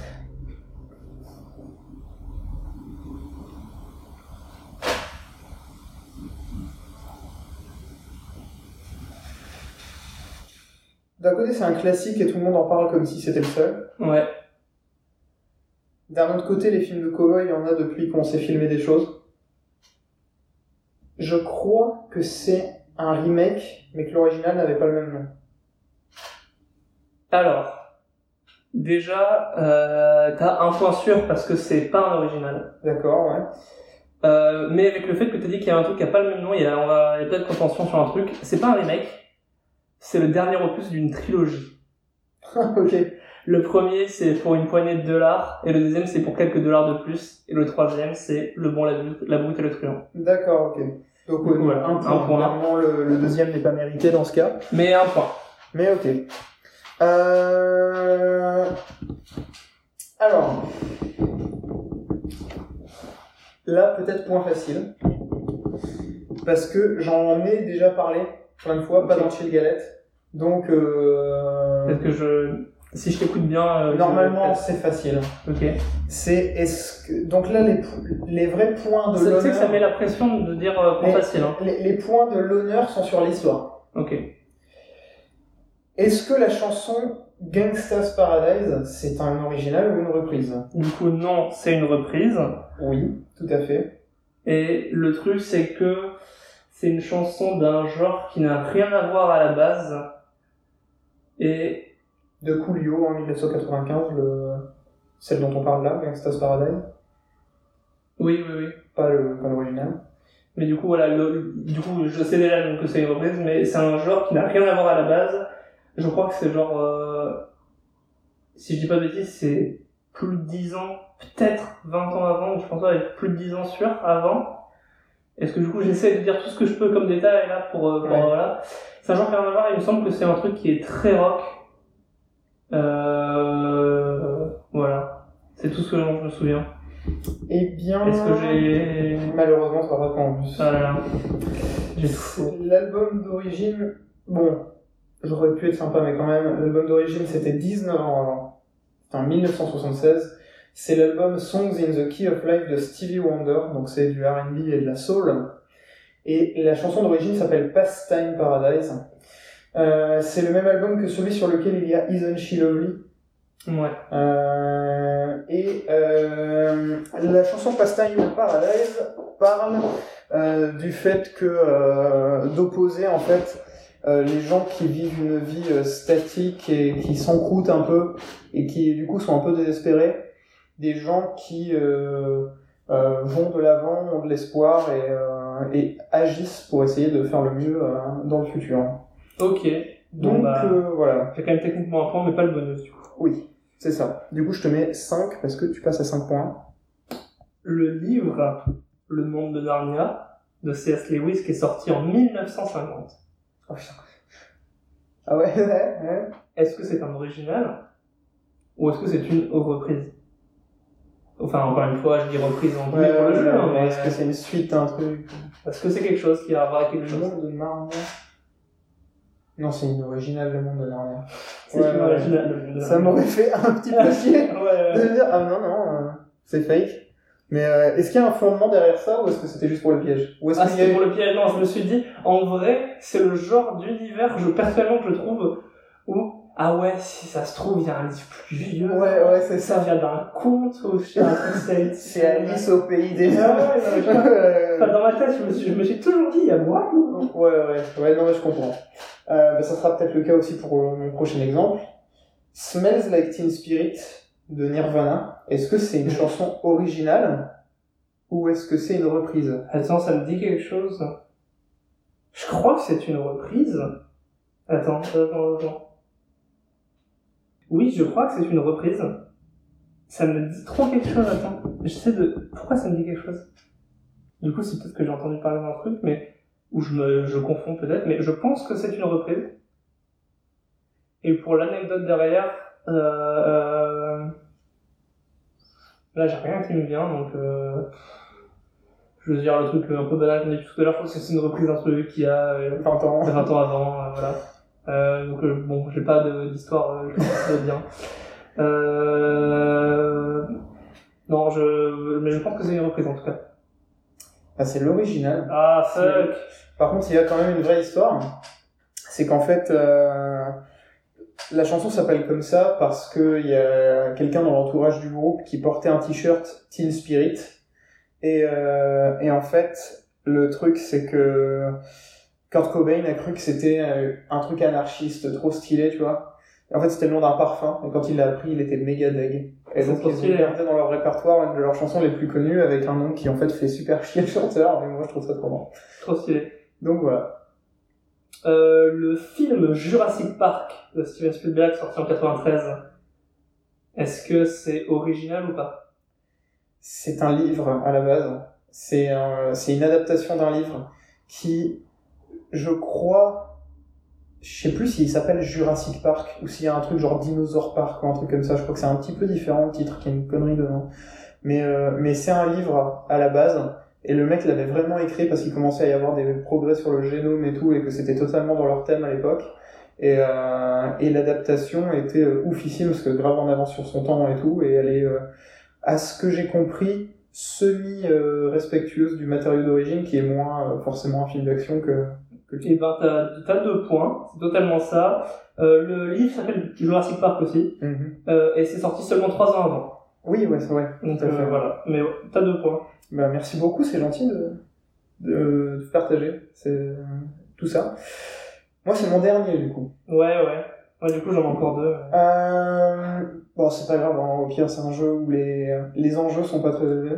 D'un côté, c'est un classique et tout le monde en parle comme si c'était le seul. Ouais. D'un autre côté, les films de cowboy, il y en a depuis qu'on sait filmer des choses. Je crois que c'est un remake, mais que l'original n'avait pas le même nom. Alors, déjà, euh, t'as un point sûr parce que c'est pas un original. D'accord, ouais. Euh, mais avec le fait que t'as dit qu'il y a un truc qui a pas le même nom, il y a, on va, il y a peut-être contention sur un truc. C'est pas un remake, c'est le dernier opus d'une trilogie. [LAUGHS] ok. Le premier, c'est pour une poignée de dollars, et le deuxième, c'est pour quelques dollars de plus, et le troisième, c'est le bon, la brute, la brute et le truand. D'accord, ok. Donc, Voilà, un un point. le, le deuxième n'est pas mérité dans ce cas. Mais un point. Mais ok. Euh... Alors. Là, peut-être point facile. Parce que j'en ai déjà parlé plein de fois, pas dans Chill Galette. Donc, euh... Peut-être que je, si je t'écoute bien, euh, normalement, c'est facile. ok. C'est est-ce que donc là les les vrais points de Ça, tu sais que ça met l'honneur la pression de dire euh, Mais- facile, hein. les, les points de l'honneur sont sur l'histoire. Ok. Est-ce que la chanson Gangsta's Paradise, c'est un original ou une reprise? Du coup, non, c'est une reprise. Oui, tout à fait. Et le truc, c'est que c'est une chanson d'un genre qui n'a rien à voir à la base. Et De Coolio en 1995, le... celle dont on parle là, Gangsta's Paradise, oui, oui, oui. pas le- pas l'original. Mais du coup, voilà, le, du coup, je sais déjà donc, que c'est une reprise, mais c'est un genre qui n'a rien à voir à la base. Je crois que c'est genre, euh, si je dis pas de bêtises, c'est plus de 10 ans, peut-être 20 ans avant, ou je pense pas plus de 10 ans sûr, avant. Est-ce que du coup, j'essaie de dire tout ce que je peux comme détail là pour, euh, pour Ouais. voilà. À voir, il me semble que c'est un truc qui est très rock. Euh, voilà. C'est tout ce que je me souviens. Eh bien... Est-ce que j'ai, Malheureusement, ça va pas en plus. ah là là. L'album d'origine, bon, j'aurais pu être sympa, mais quand même, l'album d'origine c'était 19 ans avant. C'était en 1976. C'est l'album Songs in the Key of Life de Stevie Wonder, donc c'est du R&B et de la soul. Et la chanson d'origine s'appelle Pastime Paradise. Euh, c'est le même album que celui sur lequel il y a Isn't She Lovely, Ouais. euh, et euh, la chanson Pastime Paradise parle euh, du fait que euh, d'opposer en fait euh, les gens qui vivent une vie statique et qui s'encroutent un peu et qui du coup sont un peu désespérés, des gens qui euh, euh, vont de l'avant, ont de l'espoir et, euh, et agissent pour essayer de faire le mieux euh, dans le futur. Ok. Donc bah, euh, voilà, j'ai quand même techniquement un point, mais pas le bonus, du coup. oui, c'est ça. Du coup je te mets 5 parce que tu passes à 5 points. Le livre Le monde de Narnia de C.S. Lewis qui est sorti en 1950. Oh putain. Ah ouais, [LAUGHS] ouais, ouais. Est-ce que c'est un original ou est-ce que c'est une reprise? Enfin, encore une fois, je dis reprise en Ouais, pour le ouais, jeu, mais est-ce que c'est une suite, un truc est-ce que c'est quelque chose qui a à voir avec Le chose monde de Narnia Non, c'est une originale, le monde de Narnia. [LAUGHS] C'est Ouais, une originale. Ça m'aurait fait un petit peu [LAUGHS] chier de dire, ah non, non, euh, c'est fake. Mais euh, est-ce qu'il y a un fondement derrière ça ou est-ce que c'était juste pour le piège? Ou est-ce Ah, a c'était pour le piège. Non, je me suis dit, en vrai, c'est le genre d'univers, je, personnellement, que je trouve où, ah ouais, si ça se trouve, il y a un livre plus vieux. Ouais, ouais, c'est Ça ça. vient d'un conte ou je sais un truc [LAUGHS] C'est Alice au pays des Ah ouais, ouais, Enfin, dans ma tête, je me suis, je me suis toujours dit, il y a moi ou- ouais, ouais, ouais, non, mais je comprends. Euh, bah, ça sera peut-être le cas aussi pour euh, mon prochain exemple. Smells Like Teen Spirit de Nirvana. Est-ce que c'est une chanson originale ou est-ce que c'est une reprise? Attends, ça me dit quelque chose. Je crois que c'est une reprise. Attends, attends, attends. Oui, je crois que c'est une reprise. Ça me dit trop quelque chose, attends. Je sais de... Pourquoi ça me dit quelque chose? Du coup, c'est peut-être que j'ai entendu parler d'un truc, mais... Ou je me je confonds peut-être, mais je pense que c'est une reprise. Et pour l'anecdote derrière, euh... euh, Là, j'ai rien qui me vient, donc... Euh... Je veux dire le truc un peu banal qu'on a dit tout à l'heure, je pense que c'est une reprise d'un truc qui a euh, 20 ans. 20 ans avant, euh, voilà. Euh, donc euh, bon, j'ai pas d'histoire, euh, bien. Euh... Non, je... mais je pense que c'est une reprise en tout cas. Ah, c'est l'original. Ah fuck Par contre, il y a quand même une vraie histoire. C'est qu'en fait, euh, la chanson s'appelle comme ça parce qu'il y a quelqu'un dans l'entourage du groupe qui portait un t-shirt Teen Spirit. Et, euh, et en fait, le truc, c'est que Kurt Cobain a cru que c'était euh, un truc anarchiste, trop stylé, tu vois. En fait, c'était le nom d'un parfum. Et quand il l'a appris, il était méga deg. Et donc, ils ont gardé dans leur répertoire une de leurs chansons les plus connues avec un nom qui, en fait, fait super chier le chanteur. Et moi, je trouve ça trop marrant. Trop stylé. Donc voilà. Euh, le film Jurassic Park de Steven Spielberg sorti en 93, est-ce que c'est original ou pas? C'est un livre à la base. C'est un- c'est une adaptation d'un livre qui, je crois, je sais plus s'il s'appelle Jurassic Park ou s'il y a un truc genre Dinosaur Park ou un truc comme ça. Je crois que c'est un petit peu différent le titre, qu'il y a une connerie dedans. Mais, euh, mais c'est un livre à la base. Et le mec l'avait vraiment écrit parce qu'il commençait à y avoir des progrès sur le génome et tout, et que c'était totalement dans leur thème à l'époque. Et, euh, et l'adaptation était euh, oufissime parce que grave en avance sur son temps et tout, et elle est, euh, à ce que j'ai compris, semi-respectueuse du matériau d'origine, qui est moins euh, forcément un film d'action que... Et ben, t'as, t'as deux points, c'est totalement ça. Euh, le livre s'appelle Jurassic Park aussi, Mhm. euh, et c'est sorti seulement trois ans avant. Oui, ouais, c'est vrai. Donc euh, fait. voilà, mais ouais, t'as deux points. Bah, merci beaucoup, c'est gentil de, de, de partager c'est, tout ça. Moi, c'est mon dernier, du coup. Ouais, ouais. Ouais, du coup, j'en ai encore deux. ouais. Bon, c'est pas grave, hein, au pire, c'est un jeu où les, les enjeux sont pas très élevés.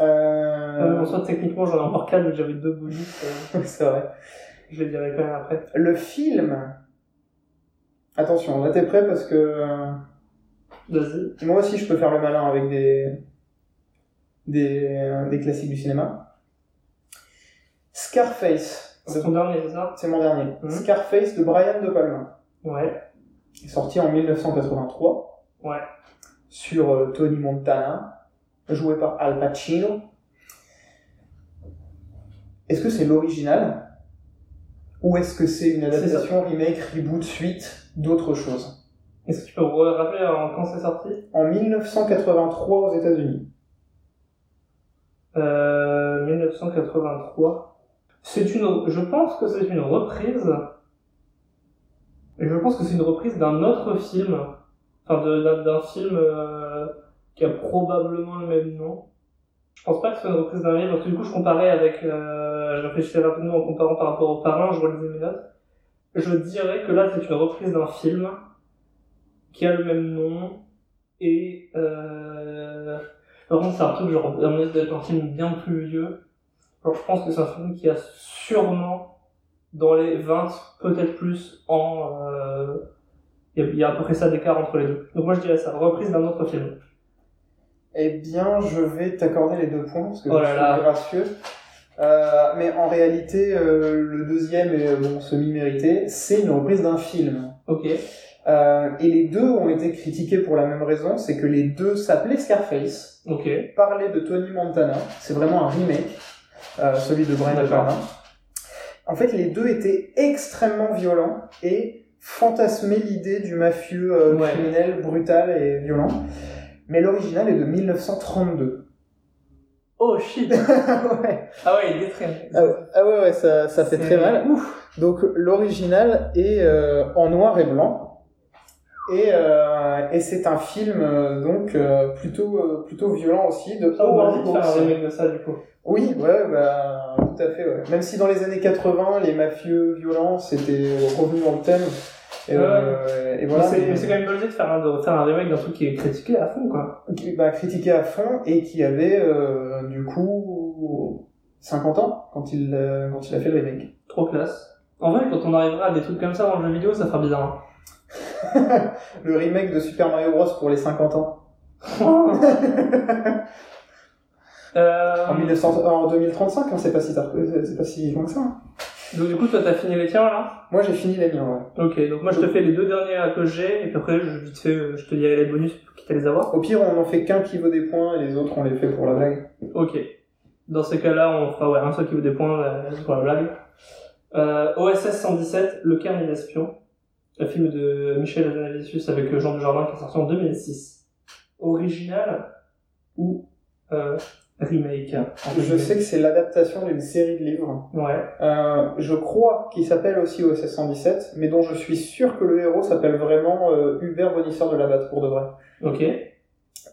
Euh, en Euh, soit, techniquement, j'en ai encore quatre, que j'avais deux bonus. euh, [LAUGHS] c'est vrai. je les dirai quand même après. Le film. Attention, là t'es prêt parce que euh, Vas-y. moi aussi je peux faire le malin avec des des, des classiques du cinéma. Scarface. C'est ton dernier, c'est ça? C'est mon dernier. Mhm. Scarface de Brian De Palma. Ouais. sorti en 1983 Ouais. sur euh, Tony Montana, joué par Al Pacino. Est-ce que c'est l'original ou est-ce que c'est une adaptation, remake, reboot, suite d'autre chose Est-ce que tu peux me rappeler quand c'est sorti? En 1983 aux États-Unis. euh, 1983. C'est une, je pense que c'est une reprise. Je pense que c'est une reprise d'un autre film. Enfin, d'un film euh, qui a probablement le même nom. Je pense pas que ce soit une reprise d'un livre, parce que du coup, je comparais avec, euh, je réfléchissais rapidement en comparant par rapport au parrain, je relisais mes notes. Je dirais que là, c'est une reprise d'un film qui a le même nom, et, euh, par contre, c'est un truc genre, un espèce d'être un film bien plus vieux. Alors, je pense que c'est un film qui a sûrement, dans les 20, peut-être plus, en, euh, il y, a- il y a à peu près ça d'écart entre les deux. Donc moi, je dirais ça, reprise d'un autre film. Eh bien, je vais t'accorder les deux points parce que Oh là là. gracieux. Euh, mais en réalité, euh, le deuxième est bon, semi-mérité. C'est une reprise d'un film. Ok. Euh, et les deux ont été critiqués pour la même raison, c'est que les deux s'appelaient Scarface, Ok. parlaient de Tony Montana. C'est vraiment un remake, euh, celui de Brian De. Palma. En fait, les deux étaient extrêmement violents et fantasmaient l'idée du mafieux euh, Ouais. criminel brutal et violent. Mais l'original est de 1932. Oh shit [LAUGHS] ouais. Ah ouais, il détraîne. Ah ouais, ah ouais, ouais, ça, ça fait très mal. Donc l'original est euh, en noir et blanc. Et, euh, et c'est un film euh, donc euh, plutôt plutôt violent aussi de faire un remake de ça, du coup. Oui, ouais, bah tout à fait. Ouais. Même si dans les années 80, les mafieux violents c'était revenu dans le thème. Et, euh, et voilà. Mais c'est quand même bullshit de faire un, de faire un remake d'un truc qui est critiqué à fond, quoi. qui- bah, critiqué à fond et qui avait euh, du coup 50 ans quand il euh, quand il a fait le remake. Trop classe. En vrai, quand on arrivera à des trucs comme ça dans le jeu vidéo, ça fera bizarre. [LAUGHS] le remake de Super Mario Bros pour les 50 ans. hein. [LAUGHS] En, 1900 en 2035, hein, c'est pas si tard, c'est pas si loin que ça. hein. Donc du coup, toi, t'as fini les tiens, là? Moi, j'ai fini les miens, ouais. Ok, donc moi, je te fais les deux derniers que j'ai, et puis après, je, vite fait, euh, je te dirai les bonus pour quitte à les avoir. Au pire, on en fait qu'un qui vaut des points et les autres, on les fait pour la blague. Ok. Dans ces cas-là, on fera ouais, un seul qui veut des points euh, pour la blague. Euh, OSS 117, Le Carnet d'Espion, un film de Michel Hazanavicius avec euh, Jean Dujardin qui est sorti en 2006. Original ou euh, remake entre Je sais que c'est l'adaptation d'une série de livres. Ouais. Euh, je crois qu'il s'appelle aussi OSS 117, mais dont je suis sûr que le héros s'appelle vraiment euh, Hubert Bonisseur de la Batte, pour de vrai. Ok.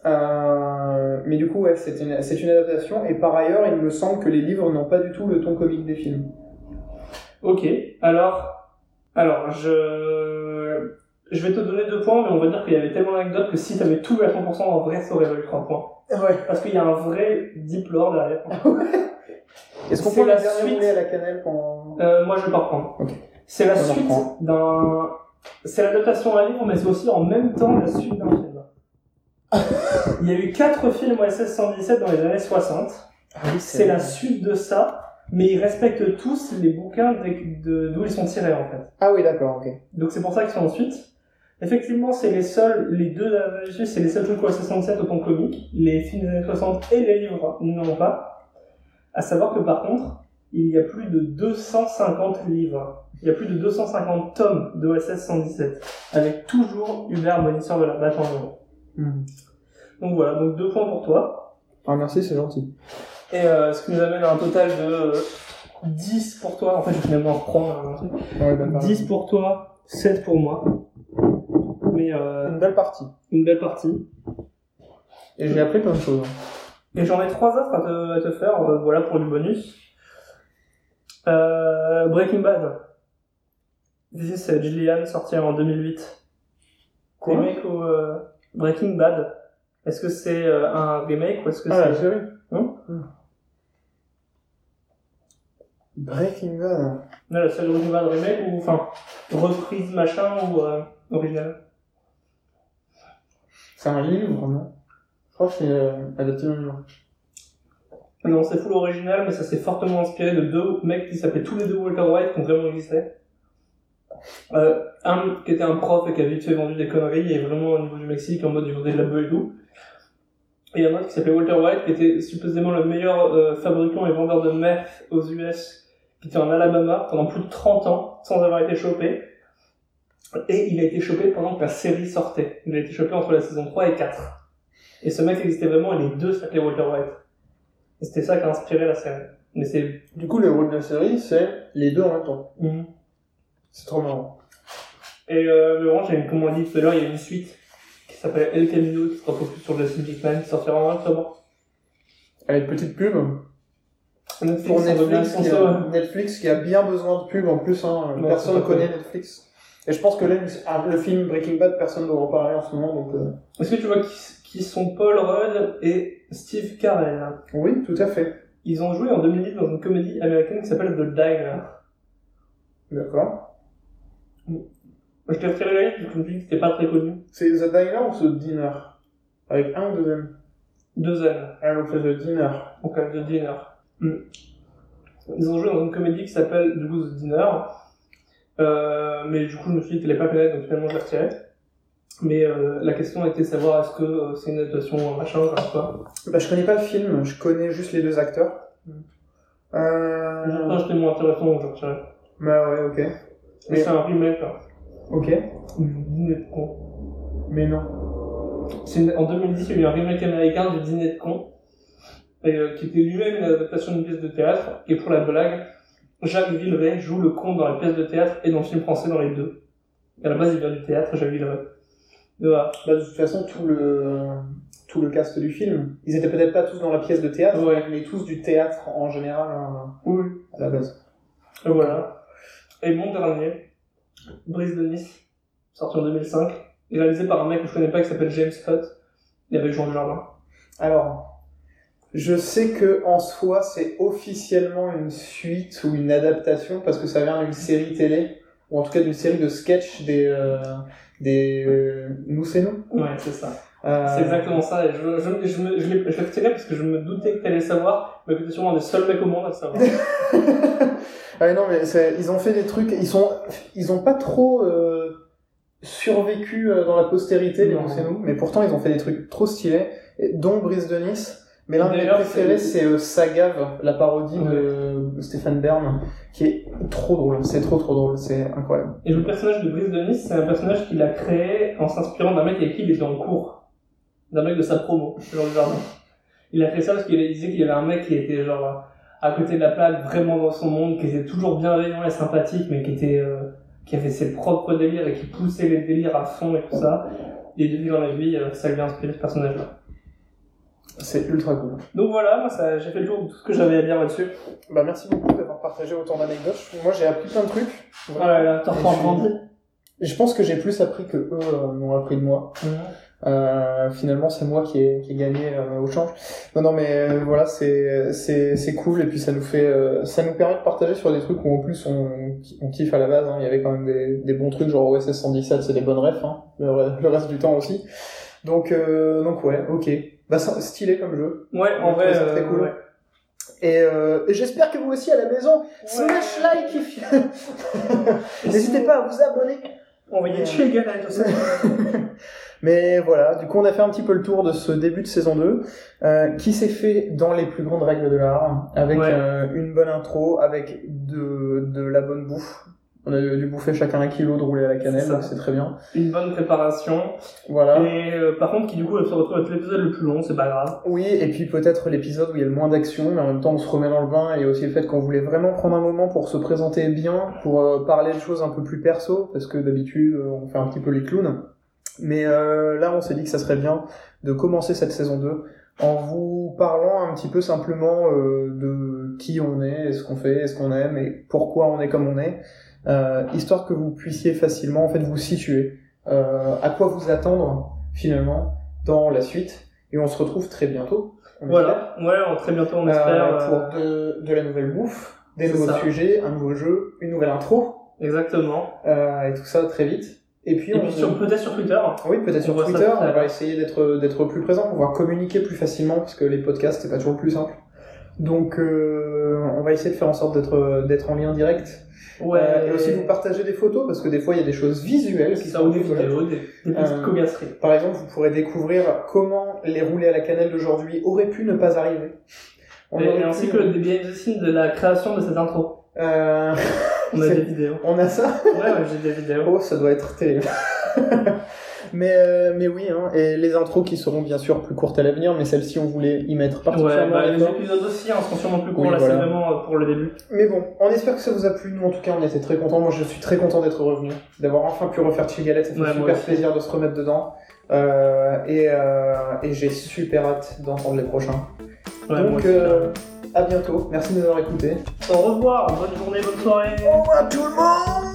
Euh, mais du coup, ouais, c'est une, c'est une adaptation, et par ailleurs, il me semble que les livres n'ont pas du tout le ton comique des films. Ok. Alors, alors je je vais te donner deux points, mais on va dire qu'il y avait tellement d'anecdotes que si t'avais tout à 100%, en vrai, ça aurait valu trois points. Ouais. Parce qu'il y a un vrai deep lore derrière. [LAUGHS] Est-ce qu'on C'est peut la la dernière suite. à la cannelle pendant... Euh, moi, je vais pas reprendre. Ok. C'est la On suite reprend. d'un. C'est l'adaptation à livre, mais c'est aussi en même temps la suite d'un film. [LAUGHS] Il y a eu quatre films OSS 117 dans les années 60. Ah oui, C'est la suite de ça, mais ils respectent tous les bouquins de- de- d'où ils sont tirés en fait. Ah oui, d'accord, ok. Donc c'est pour ça qu'ils sont en suite. Effectivement, c'est les seuls, les deux c'est les seuls trucs OSS 117 au ton comique. Les films des années 60 et les livres n'en ont pas. À savoir que par contre, il y a plus de 250 livres. Il y a plus de 250 tomes de OSS 117. Avec toujours Hubert Bonisseur de la Batte en héros. Donc voilà, donc deux points pour toi. Ah merci, c'est gentil. Et euh, ce qui nous amène à un total de 10 pour toi. En fait, je vais finalement reprendre un truc. Ouais, bah, pareil. 10 pour toi, 7 pour moi. Mais euh, Une belle partie. une belle partie. Et j'ai appris plein de choses. Et j'en ai trois autres à te, à te faire, euh, voilà pour du bonus. Euh, Breaking Bad. This is Gillian, sorti en 2008. Quoi remake ou euh, Breaking Bad. Est-ce que c'est euh, un remake ou est-ce que Ah, la c'est... série Hein Breaking Bad. Non, la série Breaking Bad remake ou enfin reprise machin ou euh, original C'est un livre, non Je crois que c'est euh, adapté d'un livre. Non, c'est full original, mais ça s'est fortement inspiré de deux mecs qui s'appelaient tous les deux Walter White, qui ont vraiment existé. Euh, un qui était un prof et qui a vite fait vendu des conneries, et vraiment au niveau du Mexique, en mode il vendait de la bœuf et tout. Et un autre qui s'appelait Walter White, qui était supposément le meilleur euh, fabricant et vendeur de meth aux US, qui était en Alabama pendant plus de 30 ans, sans avoir été chopé. Et il a été chopé pendant que la série sortait. Il a été chopé entre la saison 3 et 4. Et ce mec existait vraiment, et les deux s'appelaient Walter White. Et c'était ça qui a inspiré la série. Mais c'est... Du coup, le rôle de la série, c'est les deux en même temps. Mhm. C'est trop marrant. Et euh, Laurent, j'ai comme on dit tout à l'heure, il y a une suite qui s'appelle El Camino, qui sera focus sur Justin Hickman, qui sortira en octobre. Avec petite pub. Netflix, Pour en Netflix, qui 2011, a, Netflix qui a bien besoin de pub en plus. Hein. Non, personne ne connaît. Netflix. Et je pense que là, ah, le film Breaking Bad, personne ne doit en parler en ce moment. Donc, euh, Est-ce que tu vois qui, qui sont Paul Rudd et Steve Carell? Oui, tout à fait. Ils ont joué en 2010 dans une comédie américaine qui s'appelle The Diner. D'accord. Je t'ai retiré la liste parce que je me suis dit que c'était pas très connu. C'est The Diner ou The Dinner? Avec un ou deux M? Deux N. Ah, donc c'est The Dinner. Donc euh, The Dinner. Mm. Ils ont joué dans une comédie qui s'appelle du coup The Dinner. Euh, mais du coup je me suis dit qu'elle allait pas connaître donc finalement je l'ai retiré. Mais euh, la question était de savoir est-ce que euh, c'est une adaptation ou machin, sais pas. Bah, je connais pas le film, je connais juste les deux acteurs. Euh... Je pense que c'était moins intéressant donc je l'ai retiré. Bah ouais, ok. Mais Mais- c'est un remake là. Ok. Dîner de con. Mais non. Une- En 2010 il y a eu un remake américain du dîner de con. Et, euh, qui était lui-même une adaptation d'une pièce de théâtre. Et pour la blague, Jacques Villeray joue le con dans la pièce de théâtre et dans le film français dans les deux. À la base il vient du théâtre, Jacques Villeray. Et voilà. Bah, de toute façon, tout le, tout le cast du film, ils étaient peut-être pas tous dans la pièce de théâtre, Ouais. mais tous du théâtre en général hein, Oui. à la base. Et voilà. Et mon dernier, Brise de Nice, sorti en 2005, réalisé par un mec que je connais pas qui s'appelle James Hutt, et avec Jean Dujardin. Alors, je sais que en soi, c'est officiellement une suite ou une adaptation parce que ça vient d'une série télé, ou en tout cas d'une série de sketchs des, euh, des euh, Nous c'est nous. Ouais, c'est ça. Euh, C'est exactement ça. Et je, je, je, me, je, l'ai- je l'ai retiré parce que je me doutais que t'allais savoir, mais que t'es sûrement un des seuls mecs au monde à savoir. [LAUGHS] ouais, non, mais ils ont fait des trucs, ils sont, ils ont pas trop euh, survécu euh, dans la postérité, les. Nous c'est nous, mais pourtant ils ont fait des trucs trop stylés, dont Brise de Nice. Mais l'un de mes préférés, c'est- euh, Sagave, la parodie de Stéphane Bern, qui est trop drôle. C'est trop trop drôle, c'est incroyable. Et le personnage de Brise de Nice, c'est un personnage qu'il a créé en s'inspirant d'un mec avec qui il était en cours. D'un mec de sa promo, Jean Dujardin. Il a fait ça parce qu'il disait qu'il y avait un mec qui était genre à côté de la plaque, vraiment dans son monde, qui était toujours bienveillant et sympathique, mais qui était, euh, qui avait ses propres délires et qui poussait les délires à fond et tout ça. Et de vivre la vie, ça lui a inspiré ce personnage-là. C'est ultra cool. Donc voilà, moi ça, j'ai fait le tour de tout ce que j'avais à dire là-dessus. Bah merci beaucoup d'avoir partagé autant d'anecdotes. Moi j'ai appris plein de trucs. Oh là là, reprends grandi. Et je pense que j'ai plus appris que eux euh, m'ont appris de moi. Euh, finalement, c'est moi qui ai, qui ai gagné euh, au change. Non, non, mais euh, voilà, c'est c'est c'est cool et puis ça nous fait euh, ça nous permet de partager sur des trucs où en plus on, on kiffe à la base. Hein. Il y avait quand même des, des bons trucs genre OSS 117, c'est des bonnes refs. Hein. Le reste du temps aussi. Donc euh, donc ouais, ok. Bah stylé comme jeu. Ouais, en On vrai, ça très euh, cool. ouais. Et, euh, et j'espère que vous aussi à la maison, smash like if [LAUGHS] N'hésitez pas à vous abonner. Les gars, là, tout ça. Mais voilà, du coup on a fait un petit peu le tour de ce début de saison 2, euh, qui s'est fait dans les plus grandes règles de l'art, avec Ouais. euh, une bonne intro, avec de, de la bonne bouffe, On a dû bouffer chacun un kilo de roulé à la cannelle, C'est ça. donc c'est très bien. Une bonne préparation. Voilà. Et euh, par contre, qui du coup se retrouve avec l'épisode le plus long, c'est pas grave. Oui, et puis peut-être l'épisode où il y a le moins d'action, mais en même temps on se remet dans le bain, et aussi le fait qu'on voulait vraiment prendre un moment pour se présenter bien, pour euh, parler de choses un peu plus perso, parce que d'habitude euh, on fait un petit peu les clowns. Mais euh, là on s'est dit que ça serait bien de commencer cette saison 2 en vous parlant un petit peu simplement euh, de qui on est, ce qu'on fait, ce qu'on aime, et pourquoi on est comme on est, histoire que vous puissiez facilement en fait vous situer, euh, à quoi vous attendre finalement dans la suite. Et on se retrouve très bientôt. on Voilà. Ouais, on- très bientôt, on espère, espère. euh, euh, pour de, de la nouvelle bouffe, des nouveaux ça. sujets, un nouveau jeu, une nouvelle intro, Exactement. euh, et tout ça très vite. Et puis, on, puis peut-être sur Twitter. oui, peut-être sur Twitter, on va essayer d'être d'être plus présent, pouvoir communiquer plus facilement, parce que les podcasts, c'est pas toujours le plus simple. Donc, euh, on va essayer de faire en sorte d'être d'être en lien direct. Ouais. Euh, et aussi vous partager des photos, parce que des fois, il y a des choses visuelles qui sont ou des vidéos, des, des petites. Par exemple, vous pourrez découvrir comment les roulés à la cannelle d'aujourd'hui auraient pu ne pas arriver. On Et, ainsi pu- que des behind the scenes de la création de cette intro. Euh, On a [LAUGHS] des vidéos. on a ça Ouais, ouais, j'ai des vidéos. Oh, ça doit être terrible. [LAUGHS] mais, euh, mais oui, hein, et les intros qui seront bien sûr plus courtes à l'avenir, mais celles-ci on voulait y mettre Ouais, particulièrement bah, les épisodes aussi hein, seront sûrement plus courts. Oui, là, voilà. c'est vraiment euh, pour le début. Mais bon, on espère que ça vous a plu. Nous, en tout cas, on était très contents. Moi, je suis très content d'être revenu, d'avoir enfin pu refaire Chill Galette. Ça fait Ouais, super plaisir de se remettre dedans. Euh, et euh, et j'ai super hâte d'entendre les prochains. Ouais, Donc, à bientôt. Merci de nous avoir écoutés. Au revoir, bonne journée, bonne soirée. Au revoir tout le monde